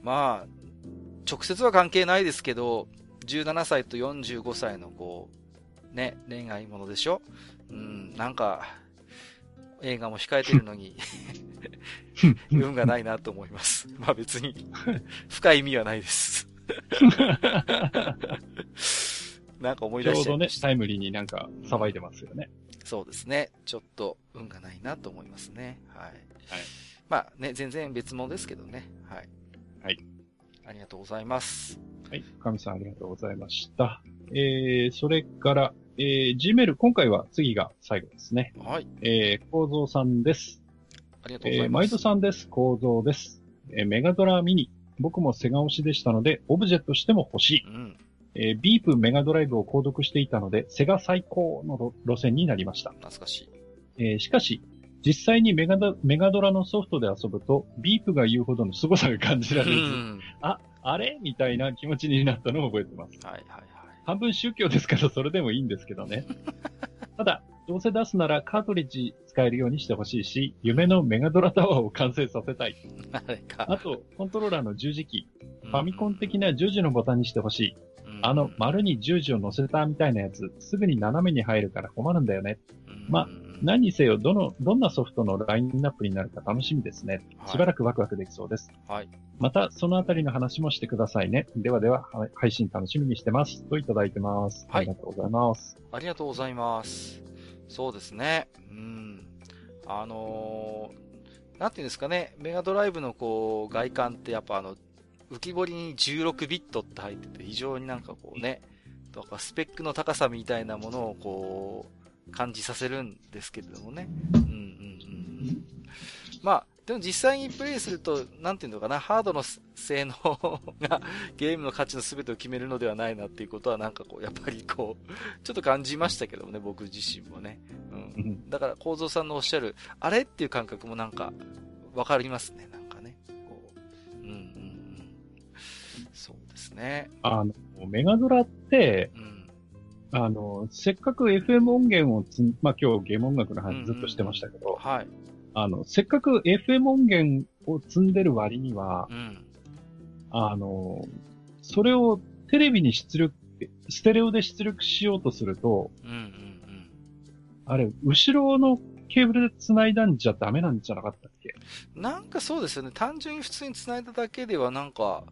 まあ、直接は関係ないですけど、17歳と45歳のこう、ね、恋愛ものでしょ？うん、なんか、映画も控えてるのに 運がないなと思います。まあ別に 深い意味はないです なんか思い出し
た。ちょうどね、タイムリーになんか騒いでますよね、
うん。そうですね。ちょっと運がないなと思いますね。はい。はい。まあね、全然別物ですけどね。はい。
はい。
ありがとうございます。
はい。神さんありがとうございました。えー、それから、えー、Gmail、今回は次が最後ですね。
はい。
えー、構造さんです。
ありがとうございます。えー、毎
度さんです。構造です。えー、メガドラミニ。僕もセガ推しでしたので、オブジェとしても欲しい。うん。えー、ビープメガドライブを購読していたので、セガ最高の路線になりました。
懐かしい。
えー、しかし、実際にメガドメガドラのソフトで遊ぶと、ビープが言うほどの凄さが感じられず、あ、あれ？みたいな気持ちになったのを覚えてます。
はいはいはい。
半分宗教ですからそれでもいいんですけどね。ただ、どうせ出すならカートリッジ使えるようにしてほしいし、夢のメガドラタワーを完成させたい。
あれか。
あと、コントローラーの十字キー、ファミコン的な十字のボタンにしてほしい。あの、丸に十字を乗せたみたいなやつ、すぐに斜めに入るから困るんだよね。まあ、何にせよ、どの、どんなソフトのラインナップになるか楽しみですね。しばらくワクワクできそうです。
はい。
また、そのあたりの話もしてくださいね。ではでは、配信楽しみにしてます。といただいてます。はい。ありがとうございます。
ありがとうございます。そうですね。うん。あのー、なんていうんですかね、メガドライブのこう、外観ってやっぱあの、浮き彫りに16ビットって入ってて、非常になんかこうね、とかスペックの高さみたいなものをこう、感じさせるんですけれどもね。うんうんうん。まあ、でも実際にプレイすると、なんていうのかな、ハードの性能がゲームの価値の全てを決めるのではないなっていうことはなんかこう、やっぱりこう、ちょっと感じましたけどもね、僕自身もね。うん。だから、構造さんのおっしゃる、あれっていう感覚もなんか、わかりますね。ですね。
あの、メガドラって、うん、あの、せっかく FM 音源をつまあ、今日ゲーム音楽の話ずっとしてましたけど、
うんうん、はい。
あの、せっかく FM 音源を積んでる割には、うん、あの、それをテレビに出力、ステレオで出力しようとすると、うんうんうん、あれ、後ろのケーブルで繋いだんじゃダメなんじゃなかったっけ？
なんかそうですよね。単純に普通に繋いだだけではなんか、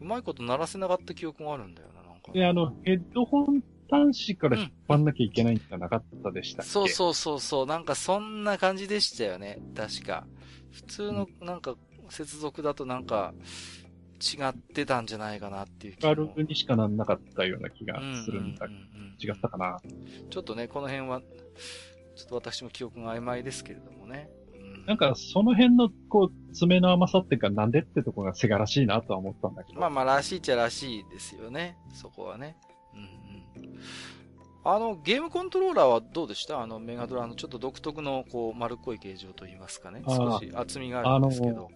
うまいこと鳴らせなかった記憶もあるんだよな、なんか。
で、あの、ヘッドホン端子から引っ張んなきゃいけないんじゃなかったでしたっけ、
そうそうそうそう。なんかそんな感じでしたよね。確か。普通のなんか接続だとなんか違ってたんじゃないかなっていう気
が。ガルにしかなんなかったような気がするんだ。違ったかな？
ちょっとね、この辺は、ちょっと私も記憶が曖昧ですけれどもね。
なんか、その辺の、こう、爪の甘さっていうか、なんでってとこがセガらしいなとは思ったんだけど。
まあまあ、らしいっちゃらしいですよね。そこはね。うんうん。あの、ゲームコントローラーはどうでした？あの、メガドラのちょっと独特の、こう、丸っこい形状といいますかね。少し厚みがあるんですけど。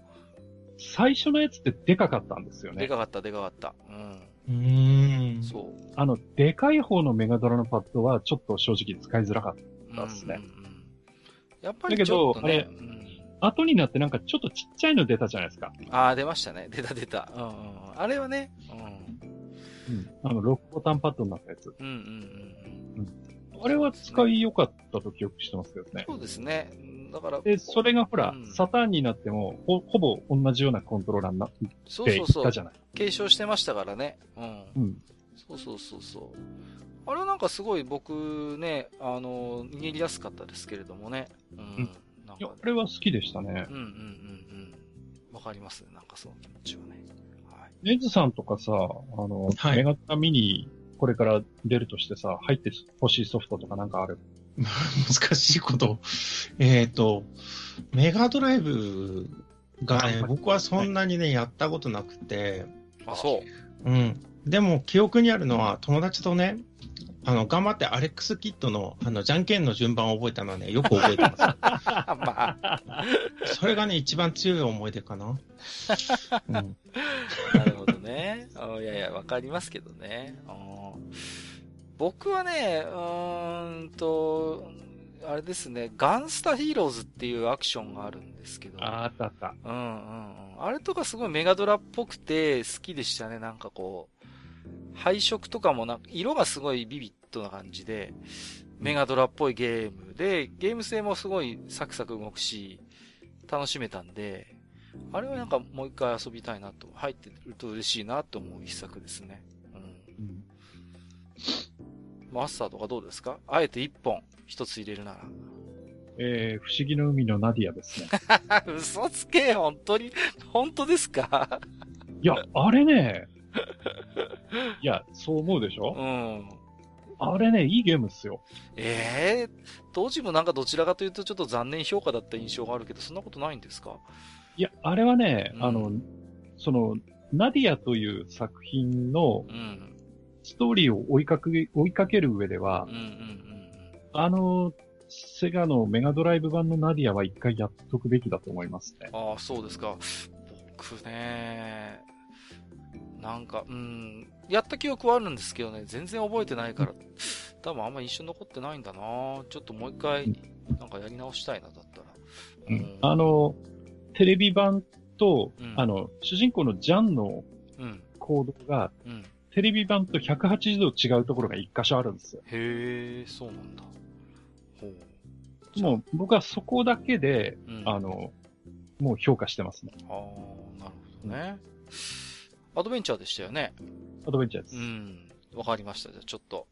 最初のやつってでかかったんですよね。
でかかった、でかかった。うん。
うん。
そう。あの、でかい方のメガドラのパッドは、ちょっと正直使いづらかったですね。うんうんうん、
やっぱりちょっと、ね、だけど、あれ、うん
後になってなんかちょっとちっちゃいの出たじゃないですか。
ああ、出ましたね。出た出た。うんうん。あれはね、
うん。うん。あの、6ボタンパッドになったやつ。
うんうんうん。
うん。あれは使い良かったと記憶してますけどね。
そうですね。だから。
で、それがほら、うん、サターンになってもほ、ほぼ同じようなコントローラーになって
そうそうそ
う。じゃない。
継承してましたからね。うん。うん。そうそうそうそう。あれはなんかすごい僕ね、あの、逃げりやすかったですけれどもね。うん。うん
いや、あれは好きでしたね。
うんうんうんうん。わかりますなんかその気持ちはね。
はい。ネズさんとかさ、あの、はい、メガタミニ、これから出るとしてさ、入って欲しいソフトとかなんかある？
難しいこと。えっ、ー、と、メガドライブがね、僕はそんなにね、やったことなくて。
あ、そ
う。うん。でも、記憶にあるのは、友達とね、あの、頑張ってアレックスキットの、あの、じゃんけんの順番を覚えたのはね、よく覚えてます。まあ。それがね、一番強い思い出かな。
うん、なるほどね。いやいや、わかりますけどね。僕はね、うーんと、あれですね、ガンスタヒーローズっていうアクションがあるんですけど。
あ、あったあった。
うんうんうん。あれとかすごいメガドラっぽくて好きでしたね。なんかこう、配色とかもな色がすごいビビッドな感じで、メガドラっぽいゲームで、ゲーム性もすごいサクサク動くし、楽しめたんで、あれはなんかもう一回遊びたいなと、入ってると嬉しいなと思う一作ですね。うん。うん、マスターとかどうですか？あえて一本、一つ入れるなら。
えー、不思議の海のナディアですね。
嘘つけ、本当に、本当ですか？
いや、あれね、いや、そう思うでしょ？
うん。
あれね、いいゲームっすよ。
ええー、当時もなんかどちらかというとちょっと残念評価だった印象があるけど、そんなことないんですか？
いや、あれはね、うん、あの、その、ナディアという作品の、ストーリーを追いかけ、追いかける上では、うんうんうん、あの、セガのメガドライブ版のナディアは一回やっとくべきだと思いますね。
ああ、そうですか。僕ね、なんか、うん、やった記憶はあるんですけどね、全然覚えてないから、多分あんまり一緒残ってないんだなちょっともう一回、なんかやり直したいな、だったら。
うん。あの、テレビ版と、うん、あの、主人公のジャンのコードが、うん、テレビ版と180度違うところが一箇所あるんですよ。
へえ、そうなんだ。
ほう。もう僕はそこだけで、うん、あの、もう評価してますね。
ああ、なるほどね。アドベンチャーでしたよね。
アドベンチャーです。
うん。わかりました。じゃあちょっと、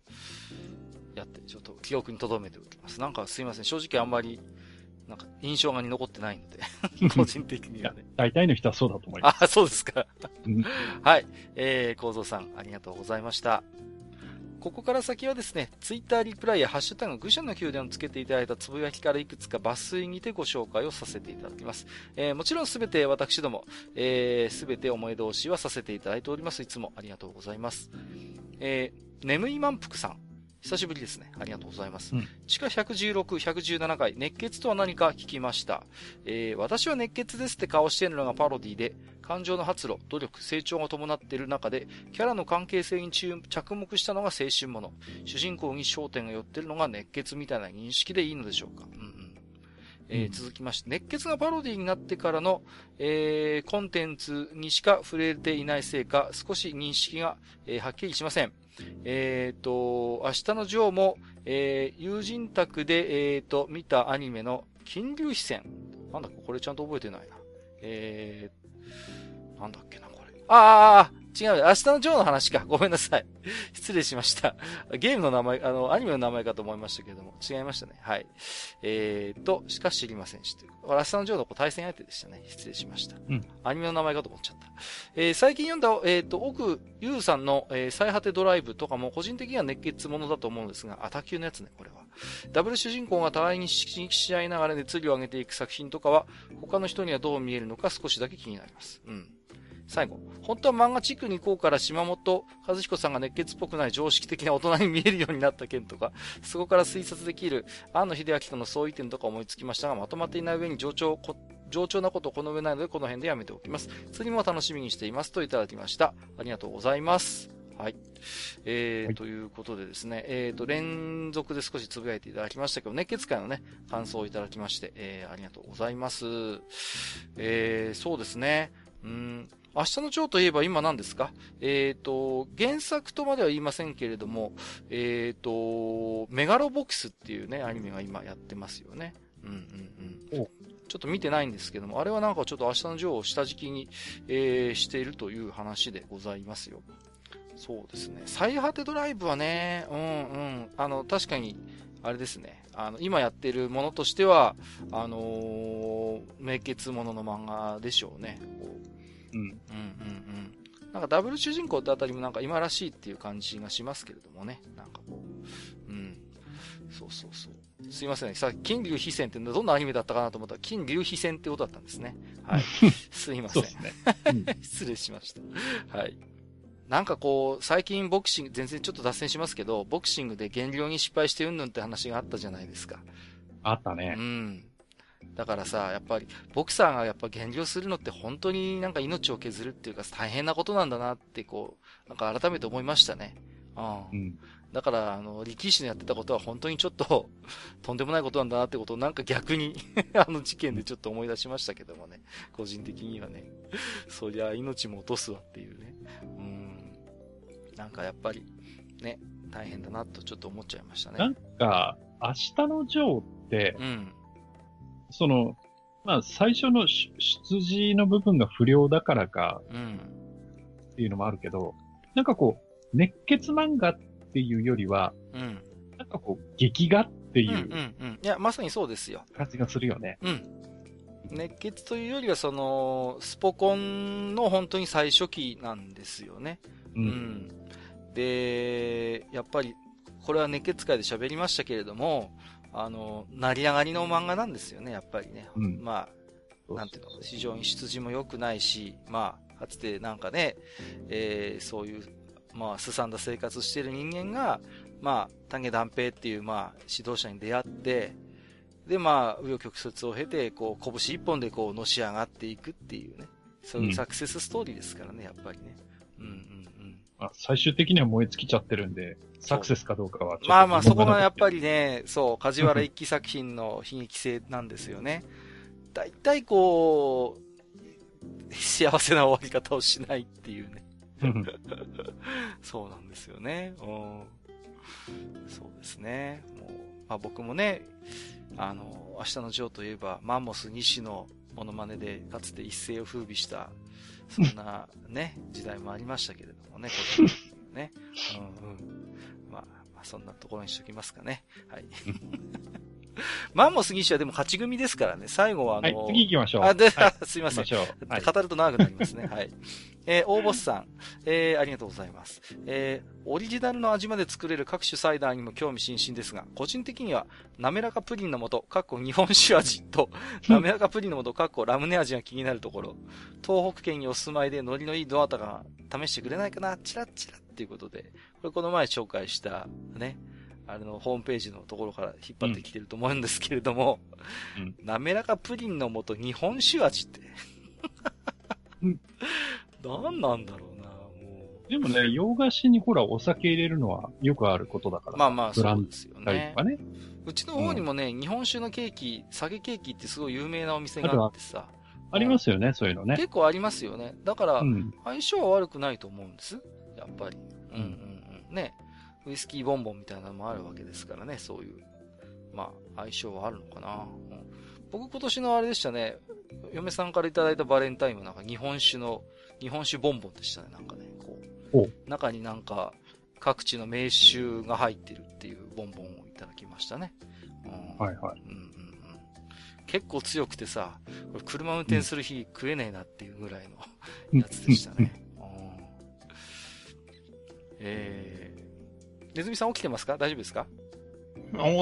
やって、ちょっと記憶に留めておきます。なんかすいません。正直あんまり、なんか印象が残ってないので 個人的にはね。
大体の人はそうだと思います。
あ、そうですかはい。えー、構造さん、ありがとうございました。ここから先はですね、ツイッターリプライやハッシュタグ愚者の宮殿をつけていただいたつぶやきからいくつか抜粋にてご紹介をさせていただきます。えー、もちろんすべて私ども、えす、べて思い通しはさせていただいております。いつもありがとうございます。えー、眠い満腹さん。久しぶりですね。ありがとうございます。うん、地下116、117回、熱血とは何か聞きました。えー、私は熱血ですって顔しているのがパロディで、感情の発露、努力、成長が伴っている中で、キャラの関係性に着目したのが青春もの。主人公に焦点が寄ってるのが熱血みたいな認識でいいのでしょうか。うんうんえー、続きまして、熱血がパロディになってからの、えー、コンテンツにしか触れていないせいか、少し認識が、えー、はっきりしません。えっ、ー、と、明日のジョーも、えー、友人宅で、えっ、ー、と、見たアニメの金龍飛線。なんだこれちゃんと覚えてないな。えー、なんだっけな、これ。ああ違う、明日のジョーの話か。ごめんなさい。失礼しました。ゲームの名前、あの、アニメの名前かと思いましたけども、違いましたね。はい。えーと、しかし知りませんし、という。明日のジョーの対戦相手でしたね。失礼しました。うん。アニメの名前かと思っちゃった。えー、最近読んだ、えーと、奥優さんの、えー、最果てドライブとかも個人的には熱血ものだと思うんですが、あ、卓球のやつね、これは。ダブル主人公が互いに刺激し合いながら熱量を上げていく作品とかは、他の人にはどう見えるのか少しだけ気になります。うん。最後。本当は漫画チックに行こうから島本和彦さんが熱血っぽくない常識的な大人に見えるようになった件とか、そこから推察できる庵野秀明との相違点とか思いつきましたが、まとまっていない上に上長、上長なことをこの上ないので、この辺でやめておきます。次も楽しみにしていますといただきました。ありがとうございます。はい。えー、はい、ということでですね、えーと、連続で少しつぶやいていただきましたけど、熱血会のね、感想をいただきまして、えー、ありがとうございます。えー、そうですね、うん、明日の蝶といえば今何ですか？えっ、ー、と、原作とまでは言いませんけれども、えっ、ー、と、メガロボックスっていうね、アニメが今やってますよね。うんうんうん。ちょっと見てないんですけども、あれはなんかちょっと明日のジョーを下敷きに、えー、しているという話でございますよ。そうですね。最果てドライブはね、うんうん、あの、確かに、あれですね。あの、今やってるものとしては、あのー、名傑ものの漫画でしょうね。うん。うんうんうん。なんかダブル主人公ってあたりもなんか今らしいっていう感じがしますけれどもね。なんかこう。うん。そうそうそう。すいません、ね。さ、金龍飛戦ってどんなアニメだったかなと思ったら、金龍飛戦ってことだったんですね。はい。すいません。ね。うん、失礼しました。はい。なんかこう、最近ボクシング、全然ちょっと脱線しますけど、ボクシングで減量に失敗してうんぬんって話があったじゃないですか。
あったね。
うん。だからさ、やっぱり、ボクサーがやっぱ減量するのって本当になんか命を削るっていうか大変なことなんだなってこう、なんか改めて思いましたね。うん。だから、あの、力士のやってたことは本当にちょっと、とんでもないことなんだなってことをなんか逆に あの事件でちょっと思い出しましたけどもね。個人的にはね。そりゃ命も落とすわっていうね。うん。なんかやっぱり、ね、大変だなとちょっと思っちゃいましたね。
なんか、明日のジョーって、うん。その、まあ、最初の出自の部分が不良だからか、うん。っていうのもあるけど、なんかこう、熱血漫画っていうよりは、うん。なんかこう、劇画っていう。うん
うんうん。いや、まさにそうですよ。
感じがするよね。
うん。熱血というよりは、その、スポコンの本当に最初期なんですよね。うん。うん、で、やっぱり、これは熱血界で喋りましたけれども、あの、成り上がりの漫画なんですよね、やっぱりね。うん、まあ、なんていうの、非常に出自も良くないし、まあ、かつてなんかね、えー、そういう、まあ、すさんだ生活してる人間が、まあ、丹下断平っていう、まあ、指導者に出会って、で、まあ、紆余曲折を経て、こう、拳一本でこう、のし上がっていくっていうね、そういうサクセスストーリーですからね、やっぱりね。うんうんうん。
あ最終的には燃え尽きちゃってるんで、サクセスかどうかは
まあまあ、そこがやっぱりね、そう、梶原一騎作品の悲劇性なんですよね。大体こう、幸せな終わり方をしないっていうね。そうなんですよね。うん。そうですね。もう、まあ僕もね、あの、明日のジョーといえば、マンモス西のモノマネで、かつて一世を風靡した、そんなね、時代もありましたけれどもね、こね。うんうん。まあ、まあ、そんなところにしときますかね。はい。マンモスギシはでも勝ち組ですからね。最後はあの、
はい、次行きましょう。
あ、で、
は
い、すいません。はい、語ると長くなりますね。はい。えー、大ボスさん、えー、ありがとうございます。えー、オリジナルの味まで作れる各種サイダーにも興味津々ですが、個人的には、滑らかプリンの素、かっこ日本酒味と、滑らかプリンの素、かっこラムネ味が気になるところ、東北県にお住まいでノリのいいドアタが試してくれないかな、チラッチラッっていうことで、これこの前紹介した、ね、あれのホームページのところから引っ張ってきてると思うんですけれども、うん、滑らかプリンの素日本酒味って。何なんだろうな、も
う。でもね、洋菓子にほらお酒入れるのはよくあることだから。
まあまあ、そうですよね。ねうちの方にもね、うん、日本酒のケーキ、酒ケーキってすごい有名なお店があってさ。
ありますよね、そういうのね。
結構ありますよね。だから、相性は悪くないと思うんです。やっぱり。うんうんうん。ね。ウイスキーボンボンみたいなのもあるわけですからね、そういう。まあ、相性はあるのかな。うん、僕今年のあれでしたね、嫁さんからいただいたバレンタインはなんか日本酒の、日本酒ボンボンでしたね、なんかね、こう。中になんか各地の名酒が入ってるっていうボンボンをいただきましたね。
うん、はいはい。うんうんうん。
結構強くてさ、これ車運転する日食えねえなっていうぐらいのやつでしたね。うん、えー、ネズミさん起きてますか？大丈夫ですか？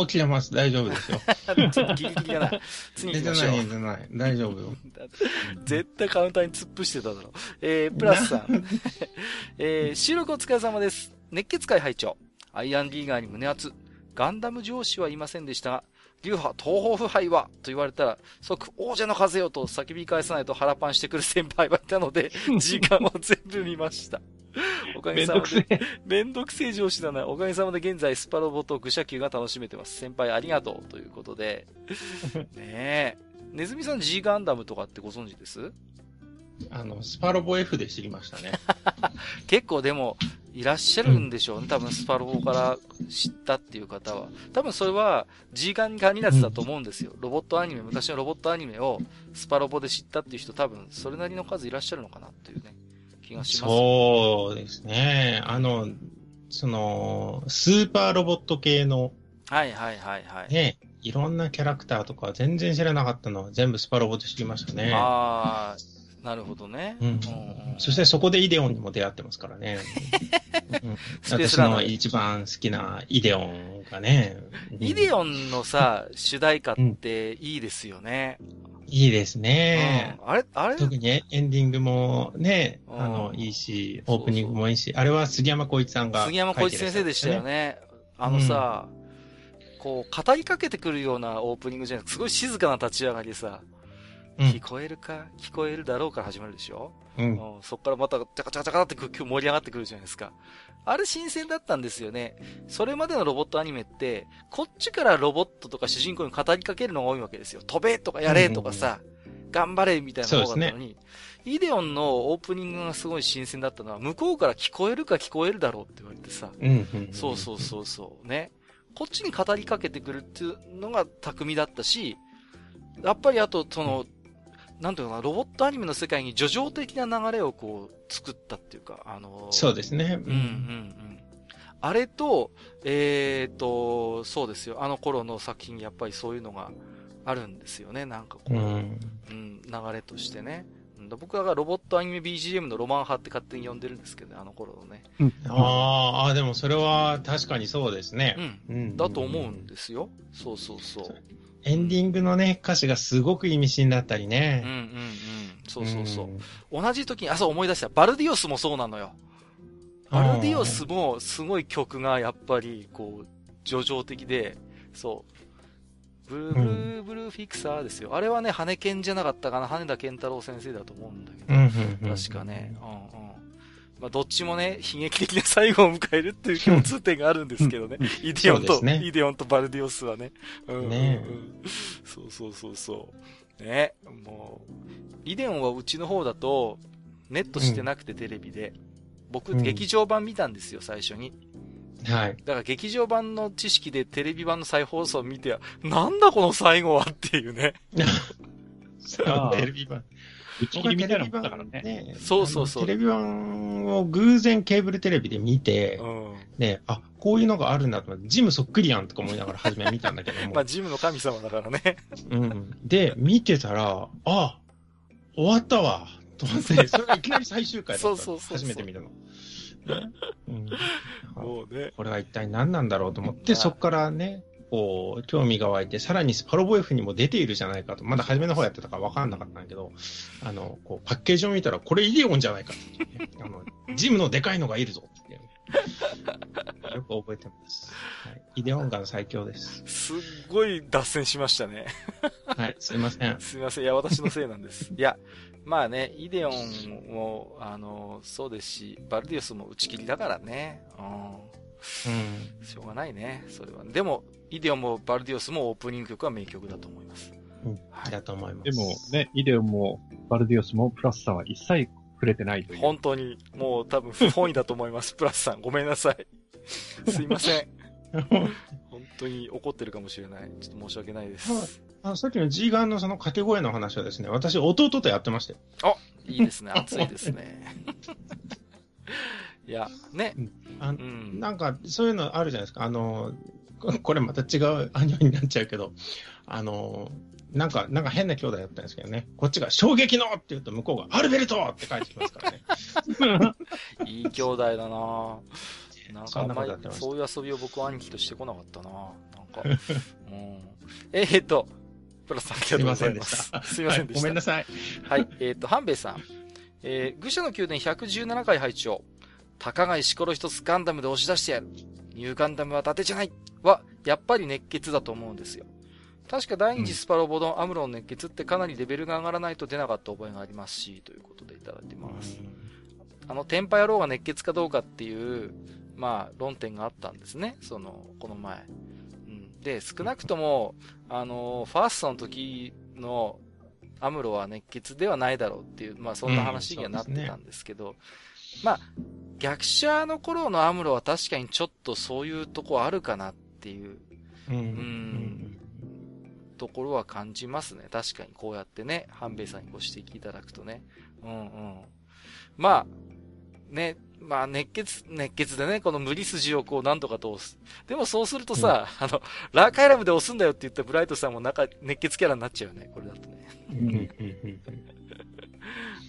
起きてます。大丈夫ですよ。
ギリギリだな。次行きましょう。
出てない、出てない。大丈夫よ。
絶対カウンターに突っ伏してただろう。えー、プラスさん。えー、収録お疲れ様です。熱血会拝聴アイアンリーガーに胸熱。ガンダム上司はいませんでしたが、流派東方腐敗はと言われたら、即王者の風よと叫び返さないと腹パンしてくる先輩はいたので、時間を全部見ました。おかげさまで。めんどくせえ上司だな。おかげさまで現在スパロボと愚者級が楽しめてます。先輩ありがとうということで。ねえ。ネズミさん G ガンダムとかってご存知です？
あの、スパロボ F で知りましたね。
結構でも、いらっしゃるんでしょうね。多分スパロボから知ったっていう方は。多分それは G ガンに限らずだと思うんですよ。ロボットアニメ、昔のロボットアニメをスパロボで知ったっていう人多分それなりの数いらっしゃるのかなっていうね、気がします、
そうですね。あの、その、スーパーロボット系の、
はいはいはいはい。
ね、いろんなキャラクターとか全然知らなかったのは全部スパロボで知りましたね。
ああ、なるほどね。
うん。そしてそこでイデオンにも出会ってますからね。うん、私の一番好きなイデオンがね。
イデオンのさ、主題歌っていいですよね。
いいですね。
あれあれ？
特にエンディングもね、あの、いいし、オープニングもいいし、あれは杉山浩一さんが、
杉山浩一先生でしたよね。あのさ、こう、語りかけてくるようなオープニングじゃなくて、すごい静かな立ち上がりでさ、聞こえるか聞こえるだろうから始まるでしょ？うん。そっからまた、チャカチャカチャカって盛り上がってくるじゃないですか。あれ新鮮だったんですよね。それまでのロボットアニメって、こっちからロボットとか主人公に語りかけるのが多いわけですよ。飛べとかやれとかさ、頑張れみたいな方だったのに、ね、イデオンのオープニングがすごい新鮮だったのは、向こうから聞こえるか聞こえるだろうって言われてさ、そうそうそうそう、ね。こっちに語りかけてくるっていうのが巧みだったし、やっぱりあと、その、なんていうかな、ロボットアニメの世界に叙情的な流れをこう、作ったっていうか、あのー、
そうですね。
うんうんうん。あれと、えっ、ー、と、そうですよ。あの頃の作品、やっぱりそういうのがあるんですよね。なんかこう、うん、うん、流れとしてね。僕はロボットアニメ BGM のロマン派って勝手に呼んでるんですけどね、あの頃のね。
うん、ああ、でもそれは確かにそうですね。
うん。だと思うんですよ。そうそうそう。
エンディングのね、歌詞がすごく意味深だったりね。
うんうんうん。そうそうそう。うん、同じ時に、あ、そう思い出した。バルディオスもそうなのよ。バルディオスもすごい曲がやっぱり、こう、叙情的で、そう。ブルー、ブルー、ブルーフィクサーですよ。あれはね、羽根じゃなかったかな。羽田健太郎先生だと思うんだけど。うんうんうん、確かね。うんうん。まあ、どっちもね、悲劇的な最後を迎えるっていう共通点があるんですけどね。イデオンと、ね、イデオンとバルディオスはね。うん、うん、ねそうそうそうそう。ね、もう、イデオンはうちの方だと、ネットしてなくてテレビで、僕、劇場版見たんですよ、最初に。
はい。
だから劇場版の知識でテレビ版の再放送を見て、なんだこの最後はっていうね。
テレビ版。
打ち切りみたいなもんだからね。ね
そうそうそう。
テレビ版を偶然ケーブルテレビで見て、うん、ね、あ、こういうのがあるんだとジムそっくりやんとか思いながら初め見たんだけども。
まあ、ジムの神様だからね。
うん。で、見てたら、あ、終わったわ、と思って、それがいきなり最終回だった。そうそうそう。初めて見たの。うん、もうね。これは一体何なんだろうと思って、そこからね、こう、興味が湧いて、さらにスパロボ F にも出ているじゃないかと、まだ初めの方やってたから分かんなかったんだけど、あの、こう、パッケージを見たら、これイデオンじゃないかって、ね、あの、ジムのでかいのがいるぞって、ね、よく覚えてます。はい、イデオンが最強です。
すっごい脱線しましたね。
はい、すいません。
すいません。いや、私のせいなんです。いや、まあね、イデオンも、あの、そうですし、バルディオスも打ち切りだからね。うん。うん。しょうがないね、それは。でも、イデオもバルディオスもオープニング曲は名曲だと思います。
うん。はい、だと思いま
す。でもね、イデオもバルディオスもプラスさんは一切触れてないという。
本当に、もう多分不本意だと思います。プラスさん、ごめんなさい。すいません。本当に怒ってるかもしれない。ちょっと申し訳ないです。
あさっきの G ガンのその掛け声の話はですね、私、弟とやってましたよ。
あ、いいですね。熱いですね。いや、ね。
あうん、なんか、そういうのあるじゃないですか。あの、これまた違うアニメになっちゃうけど、あの、なんか、なんか変な兄弟だったんですけどね。こっちが衝撃のって言うと向こうがアルベルトって返ってきますからね。
いい兄弟だななんかあんまりそういう遊びを僕は兄貴としてこなかったななんか。うん、えー、っと、プラスさんありがとうございます。すいませんでした。
ごめんなさい。
はい、えー、っと、半兵衛さん。えー、愚者の宮殿117回配置を、高貝しころ一つガンダムで押し出してやる。ニューガンダムは伊達じゃないは、やっぱり熱血だと思うんですよ。確か第二次スパロボドン、アムロン熱血ってかなりレベルが上がらないと出なかった覚えがありますし、ということでいただいてます。あの、天パ野郎が熱血かどうかっていう、まあ、論点があったんですね。その、この前。うん。で、少なくとも、あの、ファーストの時のアムロは熱血ではないだろうっていう、まあ、そんな話にはなってたんですけど、うん、まあ、逆者の頃のアムロは確かにちょっとそういうとこあるかなっていう、うん、うんところは感じますね。確かにこうやってね、半兵衛さんにご指摘いただくとね。うんうん。まあ、ね、まあ熱血、熱血でね、この無理筋をこうなんとか通す。でもそうするとさ、うん、あの、ラーカイラムで押すんだよって言ったブライトさんもなんか熱血キャラになっちゃうよね、これだとね。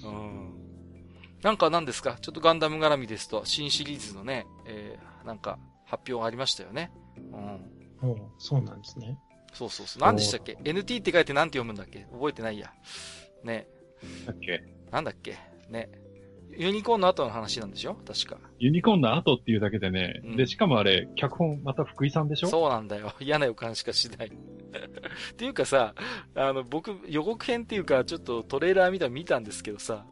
うん。なんか何ですか？ちょっとガンダム絡みですと、新シリーズのね、えー、なんか発表がありましたよね。
うん。そうなんですね。
そうそうそう。何でしたっけ ?NT って書いて何て読むんだっけ？覚えてないや。ね。
だっけ？
なんだっけ？ね。ユニコーンの後の話なんでしょ？確か。
ユニコーンの後っていうだけでね、うん、で、しかもあれ、脚本また福井さんでしょ？
そうなんだよ。嫌な予感しかしない。っていうかさ、あの、僕、予告編っていうか、ちょっとトレーラー見た見たんですけどさ、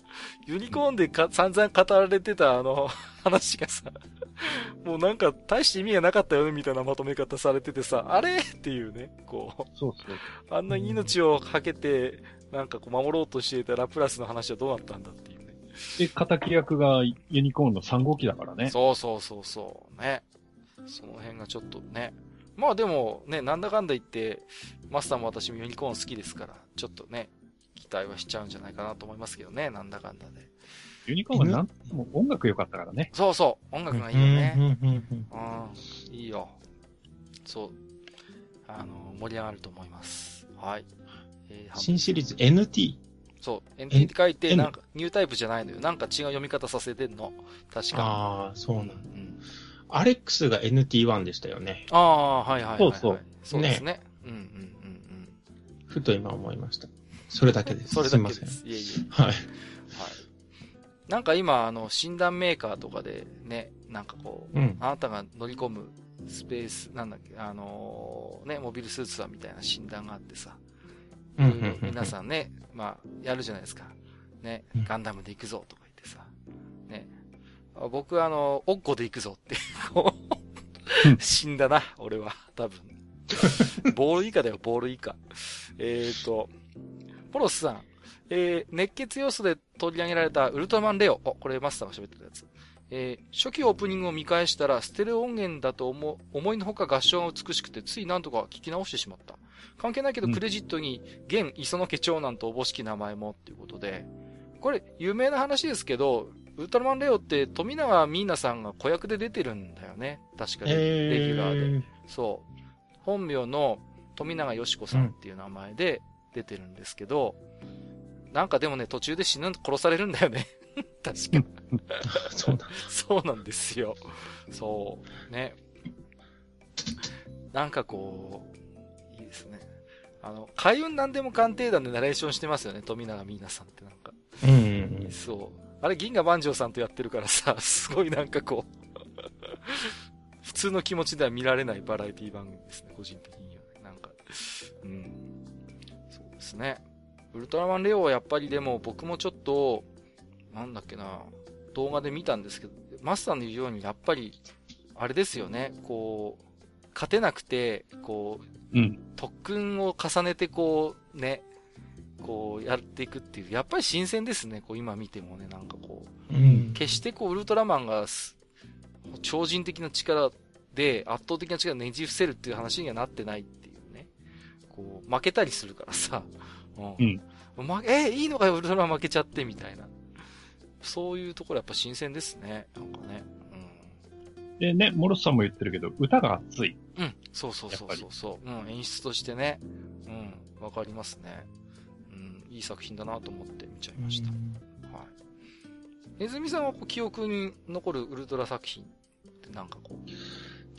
ユニコーンでか散々語られてたあの、話がさ、もうなんか大して意味がなかったよねみたいなまとめ方されててさ、あれ？っていうね、こ
う。そうそう。
あんなに命をかけて、なんかこう守ろうとしていたラプラスの話はどうなったんだっていうね。
で、仇役がユニコーンの3号機だからね。
そうそうそうそう。ね。その辺がちょっとね。まあでもね、なんだかんだ言って、マスターも私もユニコーン好きですから、ちょっとね、期待はしちゃうんじゃないかなと思いますけどね、なんだかんだで。
ユニコーンはなんも音楽良かったからね。
そうそう、音楽がいいよね。うん、いいよ。そう。あの、盛り上がると思います。はい。
えー、新シリーズ NT?
そう、NT って書いて、なんか、ニュータイプじゃないのよ。なんか違う読み方させてんの。確か
ああ、そうなんだ。うん。アレックスが NT1 でしたよね。
ああ、はいはいはい、はい。
そうそう。
そうですね。ねうんうんうんうん。
ふと今思いました。それだけです。
それだけです。すいえいえ。
はい。はい。
なんか今、あの、診断メーカーとかでね、なんかこう、うん、あなたが乗り込むスペース、なんだっけ、あのー、ね、モビルスーツはみたいな診断があってさ、いろいろ皆さんね、まあ、やるじゃないですか。ね、ガンダムで行くぞとか言ってさ、ね、僕はあの、オッコで行くぞって、こう、死んだな、俺は、多分。ボール以下だよ、ボール以下。えっ、ー、と、ポロスさん、えー、熱血要素で取り上げられたウルトラマンレオ。これマスターが喋ってたやつ。えー、初期オープニングを見返したら、ステレオ音源だと思、思いのほか合唱が美しくて、つい何とか聞き直してしまった。関係ないけど、クレジットに、現磯野家長男とおぼしき名前もっていうことで、これ、有名な話ですけど、ウルトラマンレオって富永ミーナさんが子役で出てるんだよね。確かに。レギュラーで。そう。本名の富永よしこさんっていう名前で出てるんですけど、うん、なんかでもね、途中で死ぬ、殺されるんだよね。確か。
そうなん
そうなんですよ。そう。ね。なんかこう。あの、海運なんでも鑑定団でナレーションしてますよね、富永美奈さんってなんか。
うん、うん。
そう。あれ、銀河万丈さんとやってるからさ、すごいなんかこう 普通の気持ちでは見られないバラエティ番組ですね、個人的にはね。なんか、うん。そうですね。ウルトラマンレオはやっぱりでも僕もちょっと、なんだっけな、動画で見たんですけど、マスターの言うようにやっぱり、あれですよね、こう、勝てなくて、こ
う、うん、
特訓を重ねてこう、ね、こうやっていくっていう、やっぱり新鮮ですね、こう今見てもね、なんかこう。うん、決してこうウルトラマンが超人的な力で圧倒的な力をねじ伏せるっていう話にはなってないっていうね。こう、負けたりするからさ。うん。うん、えいいのかよ、ウルトラマン負けちゃって、みたいな。そういうところやっぱ新鮮ですね。なんかね。
うん。でね、モロスさんも言ってるけど、歌が熱い。
うん。そうそうそうそうそう。うん。演出としてね。うん。わかりますね。うん。いい作品だなと思って見ちゃいました。はい。ネズミさんはこう記憶に残るウルトラ作品ってなんかこう？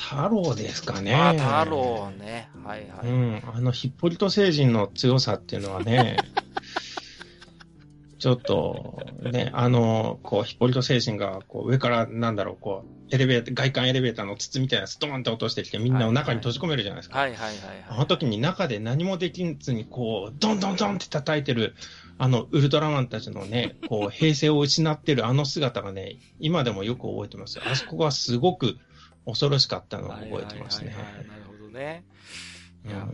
太郎ですかね。
あ、太郎ね。はいはい。う
ん。あの、ヒッポリト星人の強さっていうのはね、ちょっと、ね、あの、こう、ヒポリト精神が、こう、上から、なんだろう、こう、エレベーター、外観エレベーターの筒みたいなストーンって落としてきて、みんなを中に閉じ込めるじゃないですか。
はいはいはい、はい。あ
の時に中で何もできずに、こう、ドンドンドンって叩いてる、あの、ウルトラマンたちのね、こう、平静を失ってるあの姿がね、今でもよく覚えてます。あそこがすごく恐ろしかったのを覚えてますね。
なるほどね。
いや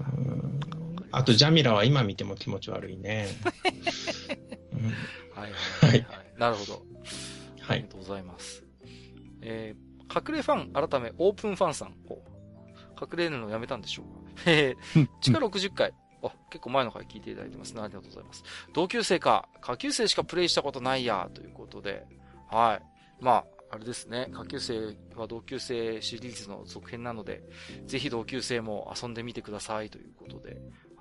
あと、ジャミラは今見ても気持ち悪いね。
はいはいはい、なるほど。はい。ありがとうございます。えー、隠れファン、改め、オープンファンさん。隠れるのやめたんでしょうか？えー、地下60回。あ、結構前の回聞いていただいてますね。ありがとうございます。同級生か、下級生しかプレイしたことないや、ということで。はい。まあ、あれですね。下級生は同級生シリーズの続編なので、ぜひ同級生も遊んでみてくださいということで。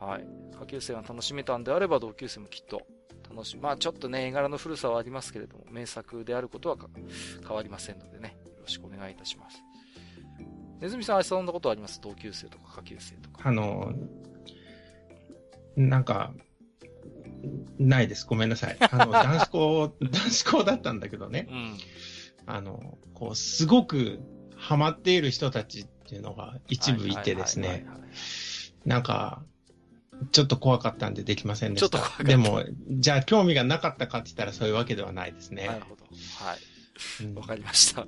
はい。下級生が楽しめたんであれば同級生もきっと楽しみ。まあちょっとね、絵柄の古さはありますけれども、名作であることは変わりませんのでね、よろしくお願いいたします。ネズミさん遊んだことあります？同級生とか下級生とか。
あの、なんか、ないです。ごめんなさい。あの、男子校、男子校だったんだけどね。うん、あの、こう、すごくハマっている人たちっていうのが一部いてですね。なんか、ちょっと怖かったんでできませんでした。ちょっと怖かった。でも、じゃあ興味がなかったかって言ったらそういうわけではないですね。
なるほど。はい。わ、うん、かりました。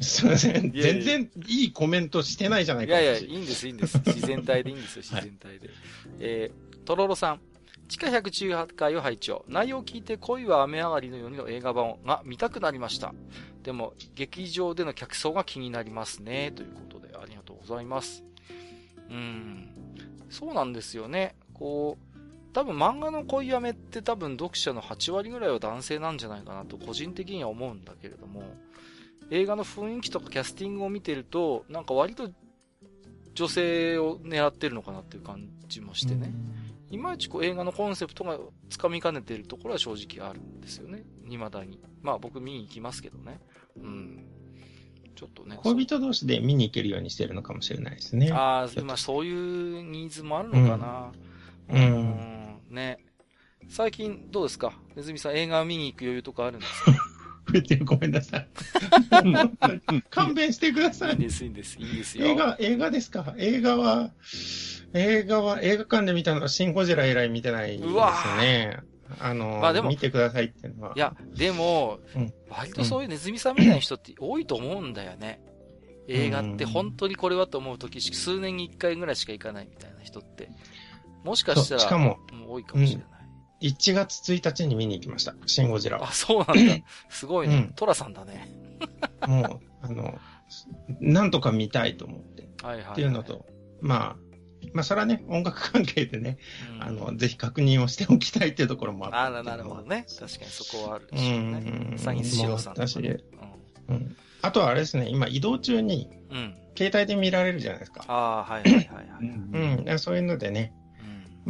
すみません。全然いいコメントしてないじゃないか
いやいや、いいんです、いいんです。自然体でいいんですよ、自然体で。はい、えー、とろろさん。地下118回を拝聴内容を聞いて恋は雨上がりのようにの映画版が見たくなりました。でも、劇場での客層が気になりますね。ということで、ありがとうございます。うん。そうなんですよね。こう、多分漫画の恋雨って多分読者の8割ぐらいは男性なんじゃないかなと個人的には思うんだけれども、映画の雰囲気とかキャスティングを見てると、なんか割と女性を狙ってるのかなっていう感じもしてね。いまいちこう映画のコンセプトがつかみかねてるところは正直あるんですよね。未だに。まあ僕見に行きますけどね。うん。ちょっとね。
恋人同士で見に行けるようにしてるのかもしれないですね。
ああ、まあそういうニーズもあるのかな。うんうん。ね。最近どうですか？ネズミさん映画見に行く余裕とかあるんですか？
ごめんなさい。勘弁してください。い
いです、いいです、いいですよ。
映画、映画ですか？映画は、映画は、映画館で見たのはシン・ゴジラ以来見てないですね。あの、まあでも、見てくださいっていうのは。
いや、でも、うん、割とそういうネズミさんみたいな人って多いと思うんだよね。映画って本当にこれはと思うとき、数年に一回ぐらいしか行かないみたいな人って。もしかしたら、
しかも、
多いかもしれない。
うん、1月1日に見に行きました。シン・ゴジラ。
あ、そうなんだ。すごいね。うん、トラさんだね。
もう、あの、なんとか見たいと思って。はいはい、はい、っていうのと、まあ、まあ、それはね、音楽関係でね、うん、あの、ぜひ確認をしておきたいっていうところもあって。
あなるほどね。確かにそこはあるでしょうね。うん。サインスシロさん、ね、私、うん。
うん。あとはあれですね、今移動中に、うん。携帯で見られるじゃないですか。
ああ、はいはいはいはい。
うん。そういうのでね、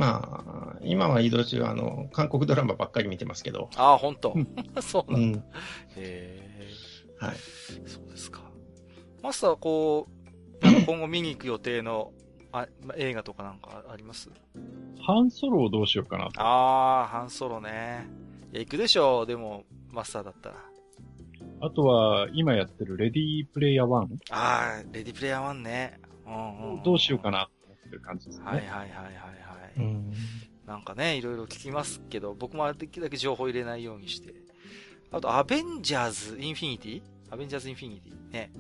まあ、今は移動中、あの、韓国ドラマばっかり見てますけど。
ああ、本当 そうなんだ。うん、へえ。
はい。
そうですか。マスター、こう、なんか 今後見に行く予定のあ映画とかなんかあります？
ハンソロをどうしようかな
ああ、ハンソロね。いや、行くでしょう、でも、マスターだったら。
あとは、今やってるレディープレイヤー1。
ああ、レディープレイヤー1ね。
うん、うん、どうしようかなって感じですね。
はいはいはいはい。うん、なんかね、いろいろ聞きますけど、僕もできるだけ情報入れないようにして。あと、アベンジャーズ・インフィニティ？アベンジャーズ・インフィニティ？ね。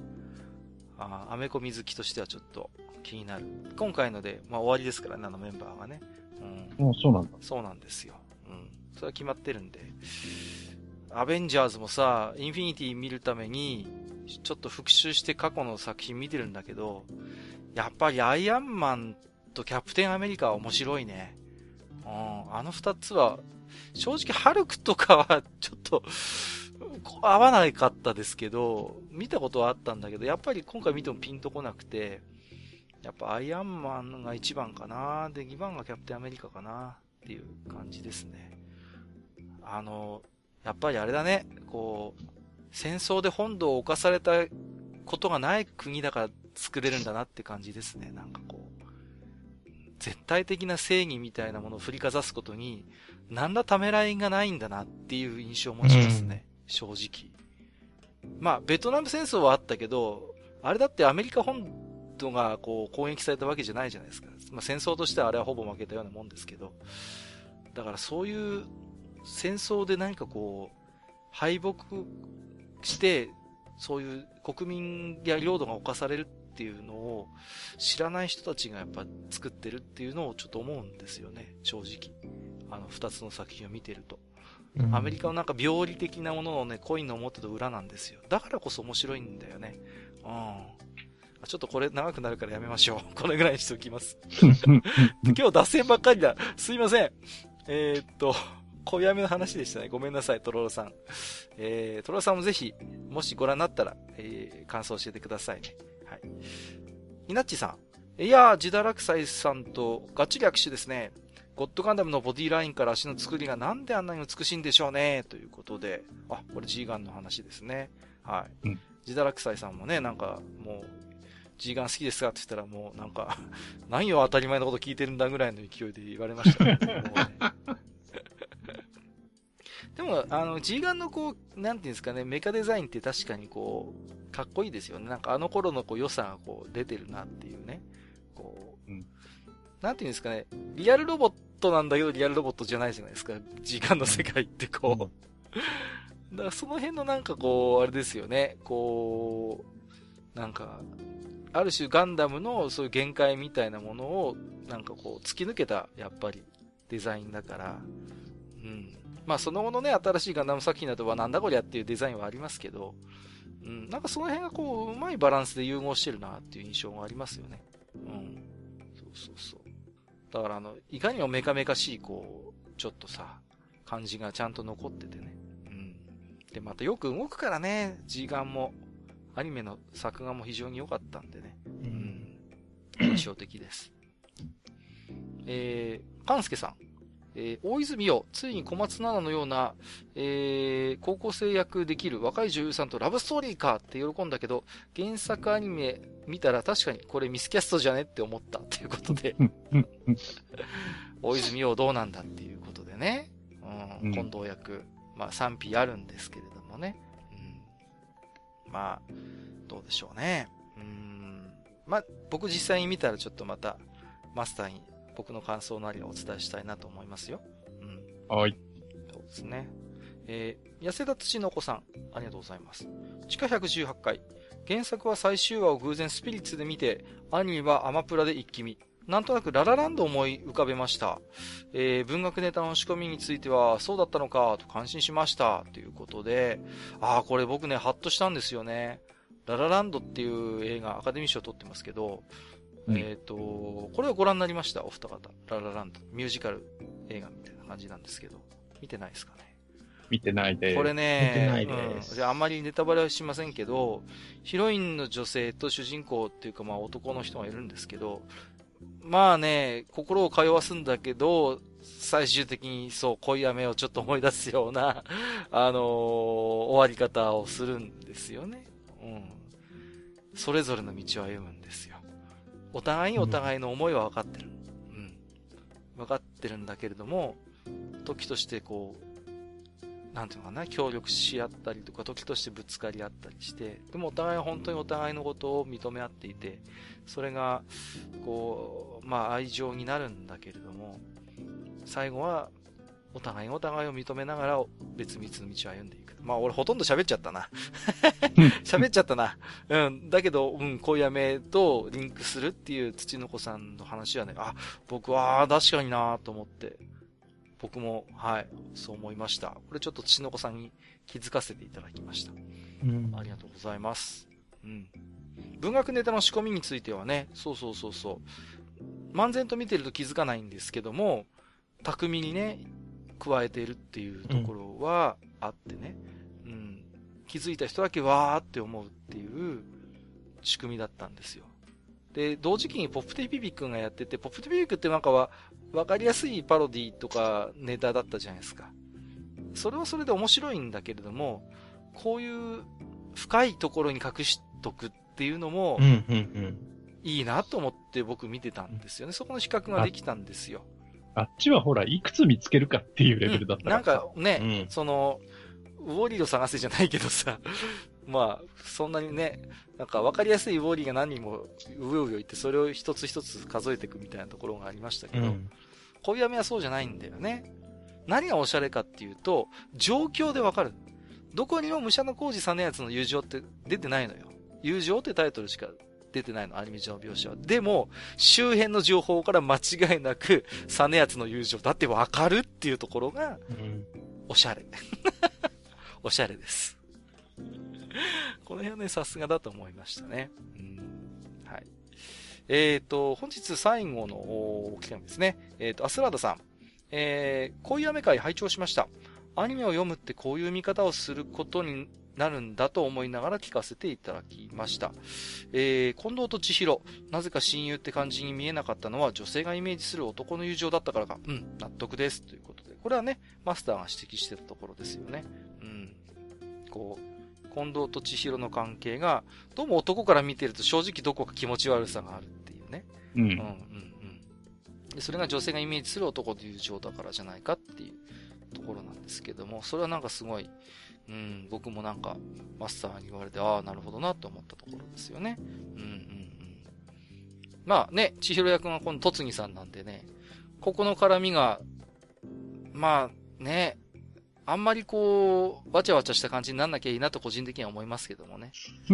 あアメコミ好きとしてはちょっと気になる。今回ので、まあ終わりですからね、あのメンバーがね。
うん。もうそうなんだ。
そうなんですよ。うん。それは決まってるんで。アベンジャーズもさ、インフィニティ見るために、ちょっと復習して過去の作品見てるんだけど、やっぱりアイアンマンとキャプテンアメリカは面白いね。うん、あの二つは、正直ハルクとかはちょっと合わなかったですけど、見たことはあったんだけど、やっぱり今回見てもピンとこなくて、やっぱアイアンマンが1番かなで、2番がキャプテンアメリカかなっていう感じですね。あの、やっぱりあれだね、こう、戦争で本土を侵されたことがない国だから作れるんだなって感じですね。なんかこう、絶対的な正義みたいなものを振りかざすことに、何らためらいがないんだなっていう印象を持ちますね。うん、正直。まあ、ベトナム戦争はあったけど、あれだってアメリカ本土がこう攻撃されたわけじゃないじゃないですか。まあ、戦争としてはあれはほぼ負けたようなもんですけど。だからそういう戦争で何かこう、敗北して、そういう国民や領土が侵されるっていうのを知らない人たちがやっぱ作ってるっていうのをちょっと思うんですよね、正直。あの二つの作品を見てると。アメリカのなんか病理的なもののね、コインの表と裏なんですよ。だからこそ面白いんだよね。うん。ちょっとこれ長くなるからやめましょう。これぐらいにしておきます。今日脱線ばっかりだ。すいません。えー、っと、小やめの話でしたね。ごめんなさい、トロロさん。えー、トロロさんもぜひ、もしご覧になったら、えー、感想教えてくださいね。はい。イナッチさん。いやー、ジダラクサイさんとがっちり握手ですね。ゴッドガンダムのボディラインから足の作りがなんであんなに美しいんでしょうね。ということで。あ、これ G ガンの話ですね。はい。うん、ジダラクサイさんもね、なんか、もう、G ガン好きですかって言ったらもうなんか、何を当たり前のこと聞いてるんだぐらいの勢いで言われましたね。でも、あの、G ガンのこう、なんていうんですかね、メカデザインって確かにこう、かっこいいですよね。なんかあの頃のこう良さがこう出てるなっていうね。こう、うん、なんていうんですかね、リアルロボットなんだけどリアルロボットじゃないじゃないですか。G ガンの世界ってこう。だからその辺のなんかこう、あれですよね。こう、なんか、ある種ガンダムのそういう限界みたいなものを、なんかこう、突き抜けた、やっぱり、デザインだから、うん。まあその後のね、新しいガンダム作品だとはなんだこりゃっていうデザインはありますけど、うん、なんかその辺がこう、うまいバランスで融合してるなっていう印象がありますよね。うん。そうそうそう。だからあの、いかにもメカメカしい、こう、ちょっとさ、感じがちゃんと残っててね。うん。で、またよく動くからね、ガンも。アニメの作画も非常に良かったんでね。うん。印象的です。えー、かんすけさん。えー、大泉洋、ついに小松菜奈のような、えー、高校生役できる若い女優さんとラブストーリーかって喜んだけど、原作アニメ見たら確かにこれミスキャストじゃねって思ったっていうことで、大泉洋どうなんだっていうことでね、うん、近藤役、まあ賛否あるんですけれどもね、うん、まあ、どうでしょうね。うん、まあ、僕実際に見たらちょっとまた、マスターに僕の感想なりをお伝えしたいなと思いますよ。
うん。はい。
そうですね。えー、痩せた土の子さん、ありがとうございます。地下118回。原作は最終話を偶然スピリッツで見て、アニメはアマプラで一気見。なんとなくララランドを思い浮かべました。えー、文学ネタの仕込みについては、そうだったのか、と感心しました。ということで、ああ、これ僕ね、ハッとしたんですよね。ララランドっていう映画、アカデミー賞を取ってますけど、うん、えっ、ー、と、これをご覧になりました、お二方。ララランド。ミュージカル映画みたいな感じなんですけど。見てないですかね？
見てないです。
これね、
見てないです。
うん、じゃああんまりネタバレはしませんけど、ヒロインの女性と主人公っていうかまあ男の人がいるんですけど、まあね、心を通わすんだけど、最終的にそう、恋雨をちょっと思い出すような、あのー、終わり方をするんですよね。うん。それぞれの道を歩むんですよ。お互いにお互いの思いは分かってる。うん。分かってるんだけれども、時としてこう、なんていうのかな、協力し合ったりとか、時としてぶつかり合ったりして、でもお互いは本当にお互いのことを認め合っていて、それが、こう、まあ愛情になるんだけれども、最後はお互いお互いを認めながら別々の道を歩んでいく。まあ俺ほとんど喋っちゃったな。喋っちゃったな。うん。だけど、うん、小やめとリンクするっていう土の子さんの話はね、あ、僕は確かになと思って、僕も、はい、そう思いました。これちょっと土の子さんに気づかせていただきました。うん。ありがとうございます。うん。文学ネタの仕込みについてはね、そうそうそうそう。漫然と見てると気づかないんですけども、巧みにね、加えているっていうところはあってね、うん、うん、気づいた人だけわーって思うっていう仕組みだったんですよ。で、同時期にポップティピピ君がやってて、ポップティピピ君ってなんかは、わかりやすいパロディとかネタだったじゃないですか。それはそれで面白いんだけれども、こういう深いところに隠しとくっていうのも、いいなと思って僕見てたんですよね。そこの資格ができたんですよ。
あっちはほら、いくつ見つけるかっていうレベルだった
ら、うん、なんかね、うん、その、ウォーリーを探せじゃないけどさ、まあ、そんなにね、なんか分かりやすいウォーリーが何人もうようよ言って、それを一つ一つ数えていくみたいなところがありましたけど、うん、小闇はそうじゃないんだよね。何がおしゃれかっていうと、状況でわかる。どこにも武者の工事さねやつの友情って出てないのよ。友情ってタイトルしか出てないの、アニメ上の描写は。でも、周辺の情報から間違いなく、サネヤツの友情だってわかるっていうところが、おしゃれ。おしゃれです。この辺はね、さすがだと思いましたね。うん、はい。えっ、ー、と、本日最後のお機会ですね。えっ、ー、と、アスラーダさん。えー、こういう雨会拝聴しました。アニメを読むってこういう見方をすることになるんだと思いながら聞かせていただきました。えー、近藤と千尋、なぜか親友って感じに見えなかったのは女性がイメージする男の友情だったからか、うん、納得です。ということで。これはね、マスターが指摘してたところですよね。うん。こう、近藤と千尋の関係が、どうも男から見てると正直どこか気持ち悪さがあるっていうね。うん。うん、うん、うん。で、それが女性がイメージする男の友情だからじゃないかっていうところなんですけども、それはなんかすごい、うん、僕もなんか、マスターに言われて、ああ、なるほどなと思ったところですよね。うんうんうん。まあね、千尋役がこの戸次さんなんでね、ここの絡みが、まあね、あんまりこう、わちゃわちゃした感じになんなきゃいいなと個人的には思いますけどもね。う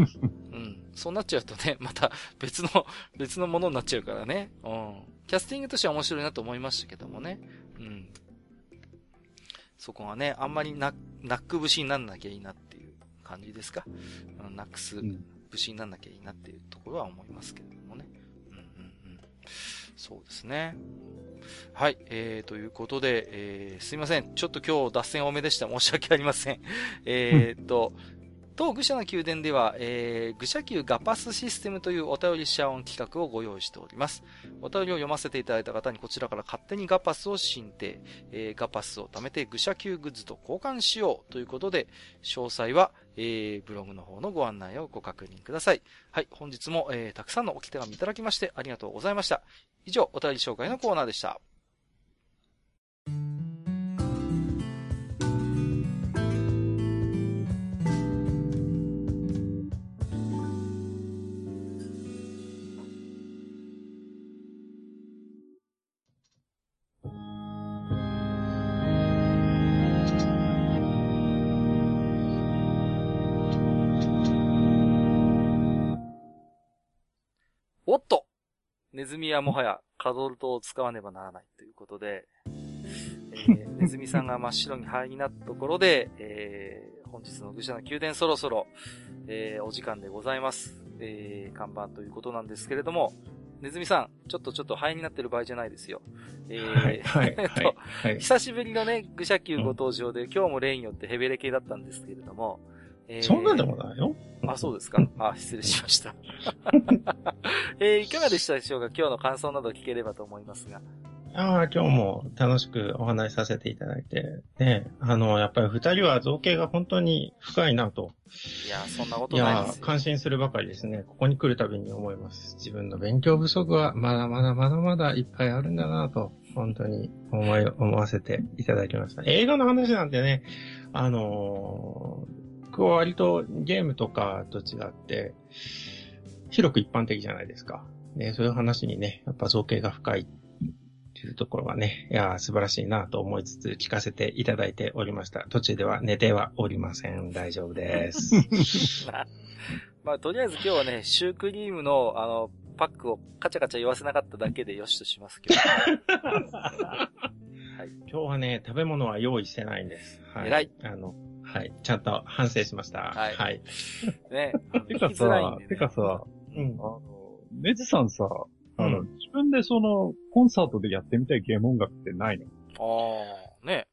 ん。そうなっちゃうとね、また別の、別のものになっちゃうからね。うん。キャスティングとしては面白いなと思いましたけどもね。うん。そこがね、あんまりナック節になんなきゃいいなっていう感じですか？うん、ナックス節になんなきゃいいなっていうところは思いますけれどもね。うんうんうん。そうですね。はい、えー、ということで、えー、すいません。ちょっと今日脱線多めでした。申し訳ありません。えっと、当愚者の宮殿では、えー、愚者級ガパスシステムというお便りシェアオン企画をご用意しております。お便りを読ませていただいた方にこちらから勝手にガパスを申請、えー、ガパスを貯めて愚者級グッズと交換しようということで、詳細は、えー、ブログの方のご案内をご確認ください。はい、本日も、えー、たくさんのおき手紙いただきましてありがとうございました。以上、お便り紹介のコーナーでした。ネズミはもはやカドルトを使わねばならないということで、えー、ネズミさんが真っ白に灰になったところで、えー、本日の愚者の宮殿そろそろ、えー、お時間でございます。えー、看板ということなんですけれども、ネズミさん、ちょっとちょっと灰になってる場合じゃないですよ。えー、はい、はい、はい、久しぶりのね、愚者級ご登場で、今日も例によってヘベレ系だったんですけれども、
えー、そんなんでもないよ。
あ、そうですか。あ、失礼しました。えー、いかがでしたでしょうか？今日の感想など聞ければと思いますが。
ああ、今日も楽しくお話しさせていただいて、ね、あの、やっぱり二人は造形が本当に深いなと。
いや、そんなことないです
いや、感心するばかりですね。ここに来るたびに思います。自分の勉強不足はまだまだまだまだいっぱいあるんだなと、本当に思い、思わせていただきました。映画の話なんてね、あのー僕は割とゲームとかと違って、広く一般的じゃないですか。ね、そういう話にね、やっぱ造形が深いっていうところがね、いや、素晴らしいなと思いつつ聞かせていただいておりました。途中では寝てはおりません。大丈夫です。
まあ、とりあえず今日はね、シュークリームの、あの、パックをカチャカチャ言わせなかっただけでよしとしますけど。は
い、今日はね、食べ物は用意してないんです。
はい。偉い。
あの、はい。ちゃんと反省しました。はい。はい。
ね。
てかさ、てかさ、うん。あの、ネズさんさ、あの、自分でその、コンサートでやってみたいゲーム音楽ってないの？
ああ、ね。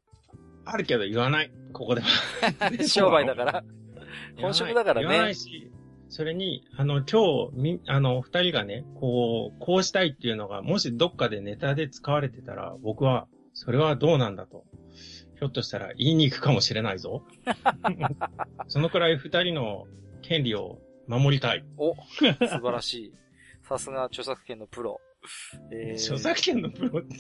あるけど言わない。ここでは。
商売だから。本職だからね。
言わないし、それに、あの、今日、み、あの、二人がね、こう、こうしたいっていうのが、もしどっかでネタで使われてたら、僕は、それはどうなんだと。ひょっとしたら言いに行くかもしれないぞ。そのくらい二人の権利を守りたい。
お、素晴らしい。さすが著作権のプロ。
えー、著作権のプロって。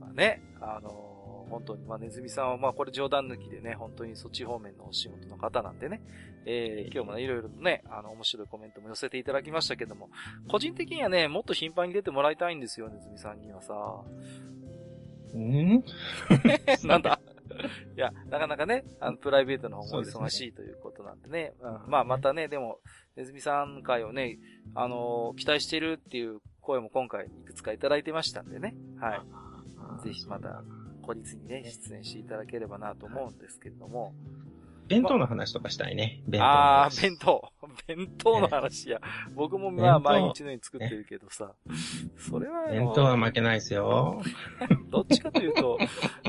まあね、あのー、本当に、まあ、ネズミさんは、まあ、これ冗談抜きでね、本当にそっち方面のお仕事の方なんでね、えー、今日もね、いろいろとね、あの、面白いコメントも寄せていただきましたけども、個人的にはね、もっと頻繁に出てもらいたいんですよ、ネズミさんにはさ。
ん？
なんだ？いや、なかなかね、あの、プライベートの方も忙しいということなんでね。でねうん、まあ、またね、でも、ネズミさん会をね、あのー、期待してるっていう声も今回いくつかいただいてましたんでね。はい。ぜひまた、孤立にね、出演していただければなと思うんですけれども。
弁当の話とかしたいね。
弁当ああ、弁当。弁当の話や。僕もまあ毎日のように作ってるけどさ。それは
弁当は負けないですよ。
どっちかというと、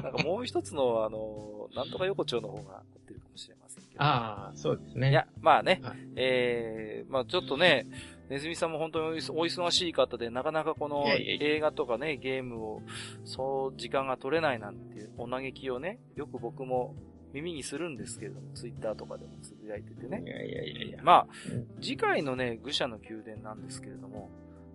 なんかもう一つの、あの、なんとか横丁の方が合ってるかもしれませんけど。
ああ、そうですね。
いや、まあね。はい、ええー、まあちょっとね、ネズミさんも本当にお忙しい方で、なかなかこの映画とかね、ゲームを、そう、時間が取れないなんていうお嘆きをね、よく僕も耳にするんですけれども、ツイッターとかでもつぶやいててね。
いやいやいやいや。
まあ、次回のね、愚者の宮殿なんですけれども、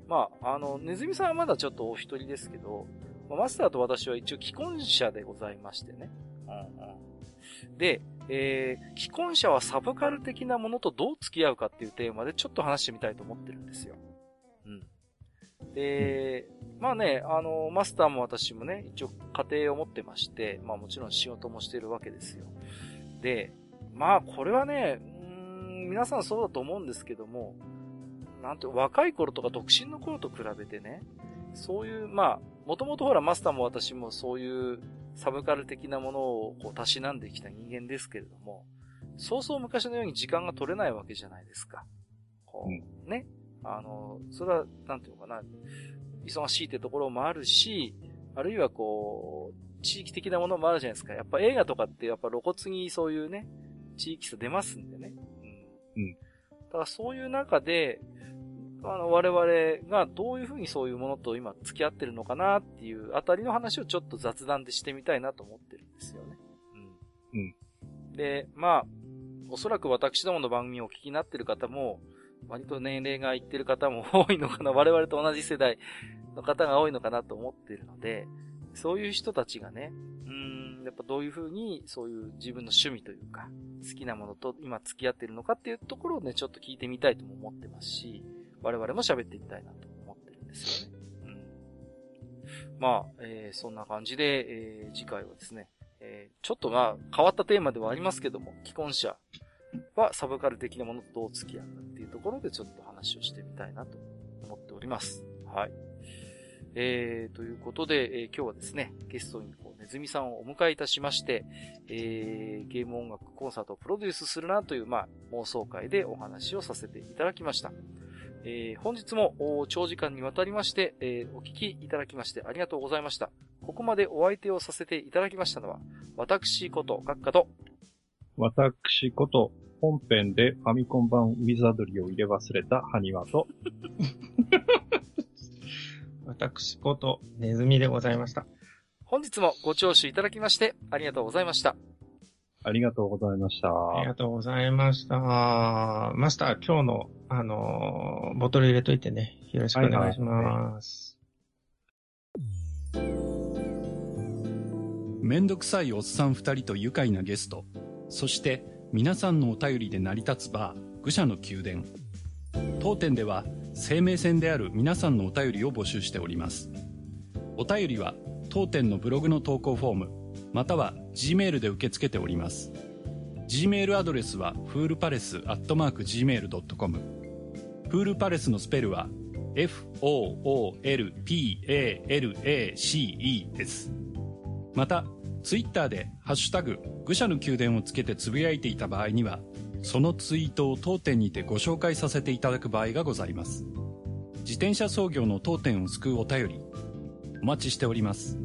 まあ、あの、ネズミさんはまだちょっとお一人ですけど、マスターと私は一応既婚者でございましてね。うんうん。で、えー、既婚者はサブカル的なものとどう付き合うかっていうテーマでちょっと話してみたいと思ってるんですよ。うん。で、まあね、あの、マスターも私もね、一応家庭を持ってまして、まあもちろん仕事もしてるわけですよ。で、まあこれはね、うん、皆さんそうだと思うんですけども、なんて、若い頃とか独身の頃と比べてね、そういう、まあ、もともとほらマスターも私もそういうサブカル的なものをこう、たしなんできた人間ですけれども、そうそう昔のように時間が取れないわけじゃないですか。こう、ね。あの、それは、なんていうのかな、忙しいってところもあるし、あるいはこう、地域的なものもあるじゃないですか。やっぱ映画とかってやっぱ露骨にそういうね、地域差出ますんでね。
うん。うん。
だからそういう中で、あの、我々がどういうふうにそういうものと今付き合ってるのかなっていうあたりの話をちょっと雑談でしてみたいなと思ってるんですよね。
うん。うん。
で、まあ、おそらく私どもの番組をお聞きになってる方も、割と年齢がいってる方も 多いのかな、我々と同じ世代の方が多いのかなと思ってるので、そういう人たちがね、うーん、やっぱどういうふうに、そういう自分の趣味というか、好きなものと今付き合ってるのかっていうところをね、ちょっと聞いてみたいとも思ってますし、我々も喋っていきたいなと思ってるんですよね。うん。まあ、えー、そんな感じで、えー、次回はですね、えー、ちょっとまあ、変わったテーマではありますけども、既婚者はサブカル的なものとどう付き合うかっていうところでちょっと話をしてみたいなと思っております。はい。えー、ということで、えー、今日はですね、ゲストにこう、ネズミさんをお迎えいたしまして、えー、ゲーム音楽コンサートをプロデュースするなという、まあ、妄想会でお話をさせていただきました。えー、本日も長時間にわたりまして、えー、お聞きいただきましてありがとうございました。ここまでお相手をさせていただきましたのは、私こと、閣下と、
私こと、本編でファミコン版ウィザードリーを入れ忘れたハニワと、
私こと、ネズミでございました。
本日もご聴取いただきまして、ありがとうございました。
ありがとうございました。
ありがとうございました。マスター、今日の、あのー、ボトル入れといてね。よろしくお願いします。
めんどくさいおっさん二人と愉快なゲスト。そして皆さんのお便りで成り立つバー、愚者の宮殿。当店では生命線である皆さんのお便りを募集しております。お便りは当店のブログの投稿フォーム、または Gmail で受け付けております。Gmail アドレスはフールパレスアットマーク Gmail.com。フールパレスのスペルは F-O-O-L-P-A-L-A-C-E です。また、ツイッターでハッシュタグ愚者の宮殿をつけてつぶやいていた場合には、そのツイートを当店にてご紹介させていただく場合がございます。自転車操業の当店を救うお便り、お待ちしております。